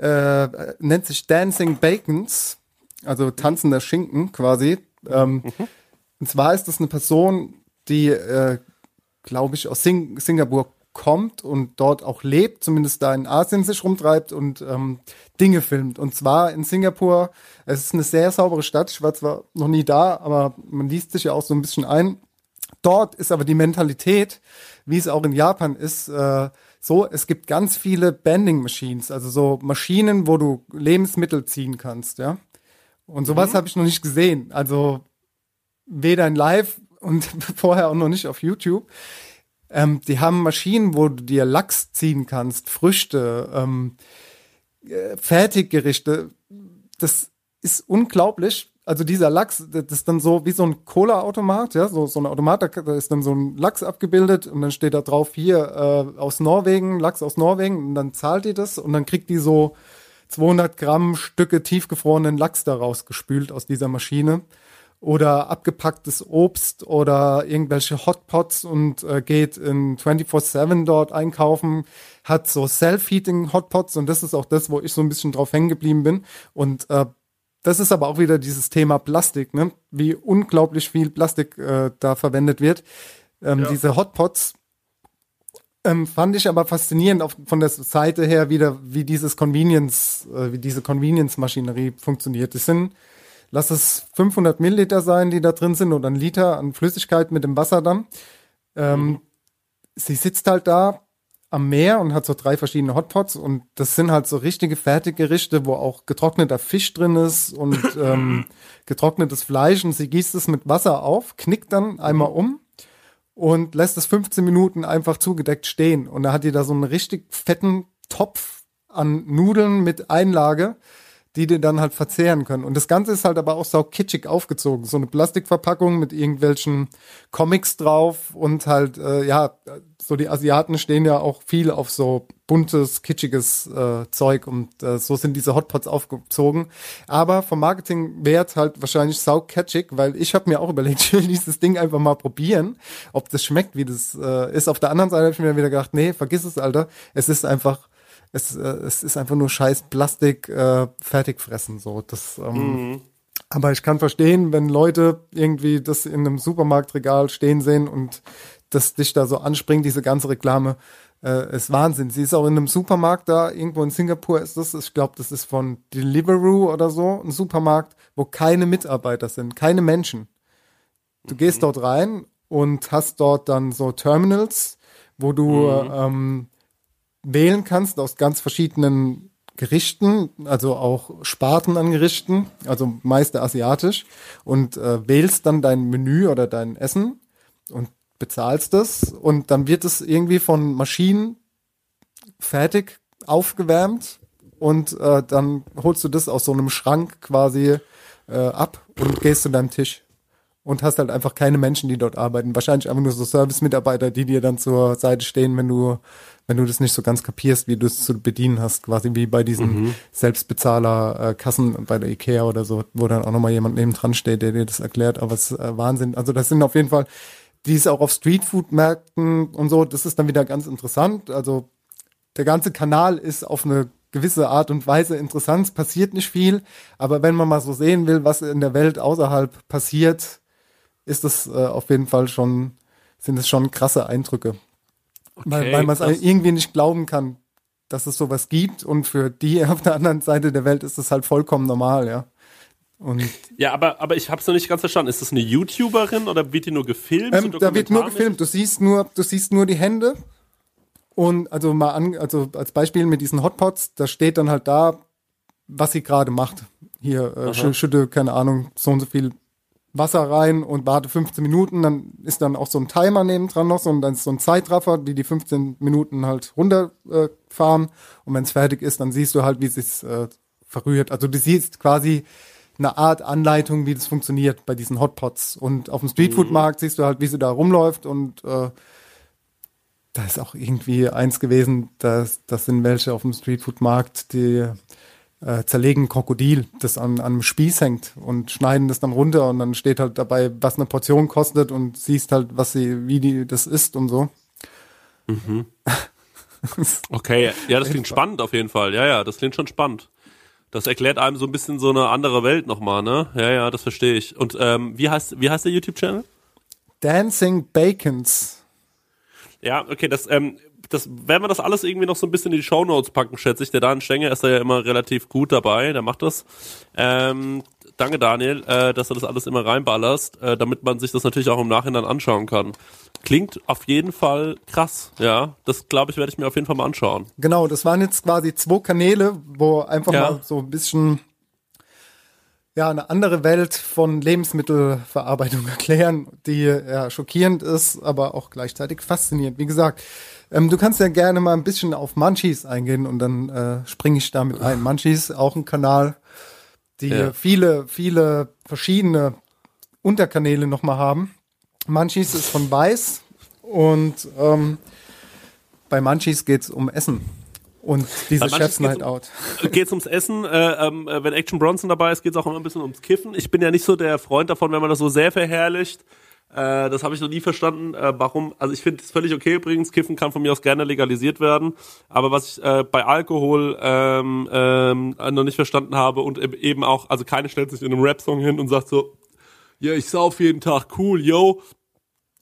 äh, nennt sich Dancing Bacons, also tanzender Schinken quasi. Ähm, mhm. Und zwar ist das eine Person, die, äh, glaube ich, aus Sing Singapur kommt und dort auch lebt, zumindest da in Asien sich rumtreibt und ähm, Dinge filmt. Und zwar in Singapur, es ist eine sehr saubere Stadt, ich war zwar noch nie da, aber man liest sich ja auch so ein bisschen ein. Dort ist aber die Mentalität, wie es auch in Japan ist, äh, so, es gibt ganz viele Bending Machines, also so Maschinen, wo du Lebensmittel ziehen kannst, ja. Und sowas mhm. habe ich noch nicht gesehen. Also weder in Live und vorher auch noch nicht auf YouTube. Ähm, die haben Maschinen, wo du dir Lachs ziehen kannst, Früchte, ähm, äh, Fertiggerichte. Das ist unglaublich also dieser Lachs, das ist dann so wie so ein Cola-Automat, ja, so, so ein Automat, da ist dann so ein Lachs abgebildet und dann steht da drauf hier äh, aus Norwegen, Lachs aus Norwegen und dann zahlt die das und dann kriegt die so 200 Gramm Stücke tiefgefrorenen Lachs daraus gespült aus dieser Maschine oder abgepacktes Obst oder irgendwelche Hotpots und äh, geht in 24-7 dort einkaufen, hat so Self-Heating Hotpots und das ist auch das, wo ich so ein bisschen drauf hängen geblieben bin und äh, das ist aber auch wieder dieses Thema Plastik, ne? wie unglaublich viel Plastik äh, da verwendet wird. Ähm, ja. Diese Hotpots ähm, fand ich aber faszinierend auf, von der Seite her wieder, wie dieses Convenience, äh, wie diese Convenience-Maschinerie funktioniert. Das sind, lass es 500 Milliliter sein, die da drin sind oder ein Liter an Flüssigkeit mit dem Wasser dann. Ähm, mhm. Sie sitzt halt da, am Meer und hat so drei verschiedene Hotpots und das sind halt so richtige Fertiggerichte, wo auch getrockneter Fisch drin ist und ähm, getrocknetes Fleisch und sie gießt es mit Wasser auf, knickt dann einmal um und lässt es 15 Minuten einfach zugedeckt stehen und da hat die da so einen richtig fetten Topf an Nudeln mit Einlage die dir dann halt verzehren können. Und das Ganze ist halt aber auch sau kitschig aufgezogen. So eine Plastikverpackung mit irgendwelchen Comics drauf und halt, äh, ja, so die Asiaten stehen ja auch viel auf so buntes, kitschiges äh, Zeug und äh, so sind diese Hotpots aufgezogen. Aber vom Marketingwert halt wahrscheinlich sau catchig, weil ich habe mir auch überlegt, ich will dieses Ding einfach mal probieren, ob das schmeckt, wie das äh, ist. Auf der anderen Seite habe ich mir wieder gedacht, nee, vergiss es, Alter. Es ist einfach es, äh, es ist einfach nur scheiß Plastik äh, fertigfressen. So. Das, ähm, mhm. Aber ich kann verstehen, wenn Leute irgendwie das in einem Supermarktregal stehen sehen und das dich da so anspringt, diese ganze Reklame, äh, ist Wahnsinn. Sie ist auch in einem Supermarkt da, irgendwo in Singapur ist das, ich glaube, das ist von Deliveroo oder so, ein Supermarkt, wo keine Mitarbeiter sind, keine Menschen. Du mhm. gehst dort rein und hast dort dann so Terminals, wo du mhm. ähm, wählen kannst aus ganz verschiedenen Gerichten, also auch Sparten an Gerichten, also meist asiatisch, und äh, wählst dann dein Menü oder dein Essen und bezahlst das und dann wird es irgendwie von Maschinen fertig aufgewärmt und äh, dann holst du das aus so einem Schrank quasi äh, ab und gehst zu deinem Tisch und hast halt einfach keine Menschen, die dort arbeiten. Wahrscheinlich einfach nur so Service-Mitarbeiter, die dir dann zur Seite stehen, wenn du wenn du das nicht so ganz kapierst, wie du es zu bedienen hast, quasi wie bei diesen mhm. Selbstbezahler-Kassen bei der Ikea oder so, wo dann auch nochmal jemand neben dran steht, der dir das erklärt, aber es ist äh, Wahnsinn. Also das sind auf jeden Fall, die ist auch auf Streetfood-Märkten und so, das ist dann wieder ganz interessant. Also der ganze Kanal ist auf eine gewisse Art und Weise interessant, es passiert nicht viel, aber wenn man mal so sehen will, was in der Welt außerhalb passiert, ist das äh, auf jeden Fall schon, sind es schon krasse Eindrücke. Okay, weil weil man es irgendwie nicht glauben kann, dass es sowas gibt. Und für die auf der anderen Seite der Welt ist es halt vollkommen normal, ja. Und ja, aber, aber ich habe es noch nicht ganz verstanden. Ist das eine YouTuberin oder wird die nur gefilmt? Ähm, da wird nur gefilmt. Du siehst nur, du siehst nur die Hände. Und also mal an, also als Beispiel mit diesen Hotpots, da steht dann halt da, was sie gerade macht. Hier, äh, schütte, keine Ahnung, so und so viel Wasser rein und warte 15 Minuten, dann ist dann auch so ein Timer nebendran noch, so, und dann ist so ein Zeitraffer, die die 15 Minuten halt runterfahren äh, und wenn es fertig ist, dann siehst du halt, wie es sich äh, verrührt. Also du siehst quasi eine Art Anleitung, wie das funktioniert bei diesen Hotpots und auf dem Streetfood-Markt siehst du halt, wie sie da rumläuft und äh, da ist auch irgendwie eins gewesen, dass das sind welche auf dem Streetfood-Markt, die äh, zerlegen Krokodil, das an, an einem Spieß hängt und schneiden das dann runter und dann steht halt dabei, was eine Portion kostet und siehst halt, was sie, wie die das ist und so. Mhm. okay, ja, das klingt spannend auf jeden Fall. Ja, ja, das klingt schon spannend. Das erklärt einem so ein bisschen so eine andere Welt nochmal, ne? Ja, ja, das verstehe ich. Und ähm, wie heißt wie heißt der YouTube-Channel? Dancing Bacons. Ja, okay, das ähm, das werden wir das alles irgendwie noch so ein bisschen in die Shownotes packen, schätze ich. Der Dan Stenger ist da ja immer relativ gut dabei, der macht das. Ähm, danke Daniel, äh, dass du das alles immer reinballerst, äh, damit man sich das natürlich auch im Nachhinein anschauen kann. Klingt auf jeden Fall krass, ja. Das glaube ich, werde ich mir auf jeden Fall mal anschauen. Genau, das waren jetzt quasi zwei Kanäle, wo einfach ja. mal so ein bisschen ja, eine andere Welt von Lebensmittelverarbeitung erklären, die ja schockierend ist, aber auch gleichzeitig faszinierend. Wie gesagt, ähm, du kannst ja gerne mal ein bisschen auf Munchies eingehen und dann äh, springe ich damit ein. Munchies, auch ein Kanal, die ja. viele, viele verschiedene Unterkanäle nochmal haben. Munchies ist von Weiß und ähm, bei Munchies geht's um Essen. Und diese Chefs Night Out. Geht's ums Essen. Äh, ähm, äh, wenn Action Bronson dabei ist, geht's auch immer ein bisschen ums Kiffen. Ich bin ja nicht so der Freund davon, wenn man das so sehr verherrlicht. Äh, das habe ich noch nie verstanden, äh, warum. Also ich finde es völlig okay übrigens, Kiffen kann von mir aus gerne legalisiert werden. Aber was ich äh, bei Alkohol ähm, ähm, noch nicht verstanden habe und eben auch, also keine stellt sich in einem Rap-Song hin und sagt so, ja, ich sauf jeden Tag, cool, yo.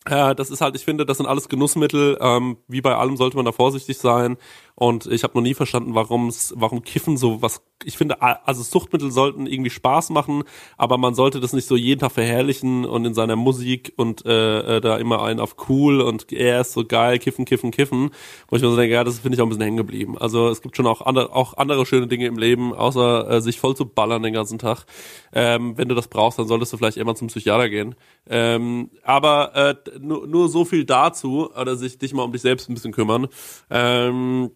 Äh, das ist halt, ich finde, das sind alles Genussmittel. Ähm, wie bei allem sollte man da vorsichtig sein. Und ich habe noch nie verstanden, warum's, warum Kiffen so was. Ich finde, also Suchtmittel sollten irgendwie Spaß machen, aber man sollte das nicht so jeden Tag verherrlichen und in seiner Musik und äh, äh, da immer einen auf cool und er ist so geil, kiffen, kiffen, kiffen. Wo ich mir so denke, ja, das finde ich auch ein bisschen hängen geblieben. Also es gibt schon auch andere, auch andere schöne Dinge im Leben, außer äh, sich voll zu ballern den ganzen Tag. Ähm, wenn du das brauchst, dann solltest du vielleicht immer zum Psychiater gehen. Ähm, aber äh, nur, nur so viel dazu, oder sich dich mal um dich selbst ein bisschen kümmern. Ähm,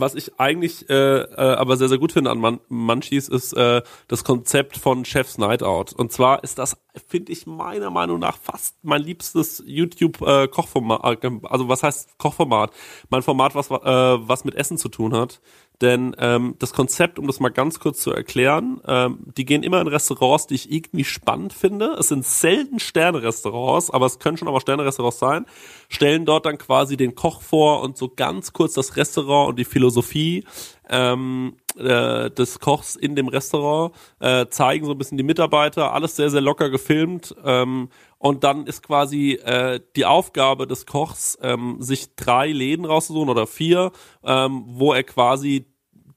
was ich eigentlich äh, äh, aber sehr, sehr gut finde an Man Munchies ist äh, das Konzept von Chef's Night Out. Und zwar ist das, finde ich meiner Meinung nach fast mein liebstes YouTube-Kochformat, äh, also was heißt Kochformat? Mein Format, was, äh, was mit Essen zu tun hat. Denn ähm, das Konzept, um das mal ganz kurz zu erklären, ähm, die gehen immer in Restaurants, die ich irgendwie spannend finde. Es sind selten Sterne-Restaurants, aber es können schon aber Sterne-Restaurants sein. Stellen dort dann quasi den Koch vor und so ganz kurz das Restaurant und die Philosophie ähm, äh, des Kochs in dem Restaurant, äh, zeigen so ein bisschen die Mitarbeiter, alles sehr, sehr locker gefilmt. Ähm, und dann ist quasi äh, die Aufgabe des Kochs, ähm, sich drei Läden rauszusuchen oder vier, ähm, wo er quasi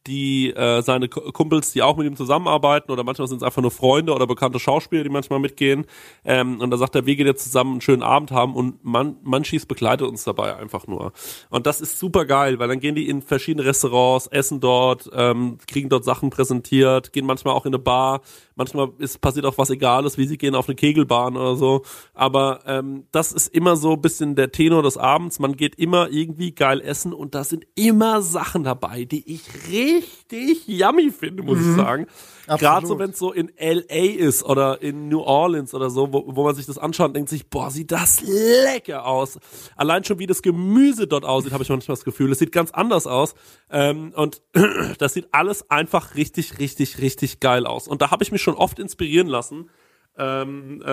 die äh, seine Kumpels, die auch mit ihm zusammenarbeiten oder manchmal sind es einfach nur Freunde oder bekannte Schauspieler, die manchmal mitgehen. Ähm, und da sagt er, wir gehen jetzt zusammen einen schönen Abend haben und Man Munchies begleitet uns dabei einfach nur. Und das ist super geil, weil dann gehen die in verschiedene Restaurants, essen dort, ähm, kriegen dort Sachen präsentiert, gehen manchmal auch in eine Bar. Manchmal ist passiert auch was Egales, wie sie gehen auf eine Kegelbahn oder so. Aber ähm, das ist immer so ein bisschen der Tenor des Abends. Man geht immer irgendwie geil essen und da sind immer Sachen dabei, die ich richtig yummy finde, muss mhm. ich sagen. Gerade so, wenn es so in LA ist oder in New Orleans oder so, wo, wo man sich das anschaut und denkt sich, boah, sieht das lecker aus. Allein schon wie das Gemüse dort aussieht, habe ich manchmal das Gefühl. Es sieht ganz anders aus. Ähm, und das sieht alles einfach richtig, richtig, richtig geil aus. Und da habe ich mich schon oft inspirieren lassen ähm, äh,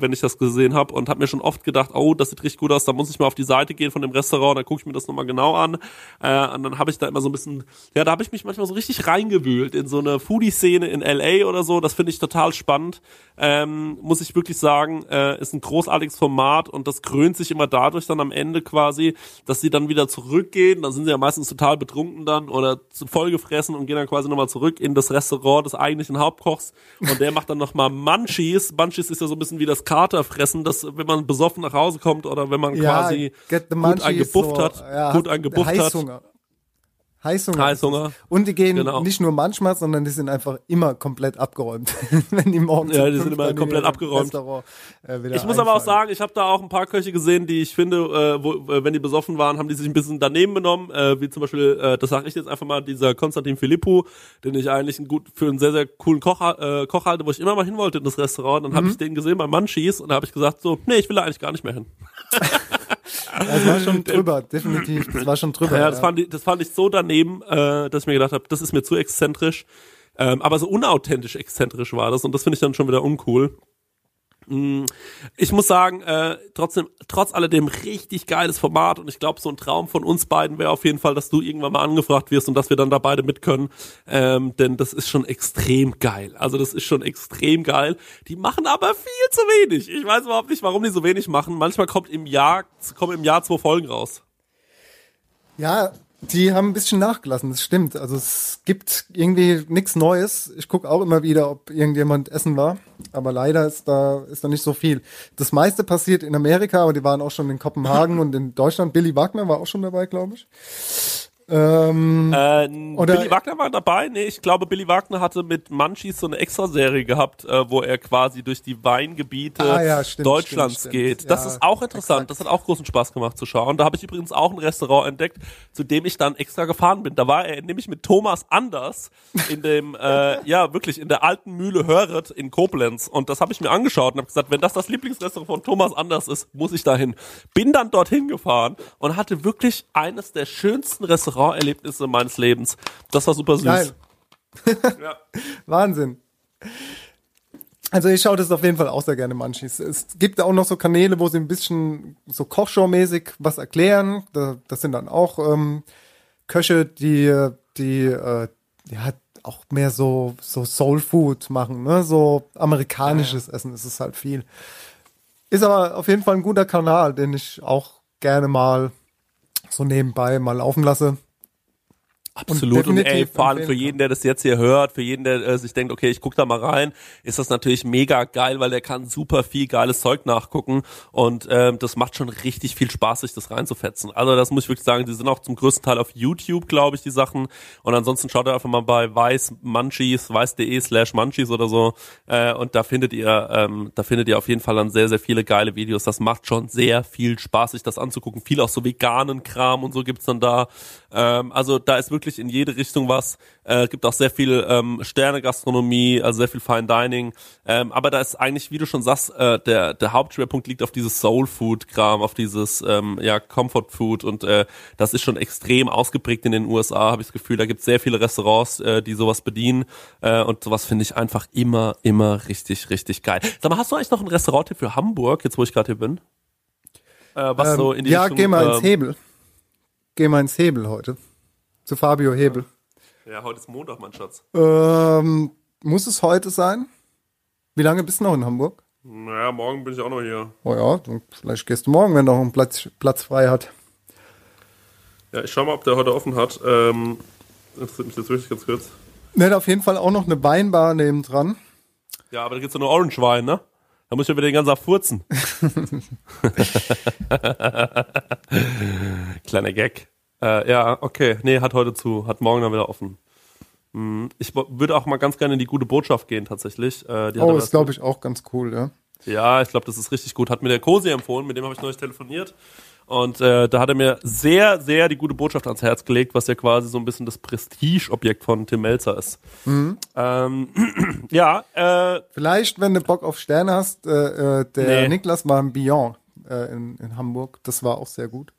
wenn ich das gesehen habe und habe mir schon oft gedacht, oh, das sieht richtig gut aus, da muss ich mal auf die Seite gehen von dem Restaurant, dann gucke ich mir das nochmal genau an. Äh, und dann habe ich da immer so ein bisschen, ja, da habe ich mich manchmal so richtig reingewühlt in so eine Foodie-Szene in LA oder so, das finde ich total spannend, ähm, muss ich wirklich sagen, äh, ist ein großartiges Format und das krönt sich immer dadurch dann am Ende quasi, dass sie dann wieder zurückgehen, dann sind sie ja meistens total betrunken dann oder vollgefressen und gehen dann quasi nochmal zurück in das Restaurant des eigentlichen Hauptkochs. Und der macht dann nochmal Munchie Bunchies. Bunchies ist ja so ein bisschen wie das Katerfressen, dass wenn man besoffen nach Hause kommt oder wenn man ja, quasi gut eingebufft so, hat, ja, gut eingebufft hat. Heißhunger. Heißhunger. Und die gehen genau. nicht nur manchmal, sondern die sind einfach immer komplett abgeräumt. Wenn die morgens Ja, die sind immer komplett abgeräumt. Äh, ich muss aber auch sagen, ich habe da auch ein paar Köche gesehen, die ich finde, äh, wo, äh, wenn die besoffen waren, haben die sich ein bisschen daneben benommen. Äh, wie zum Beispiel, äh, das sage ich jetzt einfach mal, dieser Konstantin Filippo, den ich eigentlich ein gut, für einen sehr, sehr coolen Koch, äh, Koch halte, wo ich immer mal hin wollte in das Restaurant. Dann mhm. habe ich den gesehen bei Munchies und da habe ich gesagt so, nee, ich will da eigentlich gar nicht mehr hin. Das war schon drüber, definitiv. Das war schon drüber. Ja, das, Fand ich, das fand ich so daneben, äh, dass ich mir gedacht habe, das ist mir zu exzentrisch. Ähm, aber so unauthentisch exzentrisch war das und das finde ich dann schon wieder uncool. Mm, ich muss sagen, äh, trotzdem, trotz alledem richtig geiles Format und ich glaube, so ein Traum von uns beiden wäre auf jeden Fall, dass du irgendwann mal angefragt wirst und dass wir dann da beide mit können, ähm, denn das ist schon extrem geil. Also das ist schon extrem geil. Die machen aber viel zu wenig. Ich weiß überhaupt nicht, warum die so wenig machen. Manchmal kommt im Jahr, kommen im Jahr zwei Folgen raus. Ja, die haben ein bisschen nachgelassen, das stimmt. Also es gibt irgendwie nichts Neues. Ich gucke auch immer wieder, ob irgendjemand essen war. Aber leider ist da, ist da nicht so viel. Das meiste passiert in Amerika, aber die waren auch schon in Kopenhagen und in Deutschland. Billy Wagner war auch schon dabei, glaube ich. Ähm, äh, Billy Wagner war dabei? Nee, ich glaube, Billy Wagner hatte mit Munchies so eine Extra-Serie gehabt, äh, wo er quasi durch die Weingebiete ah, ja, stimmt, Deutschlands stimmt, geht. Stimmt. Das ja, ist auch interessant. Exakt. Das hat auch großen Spaß gemacht zu schauen. Da habe ich übrigens auch ein Restaurant entdeckt, zu dem ich dann extra gefahren bin. Da war er nämlich mit Thomas Anders in dem, äh, ja, wirklich in der alten Mühle Höret in Koblenz. Und das habe ich mir angeschaut und habe gesagt, wenn das das Lieblingsrestaurant von Thomas Anders ist, muss ich dahin. Bin dann dorthin gefahren und hatte wirklich eines der schönsten Restaurants Restauranterlebnisse meines Lebens. Das war super süß. Geil. ja. Wahnsinn. Also ich schaue das auf jeden Fall auch sehr gerne Munchies. Es gibt auch noch so Kanäle, wo sie ein bisschen so Kochshow-mäßig was erklären. das sind dann auch ähm, Köche, die, die äh, ja, auch mehr so, so Soul Food machen, ne? So amerikanisches ja. Essen ist es halt viel. Ist aber auf jeden Fall ein guter Kanal, den ich auch gerne mal so nebenbei mal laufen lasse. Absolut. Und, und ey, vor allem für jeden, der das jetzt hier hört, für jeden, der äh, sich denkt, okay, ich guck da mal rein, ist das natürlich mega geil, weil der kann super viel geiles Zeug nachgucken und ähm, das macht schon richtig viel Spaß, sich das reinzufetzen. Also das muss ich wirklich sagen, die sind auch zum größten Teil auf YouTube, glaube ich, die Sachen. Und ansonsten schaut einfach mal bei weiß munchies, weiß.de slash munchies oder so äh, und da findet ihr, ähm, da findet ihr auf jeden Fall dann sehr, sehr viele geile Videos. Das macht schon sehr viel Spaß, sich das anzugucken. Viel auch so veganen Kram und so gibt's dann da. Ähm, also da ist wirklich in jede Richtung was. Äh, gibt auch sehr viel ähm, Sterne-Gastronomie, also sehr viel Fine Dining. Ähm, aber da ist eigentlich, wie du schon sagst, äh, der, der Hauptschwerpunkt liegt auf dieses Soul-Food-Kram, auf dieses ähm, ja, Comfort-Food und äh, das ist schon extrem ausgeprägt in den USA, habe ich das Gefühl. Da gibt es sehr viele Restaurants, äh, die sowas bedienen äh, und sowas finde ich einfach immer, immer richtig, richtig geil. Sag mal, hast du eigentlich noch ein Restaurant für Hamburg, jetzt wo ich gerade hier bin? Äh, was ähm, so in die ja, Richtung, geh mal ins ähm, Hebel. Geh mal ins Hebel heute. Zu Fabio Hebel. Ja, heute ist Montag, mein Schatz. Ähm, muss es heute sein? Wie lange bist du noch in Hamburg? Naja, morgen bin ich auch noch hier. Oh ja, vielleicht gehst du morgen, wenn noch ein Platz, Platz frei hat. Ja, ich schau mal, ob der heute offen hat. Ähm, interessiert mich jetzt wirklich ganz kurz. Ne, auf jeden Fall auch noch eine Weinbar neben dran. Ja, aber da gibt's ja nur Orange Wein, ne? Da muss ich ja wieder den ganzen Tag furzen. Kleiner Gag. Äh, ja, okay. Nee, hat heute zu. Hat morgen dann wieder offen. Mhm. Ich würde auch mal ganz gerne in die gute Botschaft gehen, tatsächlich. Äh, oh, ist, glaube ich, auch ganz cool, ja. Ja, ich glaube, das ist richtig gut. Hat mir der Cosi empfohlen, mit dem habe ich neulich telefoniert. Und äh, da hat er mir sehr, sehr die gute Botschaft ans Herz gelegt, was ja quasi so ein bisschen das Prestigeobjekt von Tim Melzer ist. Mhm. Ähm, ja. Äh, Vielleicht, wenn du Bock auf Sterne hast, äh, äh, der nee. Niklas war im Beyond äh, in, in Hamburg. Das war auch sehr gut.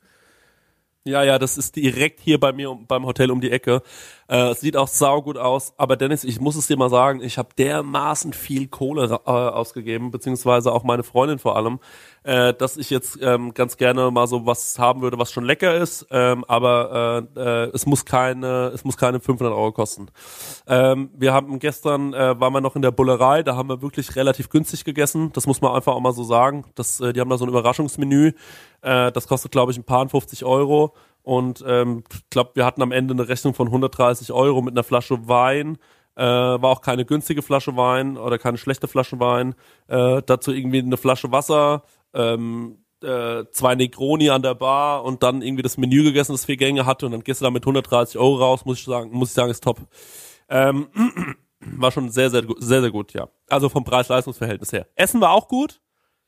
Ja, ja, das ist direkt hier bei mir beim Hotel um die Ecke. Äh, sieht auch saugut aus. Aber Dennis, ich muss es dir mal sagen, ich habe dermaßen viel Kohle äh, ausgegeben, beziehungsweise auch meine Freundin vor allem, äh, dass ich jetzt ähm, ganz gerne mal so was haben würde, was schon lecker ist, ähm, aber äh, äh, es muss keine, es muss keine 500 Euro kosten. Ähm, wir haben gestern äh, waren wir noch in der Bullerei, da haben wir wirklich relativ günstig gegessen. Das muss man einfach auch mal so sagen. Das, äh, die haben da so ein Überraschungsmenü. Äh, das kostet glaube ich ein paar 50 Euro. Und ähm, glaube, wir hatten am Ende eine Rechnung von 130 Euro mit einer Flasche Wein. Äh, war auch keine günstige Flasche Wein oder keine schlechte Flasche Wein. Äh, dazu irgendwie eine Flasche Wasser, ähm, äh, zwei Negroni an der Bar und dann irgendwie das Menü gegessen, das vier Gänge hatte und dann gehst du da mit 130 Euro raus, muss ich sagen, muss ich sagen, ist top. Ähm, war schon sehr, sehr, sehr, sehr gut, ja. Also vom Preis-Leistungs-Verhältnis her. Essen war auch gut.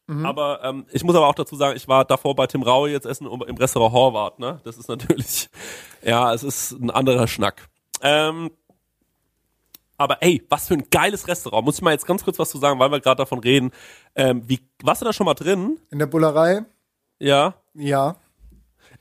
Mhm. Aber ähm, ich muss aber auch dazu sagen, ich war davor bei Tim Raue jetzt essen im Restaurant Horvath, ne? Das ist natürlich, ja, es ist ein anderer Schnack. Ähm, aber ey, was für ein geiles Restaurant. Muss ich mal jetzt ganz kurz was zu sagen, weil wir gerade davon reden. Ähm, wie, warst du da schon mal drin? In der Bullerei? Ja. Ja.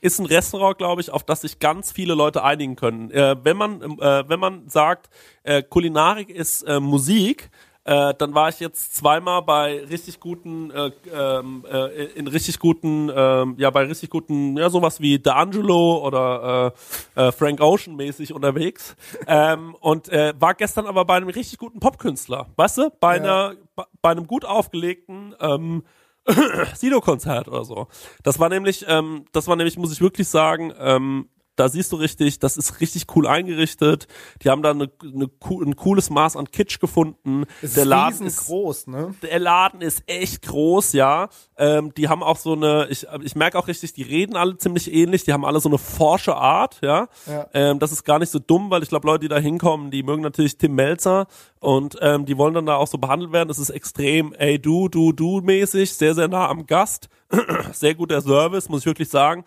Ist ein Restaurant, glaube ich, auf das sich ganz viele Leute einigen können. Äh, wenn man, äh, wenn man sagt, äh, Kulinarik ist äh, Musik, äh, dann war ich jetzt zweimal bei richtig guten, äh, ähm, äh, in richtig guten, äh, ja, bei richtig guten, ja, sowas wie D'Angelo oder äh, äh, Frank Ocean mäßig unterwegs. ähm, und äh, war gestern aber bei einem richtig guten Popkünstler, weißt du? Bei ja. einer, bei einem gut aufgelegten, ähm, Sido-Konzert oder so. Das war nämlich, ähm, das war nämlich, muss ich wirklich sagen, ähm, da siehst du richtig, das ist richtig cool eingerichtet. Die haben da eine, eine, ein cooles Maß an Kitsch gefunden. Es der Laden ist groß, ne? Der Laden ist echt groß, ja. Ähm, die haben auch so eine, ich, ich merke auch richtig, die reden alle ziemlich ähnlich. Die haben alle so eine forsche Art, ja. ja. Ähm, das ist gar nicht so dumm, weil ich glaube, Leute, die da hinkommen, die mögen natürlich Tim Melzer und ähm, die wollen dann da auch so behandelt werden. Das ist extrem, ey, du, du, du mäßig, sehr, sehr nah am Gast. sehr guter Service, muss ich wirklich sagen.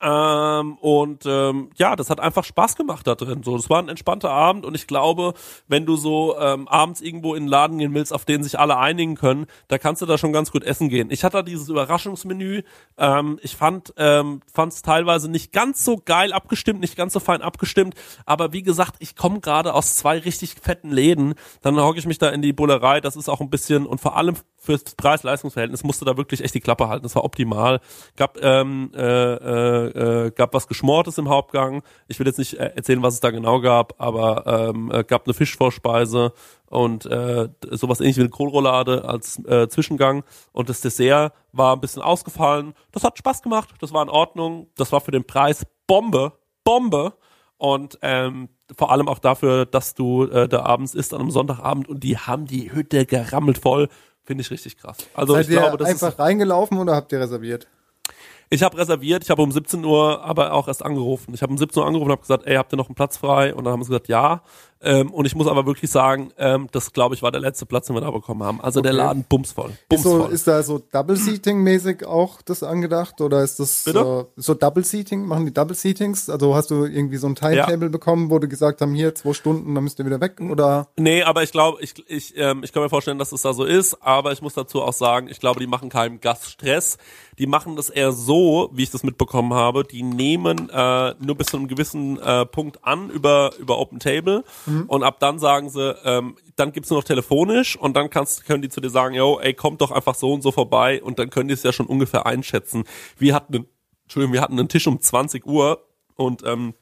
Ähm, und ähm, ja, das hat einfach Spaß gemacht da drin. So, das war ein entspannter Abend und ich glaube, wenn du so ähm, abends irgendwo in den Laden gehen willst, auf den sich alle einigen können, da kannst du da schon ganz gut essen gehen. Ich hatte dieses Überraschungsmenü. Ähm, ich fand ähm, es teilweise nicht ganz so geil abgestimmt, nicht ganz so fein abgestimmt. Aber wie gesagt, ich komme gerade aus zwei richtig fetten Läden. Dann hocke ich mich da in die Bullerei. Das ist auch ein bisschen und vor allem fürs Preis-Leistungs-Verhältnis musste da wirklich echt die Klappe halten. Das war optimal. Gab ähm, äh, äh, gab was Geschmortes im Hauptgang. Ich will jetzt nicht äh, erzählen, was es da genau gab, aber ähm, äh, gab eine Fischvorspeise und äh, sowas ähnlich wie eine Kohlroulade als äh, Zwischengang. Und das Dessert war ein bisschen ausgefallen. Das hat Spaß gemacht. Das war in Ordnung. Das war für den Preis Bombe. Bombe. und ähm, vor allem auch dafür, dass du äh, da abends isst an einem Sonntagabend und die haben die Hütte gerammelt voll, finde ich richtig krass. Also Seid ich glaube, ihr das einfach ist, reingelaufen oder habt ihr reserviert? ich habe reserviert, ich habe um 17 Uhr aber auch erst angerufen. Ich habe um 17 Uhr angerufen und habe gesagt, ey, habt ihr noch einen Platz frei? Und dann haben sie gesagt, ja. Ähm, und ich muss aber wirklich sagen, ähm, das glaube ich war der letzte Platz, den wir da bekommen haben. Also der Okay. Laden bumsvoll. Ist, so, Bumsvoll. ist da so Double Seating mäßig auch das angedacht oder ist das äh, so Double Seating? Machen die Double Seatings? Also hast du irgendwie so ein Timetable bekommen, wo du gesagt haben, hier zwei Stunden, dann müsst ihr wieder weg oder? Nee, aber ich glaube, ich, ich, ähm, ich kann mir vorstellen, dass es da so ist, aber ich muss dazu auch sagen, ich glaube, die machen keinen Gaststress. Die machen das eher so, wie ich das mitbekommen habe. Die nehmen äh, nur bis zu einem gewissen äh, Punkt an über, über Open Table und ab dann sagen sie, ähm, dann gibt's nur noch telefonisch und dann kannst, können die zu dir sagen, yo, ey, kommt doch einfach so und so vorbei und dann können die es ja schon ungefähr einschätzen. Wir hatten Entschuldigung, wir hatten einen Tisch um 20 Uhr und ähm,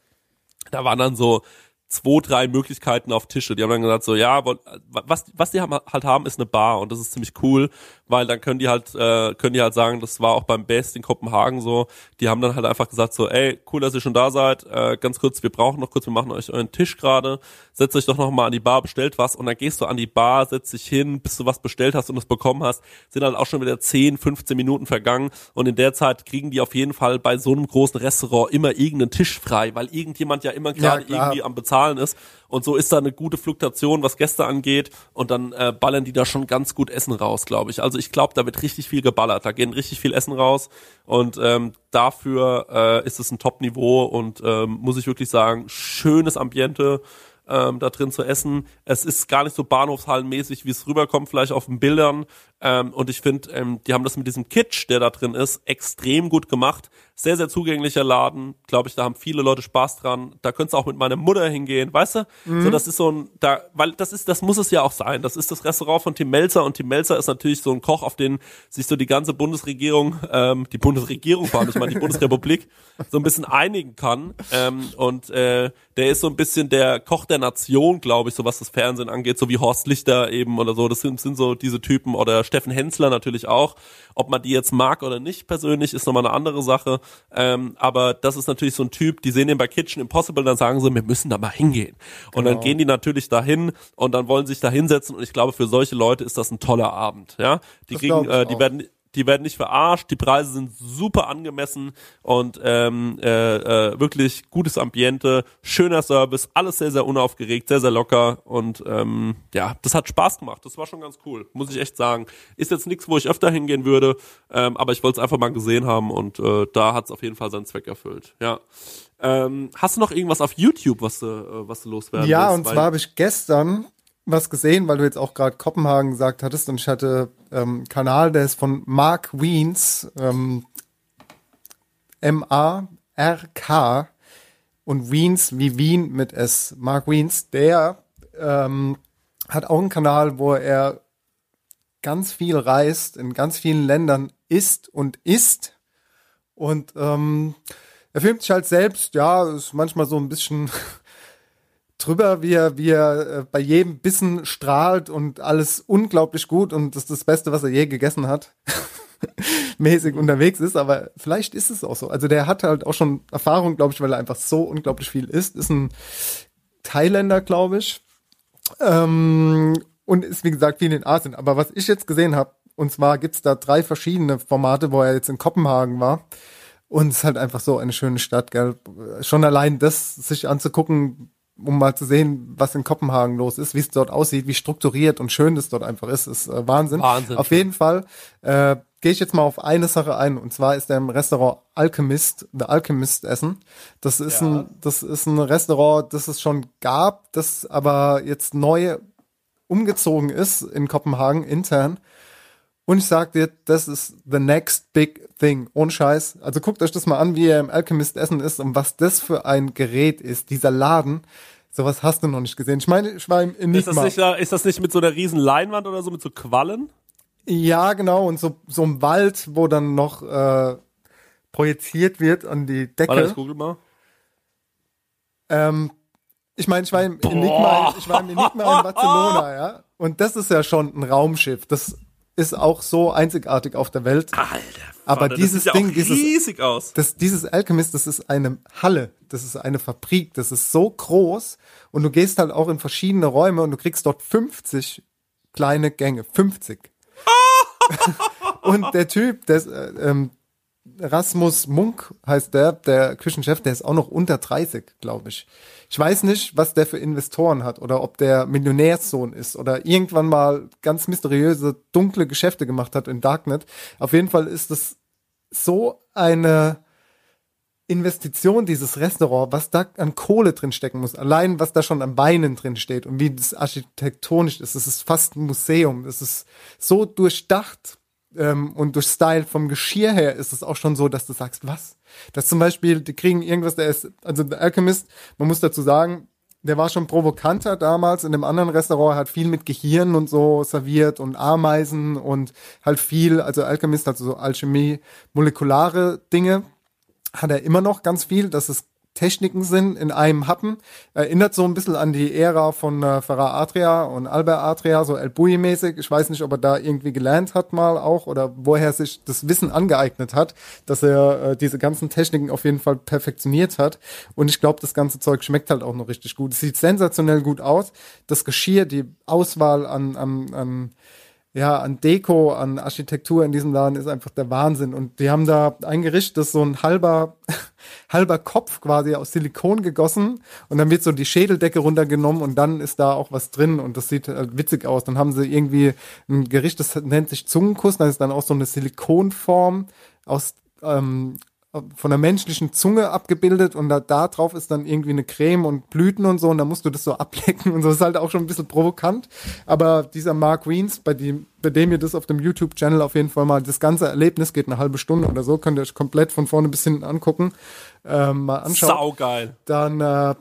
da waren dann so zwei, drei Möglichkeiten auf Tische. Die haben dann gesagt so, ja, was, was die haben, halt haben, ist eine Bar und das ist ziemlich cool, weil dann können die halt, äh, können die halt sagen, das war auch beim Best in Kopenhagen so, die haben dann halt einfach gesagt so, ey, cool, dass ihr schon da seid, äh, ganz kurz, wir brauchen noch kurz, wir machen euch euren Tisch gerade, setzt euch doch noch mal an die Bar, bestellt was. Und dann gehst du an die Bar, setzt dich hin, bis du was bestellt hast und es bekommen hast, sind halt auch schon wieder 10, 15 Minuten vergangen. Und in der Zeit kriegen die auf jeden Fall bei so einem großen Restaurant immer irgendeinen Tisch frei, weil irgendjemand ja immer gerade klar. irgendwie am Bezahlen ist. Und so ist da eine gute Fluktuation, was Gäste angeht. Und dann äh, ballern die da schon ganz gut Essen raus, glaube ich. Also ich glaube, da wird richtig viel geballert. Da gehen richtig viel Essen raus. Und ähm, dafür äh, ist es ein Top-Niveau und ähm, muss ich wirklich sagen, schönes Ambiente ähm, da drin zu essen. Es ist gar nicht so bahnhofshallenmäßig, wie es rüberkommt, vielleicht auf den Bildern. Ähm, und ich finde, ähm, die haben das mit diesem Kitsch, der da drin ist, extrem gut gemacht. Sehr, sehr zugänglicher Laden. Glaube ich, da haben viele Leute Spaß dran. Da könntest du auch mit meiner Mutter hingehen, weißt du? So, das ist so ein, da, weil das ist, das muss es ja auch sein. Das ist das Restaurant von Tim Melzer und Tim Melzer ist natürlich so ein Koch, auf den sich so die ganze Bundesregierung, ähm, die Bundesregierung vor allem, ich meine die Bundesrepublik, so ein bisschen einigen kann. Ähm, und äh, der ist so ein bisschen der Koch der Nation, glaube ich, so was das Fernsehen angeht, so wie Horst Lichter eben oder so. Das sind, sind so diese Typen oder Steffen Hensler natürlich auch. Ob man die jetzt mag oder nicht persönlich, ist nochmal eine andere Sache. Ähm, aber das ist natürlich so ein Typ, die sehen den bei Kitchen Impossible, dann sagen sie, wir müssen da mal hingehen. Und dann gehen die natürlich dahin und dann wollen sich da hinsetzen und ich glaube, für solche Leute ist das ein toller Abend. Ja, die Das kriegen, äh, die auch. werden die werden nicht verarscht, die Preise sind super angemessen und ähm, äh, äh, wirklich gutes Ambiente, schöner Service, alles sehr, sehr unaufgeregt, sehr, sehr locker und ähm, ja, das hat Spaß gemacht, das war schon ganz cool, muss ich echt sagen. Ist jetzt nichts, wo ich öfter hingehen würde, ähm, aber ich wollte es einfach mal gesehen haben und äh, da hat es auf jeden Fall seinen Zweck erfüllt, ja. Ähm, hast du noch irgendwas auf YouTube, was du, äh, was du loswerden Ja, willst? und Weil- zwar habe ich gestern was gesehen, weil du jetzt auch gerade Kopenhagen gesagt hattest und ich hatte ähm, Kanal, der ist von Mark Wiens, ähm, M-A-R-K und Wiens wie Wien mit S. Mark Wiens, der ähm, hat auch einen Kanal, wo er ganz viel reist, in ganz vielen Ländern isst und isst und ähm, er filmt sich halt selbst, ja, ist manchmal so ein bisschen drüber, wie er, wie er äh, bei jedem Bissen strahlt und alles unglaublich gut und das ist das Beste, was er je gegessen hat. mäßig unterwegs ist, aber vielleicht ist es auch so. Also der hat halt auch schon Erfahrung, glaube ich, weil er einfach so unglaublich viel isst. Ist ein Thailänder, glaube ich. Ähm, und ist, wie gesagt, viel in Asien. Aber was ich jetzt gesehen habe, und zwar gibt's da drei verschiedene Formate, wo er jetzt in Kopenhagen war. Und es ist halt einfach so eine schöne Stadt, gell. Schon allein das sich anzugucken, um mal zu sehen, was in Kopenhagen los ist, wie es dort aussieht, wie strukturiert und schön das dort einfach ist, ist äh, Wahnsinn. Wahnsinn. Auf jeden Fall äh, gehe ich jetzt mal auf eine Sache ein, und zwar ist er im Restaurant Alchemist, The Alchemist Essen. Das ist ein, das ist ein Restaurant, das es schon gab, das aber jetzt neu umgezogen ist in Kopenhagen intern. Und ich sag dir, das ist the next big thing. Ohne Scheiß. Also guckt euch das mal an, wie er im Alchemist Essen ist und was das für ein Gerät ist. Dieser Laden. Sowas hast du noch nicht gesehen. Ich meine, ich war im ist, das Enigma. nicht, ist das nicht mit so einer riesen Leinwand oder so, mit so Quallen? Ja, genau. Und so, so ein Wald, wo dann noch äh, projiziert wird an die Warte, ich Decke. google mal. Ähm, ich meine, ich war im Enigma, ich war im Enigma in Barcelona, ja. Und das ist ja schon ein Raumschiff. Das ist auch so einzigartig auf der Welt. Alter, Aber Vater, dieses ja Ding, auch dieses- riesig aus. Das, dieses Alchemist, das ist eine Halle, das ist eine Fabrik, das ist so groß und du gehst halt auch in verschiedene Räume und du kriegst dort 50 kleine Gänge, 50. und der Typ, der ist, äh, ähm, Rasmus Munk heißt der, der Küchenchef, der ist auch noch unter 30, glaube ich. Ich weiß nicht, was der für Investoren hat oder ob der Millionärssohn ist oder irgendwann mal ganz mysteriöse, dunkle Geschäfte gemacht hat in Darknet. Auf jeden Fall ist es so eine Investition, dieses Restaurant, was da an Kohle drin stecken muss, allein was da schon an Beinen drin steht und wie das architektonisch ist, es ist fast ein Museum, es ist so durchdacht ähm, und durch Style vom Geschirr her ist es auch schon so, dass du sagst, was? Dass zum Beispiel, die kriegen irgendwas, der ist, also der Alchemist, man muss dazu sagen, der war schon provokanter damals in dem anderen Restaurant, hat viel mit Gehirn und so serviert und Ameisen und halt viel, also Alchemist, also so Alchemie, molekulare Dinge, hat er immer noch ganz viel, dass es Techniken sind in einem Happen. Erinnert so ein bisschen an die Ära von äh, Ferrar Adria und Albert Adria, so El Bui-mäßig. Ich weiß nicht, ob er da irgendwie gelernt hat mal auch oder woher sich das Wissen angeeignet hat, dass er äh, diese ganzen Techniken auf jeden Fall perfektioniert hat. Und ich glaube, das ganze Zeug schmeckt halt auch noch richtig gut. Es sieht sensationell gut aus. Das Geschirr, die Auswahl an, an, an ja, an Deko, an Architektur in diesem Laden ist einfach der Wahnsinn. Und die haben da ein Gericht, das so ein halber, halber Kopf quasi aus Silikon gegossen und dann wird so die Schädeldecke runtergenommen und dann ist da auch was drin und das sieht halt witzig aus. Dann haben sie irgendwie ein Gericht, das nennt sich Zungenkuss, da ist dann auch so eine Silikonform aus ähm, von der menschlichen Zunge abgebildet und da, da drauf ist dann irgendwie eine Creme und Blüten und so und da musst du das so ablecken und so ist halt auch schon ein bisschen provokant. Aber dieser Mark Wiens, bei dem, bei dem ihr das auf dem YouTube-Channel auf jeden Fall mal, das ganze Erlebnis geht eine halbe Stunde oder so, könnt ihr euch komplett von vorne bis hinten angucken, ähm, mal anschauen. Saugeil. Dann, äh,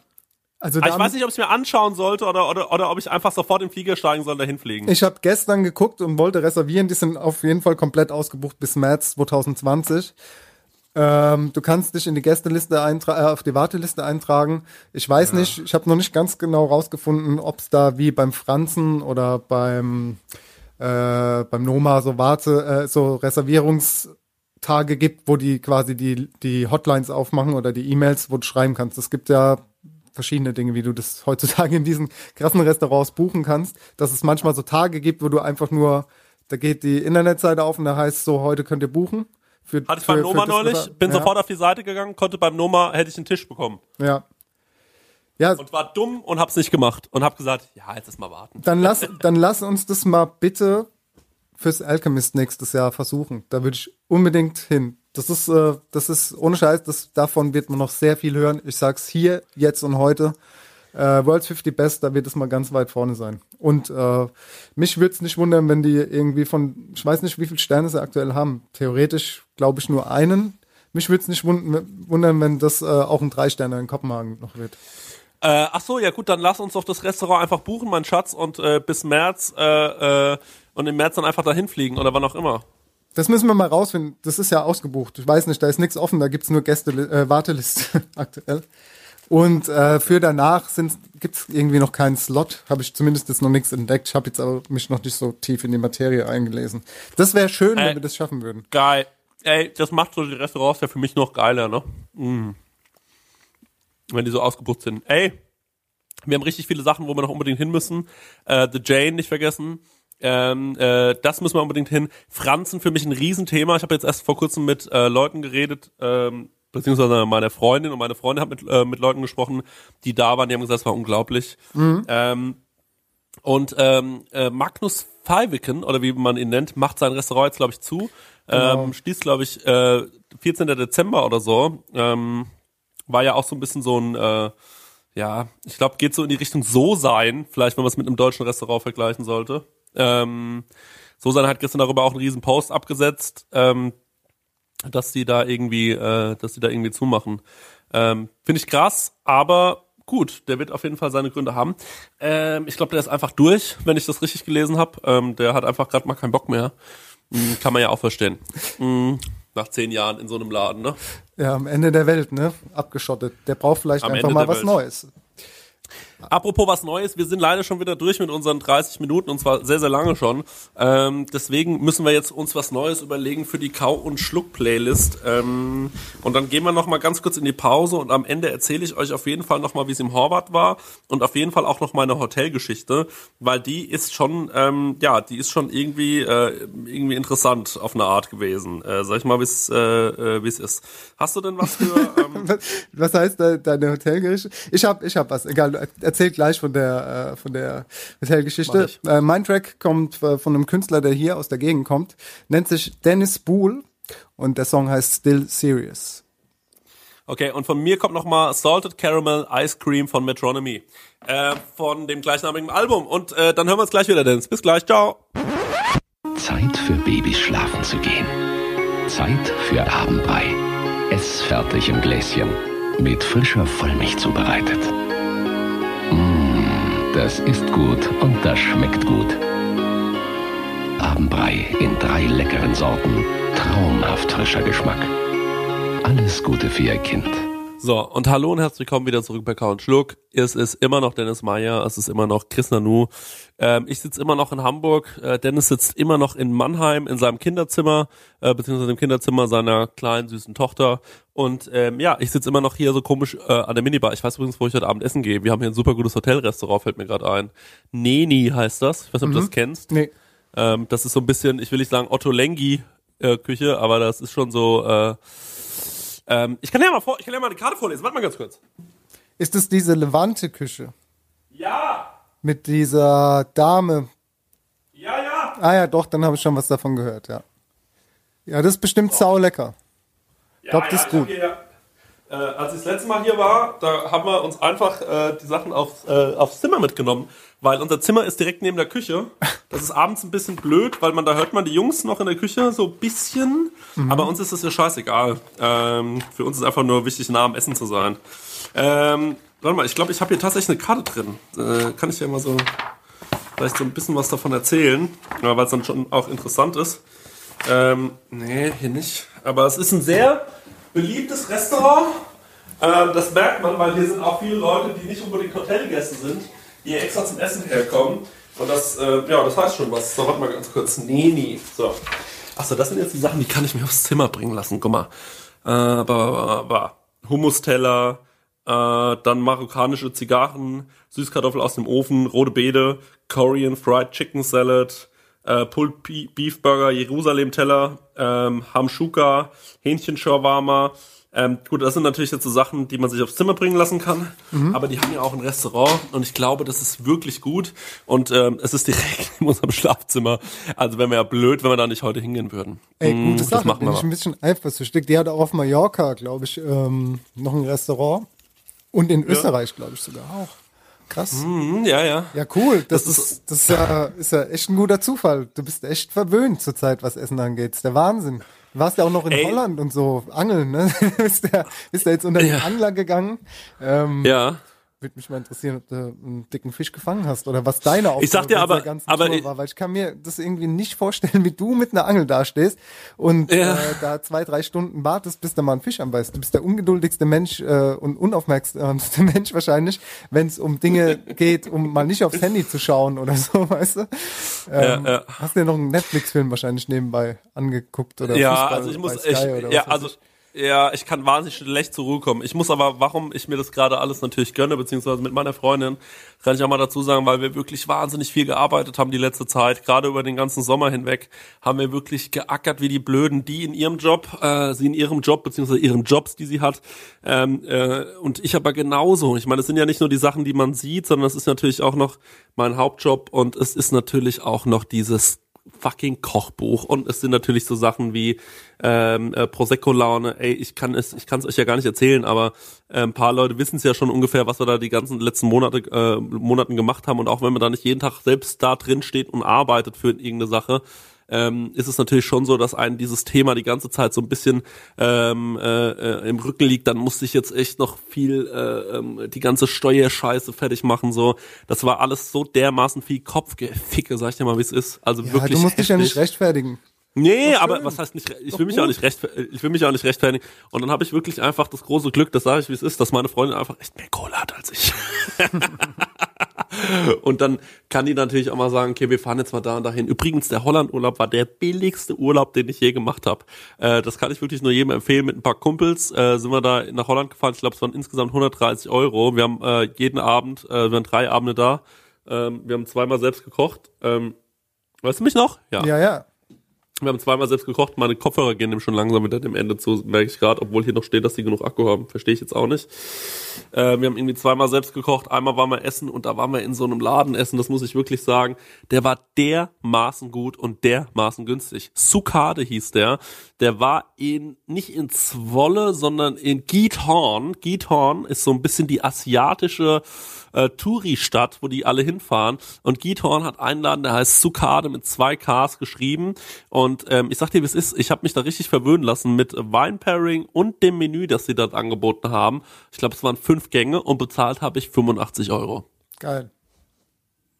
also Aber ich weiß nicht, ob ich mir anschauen sollte oder, oder, oder ob ich einfach sofort in den Flieger steigen soll, dahin fliegen. Ich habe gestern geguckt und wollte reservieren. Die sind auf jeden Fall komplett ausgebucht bis März 2020. Ähm, du kannst dich in die Gästeliste eintragen, äh, auf die Warteliste eintragen. Ich weiß nicht, ich habe noch nicht ganz genau rausgefunden, ob es da wie beim Franzen oder beim äh, beim Noma so Warte, äh, so Reservierungstage gibt, wo die quasi die die Hotlines aufmachen oder die E-Mails, wo du schreiben kannst. Es gibt ja verschiedene Dinge, wie du das heutzutage in diesen krassen Restaurants buchen kannst, dass es manchmal so Tage gibt, wo du einfach nur, da geht die Internetseite auf und da heißt so, heute könnt ihr buchen. Für, Hatte ich beim Noma neulich, bin ja, sofort auf die Seite gegangen, konnte beim Noma, hätte ich einen Tisch bekommen. Ja. Ja, Und war dumm und hab's nicht gemacht. Und hab gesagt, ja, jetzt ist mal warten. dann lass, dann lass uns das mal bitte fürs Alchemist nächstes Jahr versuchen. Da würde ich unbedingt hin. Das ist, äh, das ist ohne Scheiß, das, davon wird man noch sehr viel hören. Ich sag's hier, jetzt und heute. Äh, World's 50 Best, da wird es mal ganz weit vorne sein. Und äh, mich würde es nicht wundern, wenn die irgendwie von, ich weiß nicht, wie viele Sterne sie aktuell haben. Theoretisch glaube ich nur einen. Mich würde es nicht wund- wundern, wenn das äh, auch ein Drei-Sterne in Kopenhagen noch wird. Äh, ach so, ja gut, dann lass uns doch das Restaurant einfach buchen, mein Schatz, und äh, bis März äh, äh, und im März dann einfach dahin fliegen oder wann auch immer. Das müssen wir mal rausfinden. Das ist ja ausgebucht. Ich weiß nicht, da ist nichts offen, da gibt's nur Gäste, äh, Warteliste aktuell. Und äh, für danach sind, gibt's irgendwie noch keinen Slot. Habe ich zumindest jetzt noch nichts entdeckt. Ich habe jetzt aber mich noch nicht so tief in die Materie eingelesen. Das wäre schön, Äh. wenn wir das schaffen würden. Geil. Ey, das macht so die Restaurants ja für mich noch geiler, ne? Mm. Wenn die so ausgebucht sind. Ey, wir haben richtig viele Sachen, wo wir noch unbedingt hin müssen. Äh, The Jane nicht vergessen. Ähm, äh, das müssen wir unbedingt hin. Franzen für mich ein Riesenthema. Ich habe jetzt erst vor kurzem mit äh, Leuten geredet, ähm, beziehungsweise meine Freundin und meine Freundin hat mit, äh, mit Leuten gesprochen, die da waren, die haben gesagt, es war unglaublich. Ähm, und ähm, äh, Magnus Feiviken, oder wie man ihn nennt, macht sein Restaurant jetzt, glaube ich, zu. Ähm, schließt, glaube ich, äh, 14. Dezember oder so. Ähm, war ja auch so ein bisschen so ein, äh, ja, ich glaube, geht so in die Richtung So sein, vielleicht, wenn man es mit einem deutschen Restaurant vergleichen sollte. Ähm, so sein hat gestern darüber auch einen riesen Post abgesetzt, ähm, dass die da irgendwie, äh, dass die da irgendwie zumachen. Ähm, Finde ich krass, aber gut, der wird auf jeden Fall seine Gründe haben. Ähm, ich glaube, der ist einfach durch, wenn ich das richtig gelesen habe. Ähm, der hat einfach gerade mal keinen Bock mehr. Hm, kann man ja auch verstehen. Hm, nach zehn Jahren in so einem Laden, ne? Ja, am Ende der Welt, ne? Abgeschottet. Der braucht vielleicht Am einfach Ende mal was Welt. Neues. Apropos was Neues, wir sind leider schon wieder durch mit unseren 30 Minuten und zwar sehr, sehr lange schon. Ähm, deswegen müssen wir jetzt uns was Neues überlegen für die Kau- und Schluck-Playlist. Ähm, und dann gehen wir nochmal ganz kurz in die Pause und am Ende erzähle ich euch auf jeden Fall nochmal, wie es im Horvath war und auf jeden Fall auch noch meine Hotelgeschichte, weil die ist schon, ähm, ja, die ist schon irgendwie, äh, irgendwie interessant auf eine Art gewesen. Äh, sag ich mal, wie es äh, äh, wie es ist. Hast du denn was für... Ähm, was heißt de deine Hotelgeschichte? Ich hab, ich hab was. Egal, erzähl gleich von der, äh, von der Hotelgeschichte. Äh, mein Track kommt äh, von einem Künstler, der hier aus der Gegend kommt, nennt sich Dennis Boole und der Song heißt Still Serious. Okay, und von mir kommt nochmal Salted Caramel Ice Cream von Metronomy. Äh, von dem gleichnamigen Album. Und äh, dann hören wir uns gleich wieder, Dennis. Bis gleich, ciao. Zeit für Babys schlafen zu gehen. Zeit für Abendbrei. Ess fertig im Gläschen. Mit frischer Vollmilch zubereitet. Das ist gut und das schmeckt gut. Abendbrei in drei leckeren Sorten. Traumhaft frischer Geschmack. Alles Gute für Ihr Kind. So, und hallo und herzlich willkommen wieder zurück bei Count Schluck. Es ist immer noch Dennis Meyer, es ist immer noch Chris Nanu. Ähm, ich sitze immer noch in Hamburg, äh, Dennis sitzt immer noch in Mannheim in seinem Kinderzimmer, äh, beziehungsweise im Kinderzimmer seiner kleinen, süßen Tochter. Und ähm, ja, ich sitze immer noch hier so komisch äh, an der Minibar. Ich weiß übrigens, wo ich heute Abend essen gehe. Wir haben hier ein super gutes Hotelrestaurant, fällt mir gerade ein. Neni heißt das. Ich weiß nicht, ob Mhm. du das kennst. Nee. Ähm, das ist so ein bisschen, ich will nicht sagen Otto Lengi äh, Küche, aber das ist schon so. Äh, ähm, ich kann ja mal vor, ich kann ja mal eine Karte vorlesen. Warte mal ganz kurz. Ist es diese Levante-Küche Ja, mit dieser Dame? ja, ja. Ah ja, doch, dann habe ich schon was davon gehört, ja. Ja, das ist bestimmt saulecker. Ich glaube, das ist gut. Hier, äh, als ich das letzte Mal hier war, da haben wir uns einfach äh, die Sachen aufs, äh, aufs Zimmer mitgenommen, weil unser Zimmer ist direkt neben der Küche. Das ist abends ein bisschen blöd, weil man da hört man die Jungs noch in der Küche so ein bisschen, Mhm. aber uns ist das ja scheißegal. Ähm, für uns ist einfach nur wichtig, nah am Essen zu sein. Ähm, warte mal, ich glaube, ich habe hier tatsächlich eine Karte drin. Äh, kann ich ja mal so vielleicht so ein bisschen was davon erzählen, ja, weil es dann schon auch interessant ist. Ähm, nee, hier nicht. Aber es ist ein sehr beliebtes Restaurant. Ähm, das merkt man, weil hier sind auch viele Leute, die nicht unbedingt Hotelgäste sind, hier extra zum Essen herkommen. Und das, äh, ja, das heißt schon was. So, warte mal ganz kurz. Neni. So. Achso, das sind jetzt die Sachen, die kann ich mir aufs Zimmer bringen lassen. Guck mal. Äh, ba, ba, ba. Hummusteller, äh, dann marokkanische Zigarren, Süßkartoffel aus dem Ofen, rote Beete, Korean Fried Chicken Salad, äh, Pulled Beef Burger, Jerusalem Teller, ähm, Hamshuka, Hähnchen Shawarma. Ähm, gut, das sind natürlich jetzt so Sachen, die man sich aufs Zimmer bringen lassen kann. Aber die haben ja auch ein Restaurant und ich glaube, das ist wirklich gut. Und ähm, es ist direkt in unserem Schlafzimmer. Also wären wir ja blöd, wenn wir da nicht heute hingehen würden. Ey, Mm, gute das Sache. machen Bin wir ich mal. ein bisschen eifersüchtig. Die hat auch auf Mallorca, glaube ich, ähm, noch ein Restaurant. Und in Österreich, glaube ich, sogar auch. Krass. Mhm, ja, ja. Ja, cool. Das, Das ist, das ist, ja, ist ja echt ein guter Zufall. Du bist echt verwöhnt zurzeit, was Essen angeht. Das ist der Wahnsinn. Warst ja auch noch in Ey. Holland und so angeln, ne? bist, ja, bist ja jetzt unter den Ja. Angler gegangen. Ähm, Ja. Würde mich mal interessieren, ob du einen dicken Fisch gefangen hast oder was deine Aufgabe Ich sag dir aber- ganzen aber Tour war, weil ich kann mir das irgendwie nicht vorstellen, wie du mit einer Angel dastehst und Ja. äh, da zwei, drei Stunden wartest, bis da mal ein Fisch anbeißt. Du bist der ungeduldigste Mensch äh, und unaufmerksamste Mensch wahrscheinlich, wenn es um Dinge geht, um mal nicht aufs Handy zu schauen oder so, weißt du? Ähm, Ja, ja. Hast dir noch einen Netflix-Film wahrscheinlich nebenbei angeguckt oder ja, Fußball also ich muss, ich, oder ja, also, ich. Ja, ich kann wahnsinnig schlecht zur Ruhe kommen. Ich muss aber, warum ich mir das gerade alles natürlich gönne, beziehungsweise mit meiner Freundin, kann ich auch mal dazu sagen, weil wir wirklich wahnsinnig viel gearbeitet haben die letzte Zeit, gerade über den ganzen Sommer hinweg, haben wir wirklich geackert wie die Blöden, die in ihrem Job, äh, sie in ihrem Job, beziehungsweise ihren Jobs, die sie hat, ähm, äh, und ich aber genauso. Ich meine, es sind ja nicht nur die Sachen, die man sieht, sondern es ist natürlich auch noch mein Hauptjob und es ist natürlich auch noch dieses fucking Kochbuch und es sind natürlich so Sachen wie ähm, äh, Prosecco-Laune. Ey, ich kann es, ich kann es euch ja gar nicht erzählen, aber äh, ein paar Leute wissen es ja schon ungefähr, was wir da die ganzen letzten Monate äh, Monaten gemacht haben und auch wenn man da nicht jeden Tag selbst da drin steht und arbeitet für irgendeine Sache, ähm, ist es natürlich schon so, dass einen dieses Thema die ganze Zeit so ein bisschen ähm, äh, äh, im Rücken liegt. Dann musste ich jetzt echt noch viel äh, ähm, die ganze Steuerscheiße fertig machen. So, das war alles so dermaßen viel Kopfgeficke, sag ich dir mal, wie es ist. Also Ja, wirklich. du musst dich ja heftig. nicht rechtfertigen. Nee, Doch aber was heißt nicht, ich Doch will mich auch nicht recht, ich will mich auch nicht rechtfertigen. Und dann habe ich wirklich einfach das große Glück, das sage ich wie es ist, dass meine Freundin einfach echt mehr Kohle hat als ich. und dann kann die natürlich auch mal sagen, okay, wir fahren jetzt mal da und dahin. Übrigens, der Holland-Urlaub war der billigste Urlaub, den ich je gemacht habe. Äh, das kann ich wirklich nur jedem empfehlen. Mit ein paar Kumpels äh, sind wir da nach Holland gefahren. Ich glaube, es waren insgesamt 130 Euro. Wir haben äh, jeden Abend, äh, wir waren drei Abende da. Ähm, wir haben zweimal selbst gekocht. Ähm, weißt du mich noch? Ja, ja. ja. Wir haben zweimal selbst gekocht, meine Kopfhörer gehen dem schon langsam wieder dem Ende zu, merke ich gerade, obwohl hier noch steht, dass die genug Akku haben. Verstehe ich jetzt auch nicht. Äh, wir haben irgendwie zweimal selbst gekocht, einmal waren wir essen und da waren wir in so einem Laden essen, das muss ich wirklich sagen. Der war dermaßen gut und dermaßen günstig. Sukade hieß der. Der war in, nicht in Zwolle, sondern in Giethorn. Giethorn ist so ein bisschen die asiatische äh, Touri-Stadt, wo die alle hinfahren. Und Giethorn hat einen Laden, der heißt Sukade mit zwei Ks geschrieben. Und ähm, ich sag dir, wie es ist, ich habe mich da richtig verwöhnen lassen mit Wine-Pairing und dem Menü, das sie dort angeboten haben. Ich glaube, es waren fünf Gänge und bezahlt habe ich 85 Euro. Geil.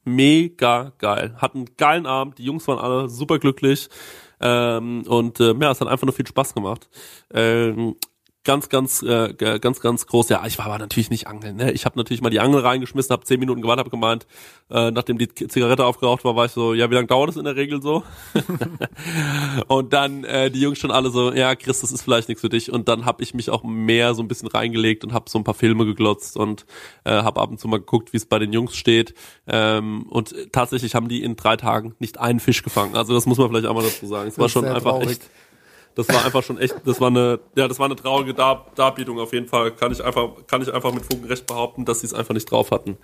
Mega geil. Hatten einen geilen Abend, die Jungs waren alle super glücklich. Ähm, und äh, ja, es hat einfach nur viel Spaß gemacht. Ähm, ganz, ganz, äh, ganz, ganz groß. Ja, ich war aber natürlich nicht angeln. Ne? Ich habe natürlich mal die Angel reingeschmissen, habe zehn Minuten gewartet, habe gemeint, äh, nachdem die Zigarette aufgeraucht war, war ich so, ja, wie lange dauert das in der Regel so? und dann äh, die Jungs schon alle so, ja, Chris, das ist vielleicht nichts für dich. Und dann habe ich mich auch mehr so ein bisschen reingelegt und habe so ein paar Filme geglotzt und äh, habe ab und zu mal geguckt, wie es bei den Jungs steht. Ähm, und tatsächlich haben die in drei Tagen nicht einen Fisch gefangen. Also das muss man vielleicht auch mal dazu sagen. Es war schon einfach traurig. echt das war einfach schon echt, das war eine, ja, das war eine traurige Dar Darbietung auf jeden Fall. Kann ich einfach, kann ich einfach mit Fug und Recht behaupten, dass sie es einfach nicht drauf hatten.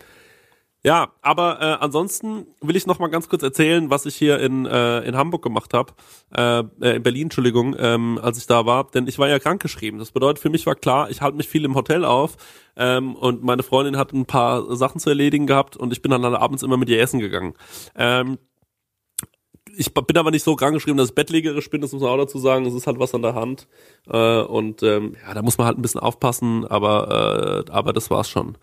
Ja, aber äh, ansonsten will ich noch mal ganz kurz erzählen, was ich hier in, äh, in Hamburg gemacht habe, äh, äh, in Berlin, Entschuldigung, ähm, als ich da war, denn ich war ja krankgeschrieben. Das bedeutet, für mich war klar, ich halte mich viel im Hotel auf ähm, und meine Freundin hat ein paar Sachen zu erledigen gehabt und ich bin dann abends immer mit ihr essen gegangen. Ähm, ich bin aber nicht so krank geschrieben, dass ich bettlägerisch bin, das muss man auch dazu sagen. Es ist halt was an der Hand. Äh, und ähm, ja, da muss man halt ein bisschen aufpassen, aber, äh, aber das war's schon.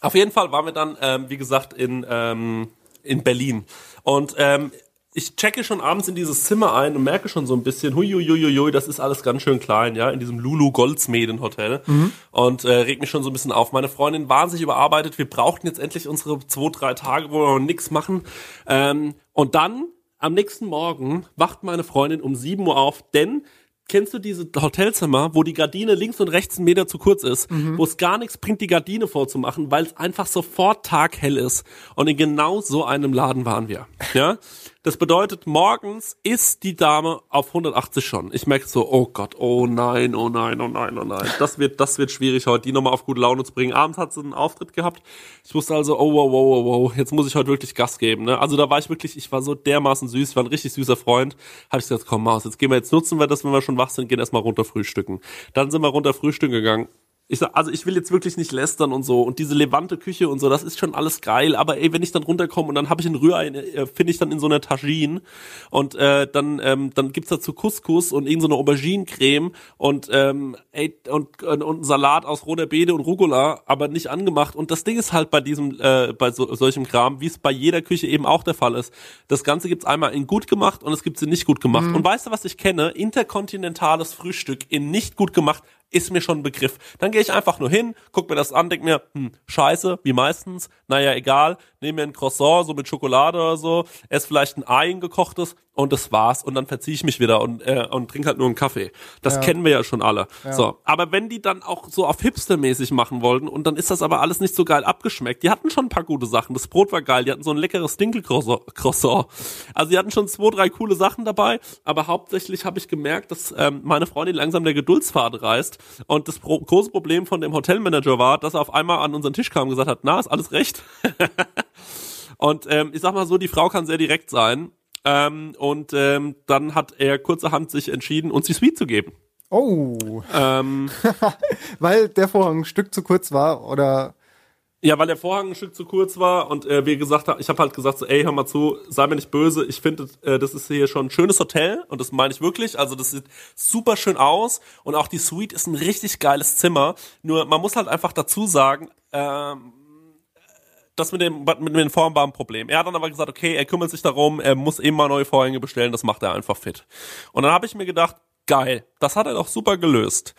Auf jeden Fall waren wir dann, ähm, wie gesagt, in, ähm, in Berlin. Und ähm, ich checke schon abends in dieses Zimmer ein und merke schon so ein bisschen, huiuiuiui, das ist alles ganz schön klein, ja, in diesem Lulu Goldsmeden Hotel. Mhm. Und äh, regt mich schon so ein bisschen auf. Meine Freundin wahnsinnig überarbeitet. Wir brauchten jetzt endlich unsere zwei, drei Tage, wo wir nichts machen. Ähm, und dann am nächsten Morgen wacht meine Freundin um 7 Uhr auf, denn kennst du diese Hotelzimmer, wo die Gardine links und rechts einen Meter zu kurz ist, mhm. wo es gar nichts bringt, die Gardine vorzumachen, weil es einfach sofort taghell ist. Und in genau so einem Laden waren wir. Ja? Das bedeutet, morgens ist die Dame auf 180 schon. Ich merke so, oh Gott, oh nein, oh nein, oh nein, oh nein. Das wird, das wird schwierig heute, die nochmal auf gute Laune zu bringen. Abends hat sie einen Auftritt gehabt. Ich wusste also, oh wow, wow, wow, wow, jetzt muss ich heute wirklich Gas geben. Ne? Also da war ich wirklich, ich war so dermaßen süß, war ein richtig süßer Freund. Habe ich gesagt, komm Maus, jetzt gehen wir, jetzt nutzen wir das, wenn wir schon wach sind, gehen erstmal runter frühstücken. Dann sind wir runter frühstücken gegangen ich sag, also ich will jetzt wirklich nicht lästern und so und diese levante Küche und so, das ist schon alles geil, aber ey, wenn ich dann runterkomme und dann habe ich ein Rührei, äh, finde ich dann in so einer Tagine und äh, dann ähm, dann gibt's dazu Couscous und irgend so eine Auberginencreme und ähm, ey, und, und, und Salat aus roter Beete und Rucola, aber nicht angemacht und das Ding ist halt bei diesem äh, bei so, solchem Kram, wie es bei jeder Küche eben auch der Fall ist. Das ganze gibt's einmal in gut gemacht und es gibt sie nicht gut gemacht. Mhm. Und weißt du, was ich kenne? Interkontinentales Frühstück in nicht gut gemacht ist mir schon ein Begriff. Dann gehe ich einfach nur hin, guck mir das an, denk mir, hm, scheiße, wie meistens, naja, egal, nehme mir ein Croissant, so mit Schokolade oder so, esse vielleicht ein Ei gekochtes und das war's. Und dann verziehe ich mich wieder und, äh, und trinke halt nur einen Kaffee. Das ja. kennen wir ja schon alle. Ja. So, aber wenn die dann auch so auf Hipster-mäßig machen wollten und dann ist das aber alles nicht so geil abgeschmeckt. Die hatten schon ein paar gute Sachen. Das Brot war geil, die hatten so ein leckeres Dinkelcroissant. Also die hatten schon zwei, drei coole Sachen dabei, aber hauptsächlich habe ich gemerkt, dass ähm, meine Freundin langsam der Geduldsfaden reißt und das pro große Problem von dem Hotelmanager war, dass er auf einmal an unseren Tisch kam und gesagt hat, na, ist alles recht. und ähm, ich sag mal so, die Frau kann sehr direkt sein. Ähm, und ähm, dann hat er kurzerhand sich entschieden, uns die Suite zu geben. Oh. Ähm, Weil der Vorhang ein Stück zu kurz war, oder? Ja, weil der Vorhang ein Stück zu kurz war und äh, wie gesagt, ich habe halt gesagt so, ey, hör mal zu, sei mir nicht böse, ich finde, äh, das ist hier schon ein schönes Hotel und das meine ich wirklich, also das sieht super schön aus und auch die Suite ist ein richtig geiles Zimmer, nur man muss halt einfach dazu sagen, ähm, das mit dem mit dem Vorhang war ein Problem. Er hat dann aber gesagt, okay, er kümmert sich darum, er muss eben mal neue Vorhänge bestellen, das macht er einfach fit. Und dann habe ich mir gedacht, geil. Das hat er doch super gelöst.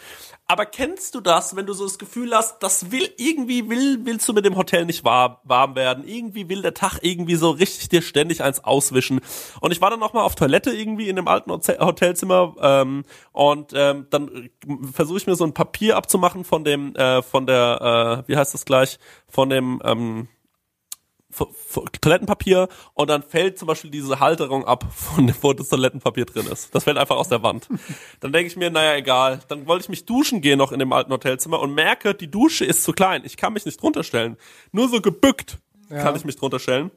Aber kennst du das, wenn du so das Gefühl hast, das will irgendwie will willst du mit dem Hotel nicht warm, warm werden, irgendwie will der Tag irgendwie so richtig dir ständig eins auswischen. Und ich war dann noch mal auf Toilette irgendwie in dem alten Hotelzimmer ähm, und ähm, dann versuche ich mir so ein Papier abzumachen von dem äh, von der äh, wie heißt das gleich von dem ähm, Toilettenpapier und dann fällt zum Beispiel diese Halterung ab, von wo das Toilettenpapier drin ist. Das fällt einfach aus der Wand. Dann denke ich mir, naja, egal. Dann wollte ich mich duschen gehen noch in dem alten Hotelzimmer und merke, die Dusche ist zu klein. Ich kann mich nicht drunter stellen. Nur so gebückt ja. kann ich mich drunter stellen.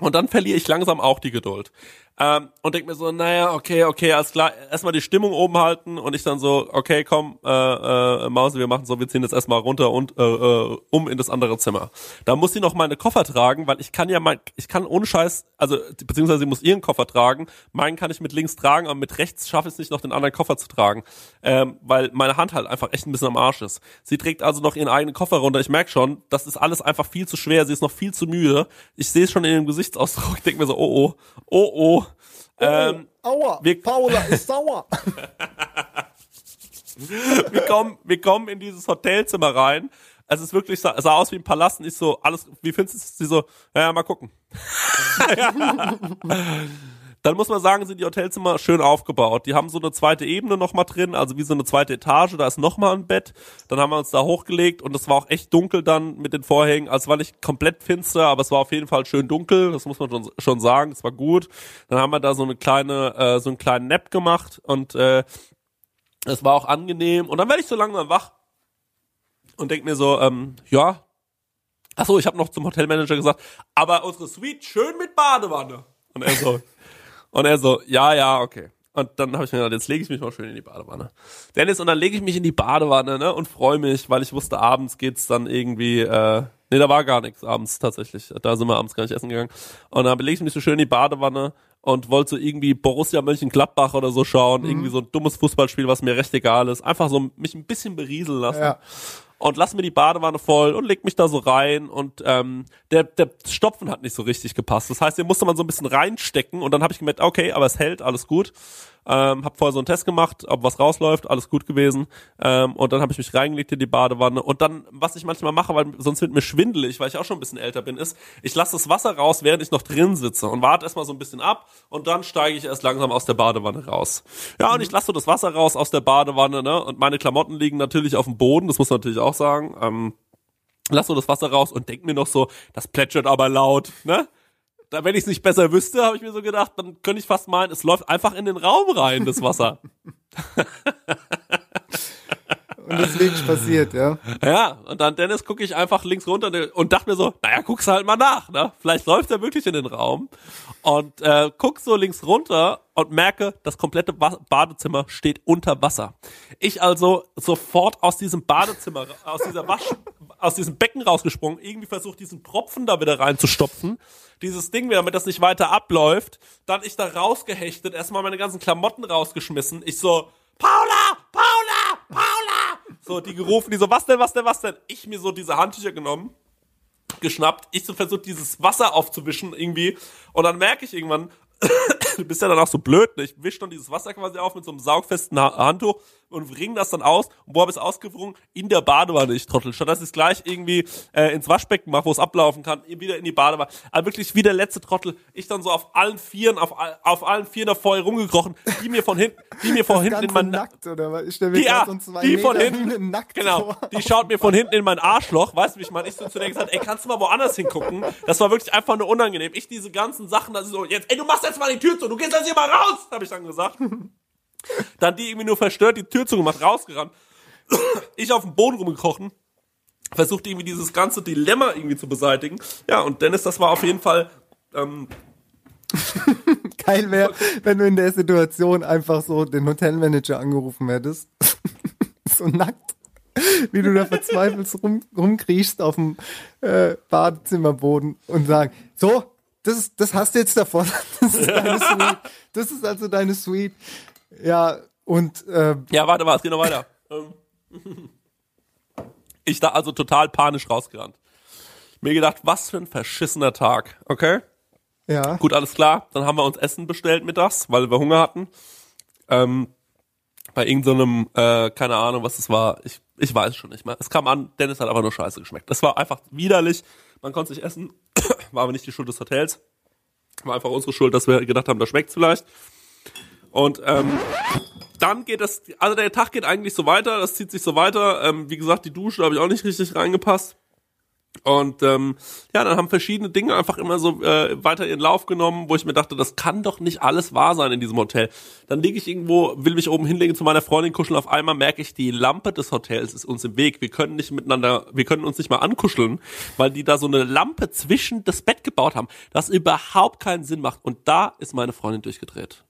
Und dann verliere ich langsam auch die Geduld. Ähm, und denk mir so, naja, okay, okay, alles klar, erstmal die Stimmung oben halten und ich dann so, okay, komm, äh, äh, Mause, wir machen so, wir ziehen jetzt erstmal runter und äh, äh, um in das andere Zimmer. Da muss sie noch meine Koffer tragen, weil ich kann ja mein, ich kann ohne Scheiß, also beziehungsweise sie muss ihren Koffer tragen, meinen kann ich mit links tragen, aber mit rechts schaffe ich es nicht, noch den anderen Koffer zu tragen, ähm, weil meine Hand halt einfach echt ein bisschen am Arsch ist. Sie trägt also noch ihren eigenen Koffer runter. Ich merk schon, das ist alles einfach viel zu schwer, sie ist noch viel zu müde. Ich sehe es schon in ihrem Gesichtsausdruck, ich denk mir so, oh oh, oh oh, Oh, ähm, aua, wir, Paula ist sauer. wir, kommen, wir kommen in dieses Hotelzimmer rein. Es ist wirklich, sah, sah aus wie ein Palast und ich so, alles, wie findest du es? Sie so, ja, mal gucken. Dann muss man sagen, sind die Hotelzimmer schön aufgebaut. Die haben so eine zweite Ebene nochmal drin, also wie so eine zweite Etage, da ist nochmal ein Bett. Dann haben wir uns da hochgelegt und es war auch echt dunkel dann mit den Vorhängen. Also war nicht komplett finster, aber es war auf jeden Fall schön dunkel, das muss man schon, schon sagen, es war gut. Dann haben wir da so eine kleine, äh, so einen kleinen Nap gemacht und äh, es war auch angenehm. Und dann werde ich so langsam wach und denk mir so, ähm, ja, Achso, ich habe noch zum Hotelmanager gesagt, aber unsere Suite schön mit Badewanne. Und er so, und er so, ja, ja, okay. Und dann habe ich mir gedacht, jetzt lege ich mich mal schön in die Badewanne. Dennis, und dann lege ich mich in die Badewanne, ne, und freue mich, weil ich wusste, abends geht's dann irgendwie, äh, nee, da war gar nichts abends tatsächlich. Da sind wir abends gar nicht essen gegangen. Und dann lege ich mich so schön in die Badewanne und wollte so irgendwie Borussia Mönchengladbach oder so schauen, mhm. irgendwie so ein dummes Fußballspiel, was mir recht egal ist. Einfach so mich ein bisschen berieseln lassen. Ja und lass mir die Badewanne voll und leg mich da so rein und ähm, der, der Stopfen hat nicht so richtig gepasst. Das heißt, den musste man so ein bisschen reinstecken und dann habe ich gemerkt, okay, aber es hält, alles gut. Ähm, hab vorher so einen Test gemacht, ob was rausläuft, alles gut gewesen. Ähm, und dann habe ich mich reingelegt in die Badewanne. Und dann, was ich manchmal mache, weil sonst wird mir schwindelig, weil ich auch schon ein bisschen älter bin, ist, ich lasse das Wasser raus, während ich noch drin sitze und warte erstmal so ein bisschen ab und dann steige ich erst langsam aus der Badewanne raus. Ja, und ich lasse so das Wasser raus aus der Badewanne, ne? Und meine Klamotten liegen natürlich auf dem Boden, das muss natürlich auch sagen. Ähm, lass so das Wasser raus und denk mir noch so, das plätschert aber laut, ne? da, wenn ich es nicht besser wüsste, habe ich mir so gedacht, dann könnte ich fast meinen, es läuft einfach in den Raum rein, das Wasser. und deswegen passiert, ja. Ja, und dann Dennis gucke ich einfach links runter und dachte mir so, naja, guck's halt mal nach, ne? Vielleicht läuft er wirklich in den Raum. Und äh, guck so links runter und merke, das komplette Badezimmer steht unter Wasser. Ich also sofort aus diesem Badezimmer, aus dieser Wasch, aus diesem Becken rausgesprungen, irgendwie versucht, diesen Tropfen da wieder reinzustopfen dieses Ding wieder, damit das nicht weiter abläuft. Dann ich da rausgehechtet, erstmal meine ganzen Klamotten rausgeschmissen. Ich so, Paula, Paula, Paula. So, die gerufen, die so, was denn, was denn, was denn? Ich mir so diese Handtücher genommen, geschnappt. Ich so versucht, dieses Wasser aufzuwischen irgendwie. Und dann merke ich irgendwann, du bist ja dann auch so blöd, ne? Ich wisch dann dieses Wasser quasi auf mit so einem saugfesten Handtuch und bring das dann aus. Und wo habe ich es ausgewrungen? In der Badewanne, ich trottel. Statt dass ich es gleich irgendwie äh, ins Waschbecken mache, wo es ablaufen kann, wieder in die Badewanne. Aber wirklich wie der letzte Trottel. Ich dann so auf allen Vieren, auf, auf allen Vieren da vorher rumgekrochen, die mir von hinten, die mir von hinten in mein nackt, oder was? Ich stell mir die, ja, so zwei die von hinten, nackt genau, vor. die schaut mir von hinten in mein Arschloch, weißt du, wie ich meine? Ich so zu der gesagt, ey, kannst du mal woanders hingucken? Das war wirklich einfach nur unangenehm. Ich diese ganzen Sachen, das ist so, jetzt, ey, du machst jetzt mal die Tür zu, du gehst jetzt hier mal raus, habe ich dann gesagt. Dann die irgendwie nur verstört, die Tür zugemacht, rausgerannt. Ich auf dem Boden rumgekrochen, versucht irgendwie dieses ganze Dilemma irgendwie zu beseitigen. Ja, und Dennis, das war auf jeden Fall ähm, Geil wäre, wenn du in der Situation einfach so den Hotelmanager angerufen hättest. so nackt. Wie du da verzweifelt rum, rumkriechst auf dem äh, Badezimmerboden und sagen, so, das, das hast du jetzt davon. Das ist deine Suite. Das ist also deine Suite. Ja, und äh, Ja, warte mal, es geht noch weiter. Ähm, ich da also total panisch rausgerannt. Mir gedacht, was für ein verschissener Tag, okay? Ja. Gut, alles klar. Dann haben wir uns Essen bestellt mittags, weil wir Hunger hatten. Ähm, bei irgendeinem, so äh, keine Ahnung, was es war. Ich, ich weiß schon nicht mehr. Es kam an, Dennis hat einfach nur scheiße geschmeckt. Das war einfach widerlich. Man konnte sich essen, war aber nicht die Schuld des Hotels. War einfach unsere Schuld, dass wir gedacht haben, da schmeckt's vielleicht. Und ähm, dann geht das, also der Tag geht eigentlich so weiter, das zieht sich so weiter. Ähm, wie gesagt, die Dusche habe ich auch nicht richtig reingepasst. Und ähm, ja, dann haben verschiedene Dinge einfach immer so äh, weiter ihren Lauf genommen, wo ich mir dachte, das kann doch nicht alles wahr sein in diesem Hotel. Dann liege ich irgendwo, will mich oben hinlegen zu meiner Freundin kuscheln, auf einmal merke ich, die Lampe des Hotels ist uns im Weg. Wir können nicht miteinander, wir können uns nicht mal ankuscheln, weil die da so eine Lampe zwischen das Bett gebaut haben, das überhaupt keinen Sinn macht. Und da ist meine Freundin durchgedreht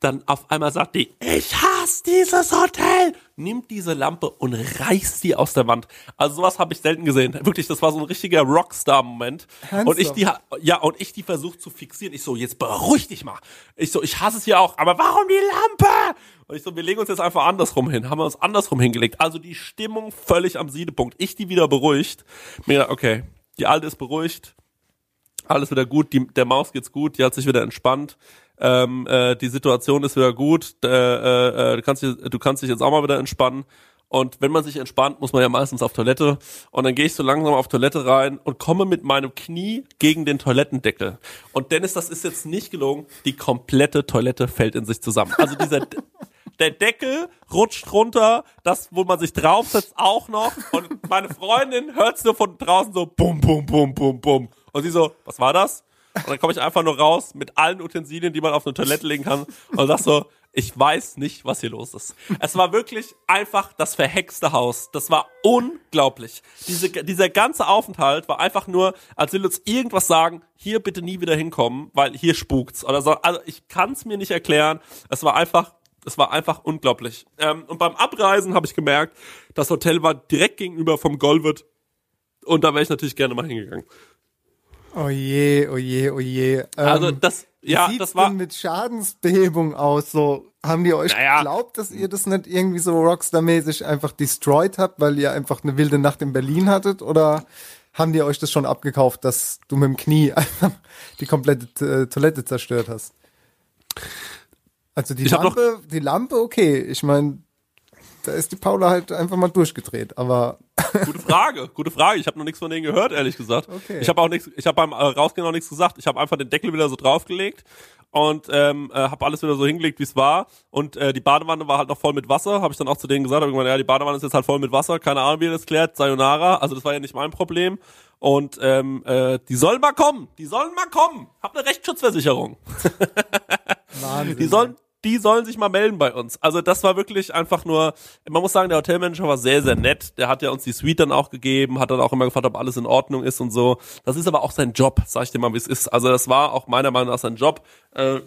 dann auf einmal sagt die, ich hasse dieses Hotel, nimmt diese Lampe und reißt die aus der Wand. Also sowas habe ich selten gesehen. Wirklich, das war so ein richtiger Rockstar-Moment. Und ich die, ja, und ich die versucht zu fixieren. Ich so, jetzt beruhig dich mal. Ich so, ich hasse es ja auch, aber warum die Lampe? Und ich so, wir legen uns jetzt einfach andersrum hin. Haben wir uns andersrum hingelegt. Also die Stimmung völlig am Siedepunkt. Ich die wieder beruhigt. Mir okay, die Alte ist beruhigt. Alles wieder gut. Die, der Maus geht's gut. Die hat sich wieder entspannt ähm, äh, die Situation ist wieder gut, äh, äh, du, kannst dich, du kannst dich jetzt auch mal wieder entspannen. Und wenn man sich entspannt, muss man ja meistens auf Toilette. Und dann gehe ich so langsam auf Toilette rein und komme mit meinem Knie gegen den Toilettendeckel. Und Dennis, das ist jetzt nicht gelungen. Die komplette Toilette fällt in sich zusammen. Also dieser der Deckel rutscht runter, das, wo man sich draufsetzt, auch noch. Und meine Freundin hört's nur von draußen so bum, bum, bum, bum, bum. Und sie so, was war das? Und dann komme ich einfach nur raus mit allen Utensilien, die man auf eine Toilette legen kann und sag so, ich weiß nicht, was hier los ist. Es war wirklich einfach das verhexte Haus. Das war unglaublich. Diese, dieser ganze Aufenthalt war einfach nur, als will uns irgendwas sagen, hier bitte nie wieder hinkommen, weil hier spukt's oder so. Also ich kann es mir nicht erklären. Es war einfach es war einfach unglaublich. Ähm, und beim Abreisen habe ich gemerkt, das Hotel war direkt gegenüber vom Golvet und da wäre ich natürlich gerne mal hingegangen. Oh je, oh je, oh je. Also ähm, das, ja, wie das war denn mit Schadensbehebung aus. So haben die euch Naja. geglaubt, dass ihr das nicht irgendwie so Rockstar-mäßig einfach destroyed habt, weil ihr einfach eine wilde Nacht in Berlin hattet? Oder haben die euch das schon abgekauft, dass du mit dem Knie einfach die komplette äh, Toilette zerstört hast? Also die Ich Lampe, die Lampe, okay. Ich meine, da ist die Paula halt einfach mal durchgedreht. Aber Gute Frage, gute Frage. Ich habe noch nichts von denen gehört, ehrlich gesagt. Okay. Ich habe auch nichts, ich habe beim äh, Rausgehen noch nichts gesagt. Ich habe einfach den Deckel wieder so draufgelegt und ähm, äh, habe alles wieder so hingelegt, wie es war. Und äh, die Badewanne war halt noch voll mit Wasser. Habe ich dann auch zu denen gesagt. Hab ich gemeint, ja, die Badewanne ist jetzt halt voll mit Wasser. Keine Ahnung, wie ihr das klärt. Sayonara. Also das war ja nicht mein Problem. Und ähm, äh, die sollen mal kommen. Die sollen mal kommen. Hab eine Rechtsschutzversicherung. Wahnsinn. Die sollen, die sollen sich mal melden bei uns. Also das war wirklich einfach nur, man muss sagen, der Hotelmanager war sehr, sehr nett. Der hat ja uns die Suite dann auch gegeben, hat dann auch immer gefragt, ob alles in Ordnung ist und so. Das ist aber auch sein Job, sag ich dir mal, wie es ist. Also das war auch meiner Meinung nach sein Job. Äh,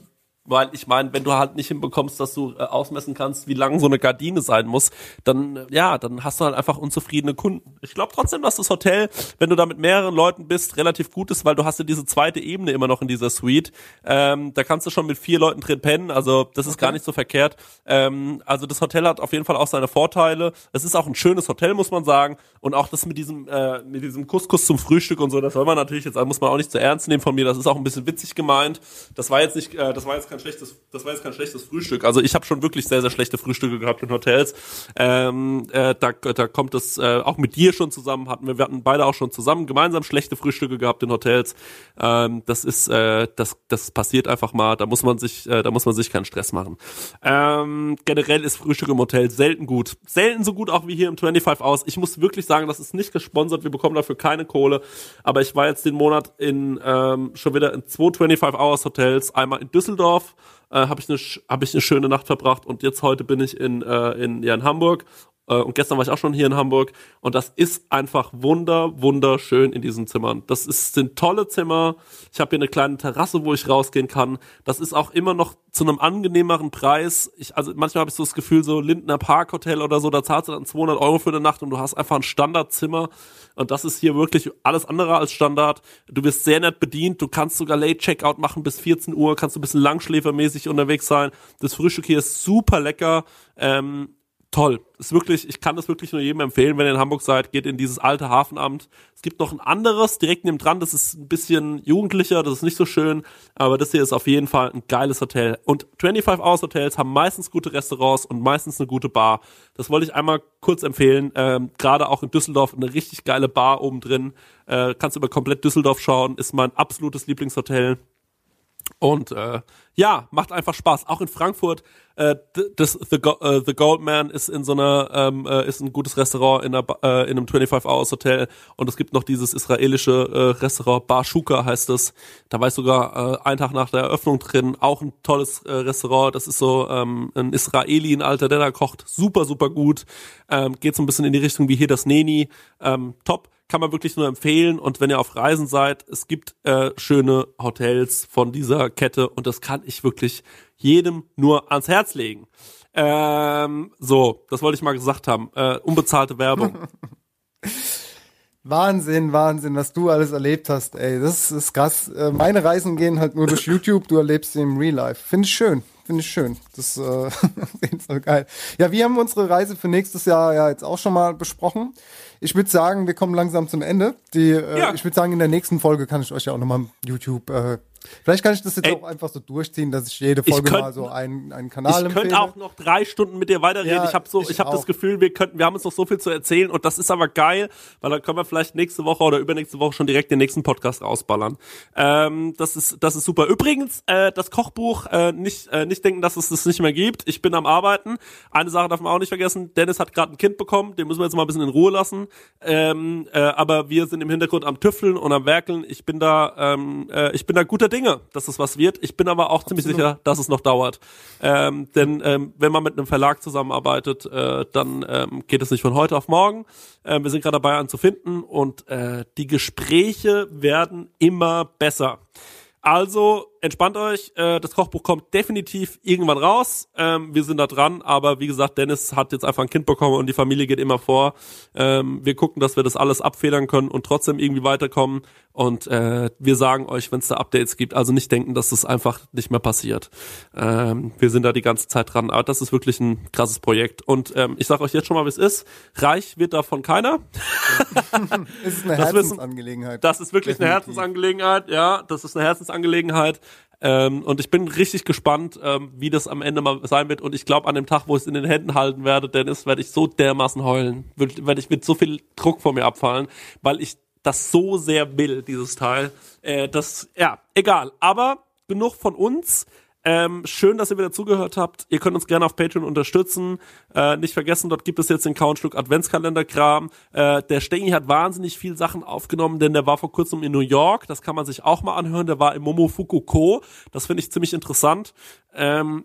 weil ich meine, wenn du halt nicht hinbekommst, dass du äh, ausmessen kannst, wie lang so eine Gardine sein muss, dann äh, ja, dann hast du halt einfach unzufriedene Kunden. Ich glaube trotzdem, dass das Hotel, wenn du da mit mehreren Leuten bist, relativ gut ist, weil du hast ja diese zweite Ebene immer noch in dieser Suite. Ähm, da kannst du schon mit vier Leuten drin pennen, also das ist gar nicht so verkehrt. Ähm, also das Hotel hat auf jeden Fall auch seine Vorteile. Es ist auch ein schönes Hotel, muss man sagen. Und auch das mit diesem äh, mit diesem Couscous zum Frühstück und so, das soll man natürlich jetzt, muss man auch nicht zu ernst nehmen von mir. Das ist auch ein bisschen witzig gemeint. Das war jetzt nicht, äh, das war jetzt kein schlechtes, das war jetzt kein schlechtes Frühstück. Also ich habe schon wirklich sehr, sehr schlechte Frühstücke gehabt in Hotels. Ähm, äh, da, da kommt es äh, auch mit dir schon zusammen, hatten wir, wir hatten beide auch schon zusammen gemeinsam schlechte Frühstücke gehabt in Hotels. Ähm, das ist, äh, das, das passiert einfach mal. Da muss man sich, äh, da muss man sich keinen Stress machen. Ähm, generell ist Frühstück im Hotel selten gut, selten so gut auch wie hier im 25 aus. Ich muss wirklich sagen, das ist nicht gesponsert. Wir bekommen dafür keine Kohle. Aber ich war jetzt den Monat in ähm, schon wieder in zwei 25 Hours Hotels, einmal in Düsseldorf äh, habe ich eine habe ich eine schöne Nacht verbracht und jetzt heute bin ich in äh, in ja in Hamburg und gestern war ich auch schon hier in Hamburg und das ist einfach wunder wunderschön in diesen Zimmern. Das ist sind tolle Zimmer. Ich habe hier eine kleine Terrasse, wo ich rausgehen kann. Das ist auch immer noch zu einem angenehmeren Preis. Ich, also manchmal habe ich so das Gefühl, so Lindner Park Hotel oder so, da zahlst du dann 200 Euro für eine Nacht und du hast einfach ein Standardzimmer. Und das ist hier wirklich alles andere als Standard. Du wirst sehr nett bedient. Du kannst sogar Late Checkout machen bis 14 Uhr. Kannst du ein bisschen langschläfermäßig unterwegs sein. Das Frühstück hier ist super lecker. Ähm, toll. Ist wirklich, ich kann das wirklich nur jedem empfehlen, wenn ihr in Hamburg seid, geht in dieses alte Hafenamt. Es gibt noch ein anderes direkt neben dran, das ist ein bisschen jugendlicher, das ist nicht so schön, aber das hier ist auf jeden Fall ein geiles Hotel. Und 25 Hours Hotels haben meistens gute Restaurants und meistens eine gute Bar. Das wollte ich einmal kurz empfehlen. Ähm, Gerade auch in Düsseldorf eine richtig geile Bar oben drin. Äh, kannst über komplett Düsseldorf schauen, ist mein absolutes Lieblingshotel. Und äh, ja, macht einfach Spaß. Auch in Frankfurt, äh, das The, Go äh, The Goldman ist in so einer ähm, äh, ist ein gutes Restaurant in, einer, äh, in einem 25 Hours Hotel und es gibt noch dieses israelische äh, Restaurant Bar Shuka heißt es. Da war ich sogar äh, einen Tag nach der Eröffnung drin. Auch ein tolles äh, Restaurant. Das ist so ähm, ein Israeli, ein Alter, der da kocht. Super, super gut. Ähm, geht so ein bisschen in die Richtung wie hier das Neni. Ähm, top kann man wirklich nur empfehlen. Und wenn ihr auf Reisen seid, es gibt äh, schöne Hotels von dieser Kette und das kann ich wirklich jedem nur ans Herz legen. Ähm, so, das wollte ich mal gesagt haben. Äh, unbezahlte Werbung. Wahnsinn, Wahnsinn, was du alles erlebt hast, ey. Das ist krass. Äh, meine Reisen gehen halt nur durch YouTube, du erlebst sie im Real Life. Finde ich schön. Finde ich schön. Das äh, ist so geil. Ja, wir haben unsere Reise für nächstes Jahr ja jetzt auch schon mal besprochen. Ich würde sagen, wir kommen langsam zum Ende. Die, äh, ja. Ich würde sagen, in der nächsten Folge kann ich euch ja auch nochmal YouTube äh, Vielleicht kann ich das jetzt Ey, auch einfach so durchziehen, dass ich jede Folge könnt, mal so einen, einen Kanal ich empfehle. Ich könnte auch noch drei Stunden mit dir weiterreden. Ja, ich habe so, ich, ich habe das Gefühl, wir könnten, wir haben uns noch so viel zu erzählen und das ist aber geil, weil dann können wir vielleicht nächste Woche oder übernächste Woche schon direkt den nächsten Podcast rausballern. Ähm, das ist, das ist super. Übrigens, äh, das Kochbuch äh, nicht, äh, nicht denken, dass es das nicht mehr gibt. Ich bin am Arbeiten. Eine Sache darf man auch nicht vergessen. Dennis hat gerade ein Kind bekommen. Den müssen wir jetzt mal ein bisschen in Ruhe lassen. Ähm, äh, aber wir sind im Hintergrund am Tüfteln und am Werkeln. Ich bin da, ähm, äh, ich bin da guter Dinge, dass es was wird. Ich bin aber auch Absolut. ziemlich sicher, dass es noch dauert. Ähm, denn ähm, wenn man mit einem Verlag zusammenarbeitet, äh, dann ähm, geht es nicht von heute auf morgen. Äh, wir sind gerade dabei anzufinden und äh, die Gespräche werden immer besser. Also entspannt euch, äh, das Kochbuch kommt definitiv irgendwann raus. Ähm, wir sind da dran, aber wie gesagt, Dennis hat jetzt einfach ein Kind bekommen und die Familie geht immer vor. Ähm, wir gucken, dass wir das alles abfedern können und trotzdem irgendwie weiterkommen. Und äh, wir sagen euch, wenn es da Updates gibt, also nicht denken, dass das einfach nicht mehr passiert. Ähm, wir sind da die ganze Zeit dran, aber das ist wirklich ein krasses Projekt. Und ähm, ich sage euch jetzt schon mal, wie es ist. Reich wird davon keiner. es ist eine Herzensangelegenheit. Das ist wirklich Definitiv. eine Herzensangelegenheit, ja. Das ist eine Herzensangelegenheit. Ähm, und ich bin richtig gespannt, ähm, wie das am Ende mal sein wird. Und ich glaube, an dem Tag, wo ich es in den Händen halten werde, Dennis, werde ich so dermaßen heulen. Werde ich mit so viel Druck vor mir abfallen, weil ich das so sehr will, dieses Teil. Äh, das, ja, egal. Aber genug von uns. Ähm, schön, dass ihr wieder zugehört habt. Ihr könnt uns gerne auf Patreon unterstützen. Äh, nicht vergessen, dort gibt es jetzt den Countschluck Adventskalender-Kram. Äh, der Stengi hat wahnsinnig viel Sachen aufgenommen, denn der war vor kurzem in New York. Das kann man sich auch mal anhören. Der war im Momofuku-ko. Das finde ich ziemlich interessant. Ähm,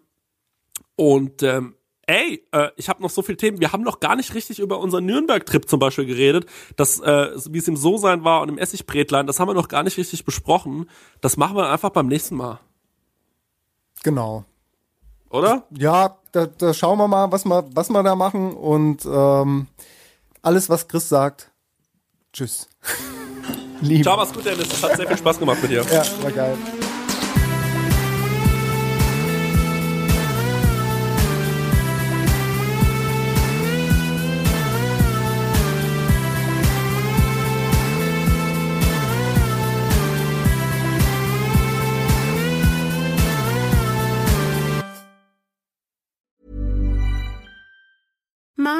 und ähm, ey, äh, ich habe noch so viele Themen. Wir haben noch gar nicht richtig über unseren Nürnberg-Trip zum Beispiel geredet, das, äh, wie es im So-Sein war und im Essigbrätlein. Das haben wir noch gar nicht richtig besprochen. Das machen wir einfach beim nächsten Mal. Genau. Oder? Ja, da, da schauen wir mal, was wir, was wir da machen. Und ähm, alles, was Chris sagt, tschüss. Liebe. Ciao, mach's gut, Dennis. Es hat sehr viel Spaß gemacht mit dir. Ja, war geil.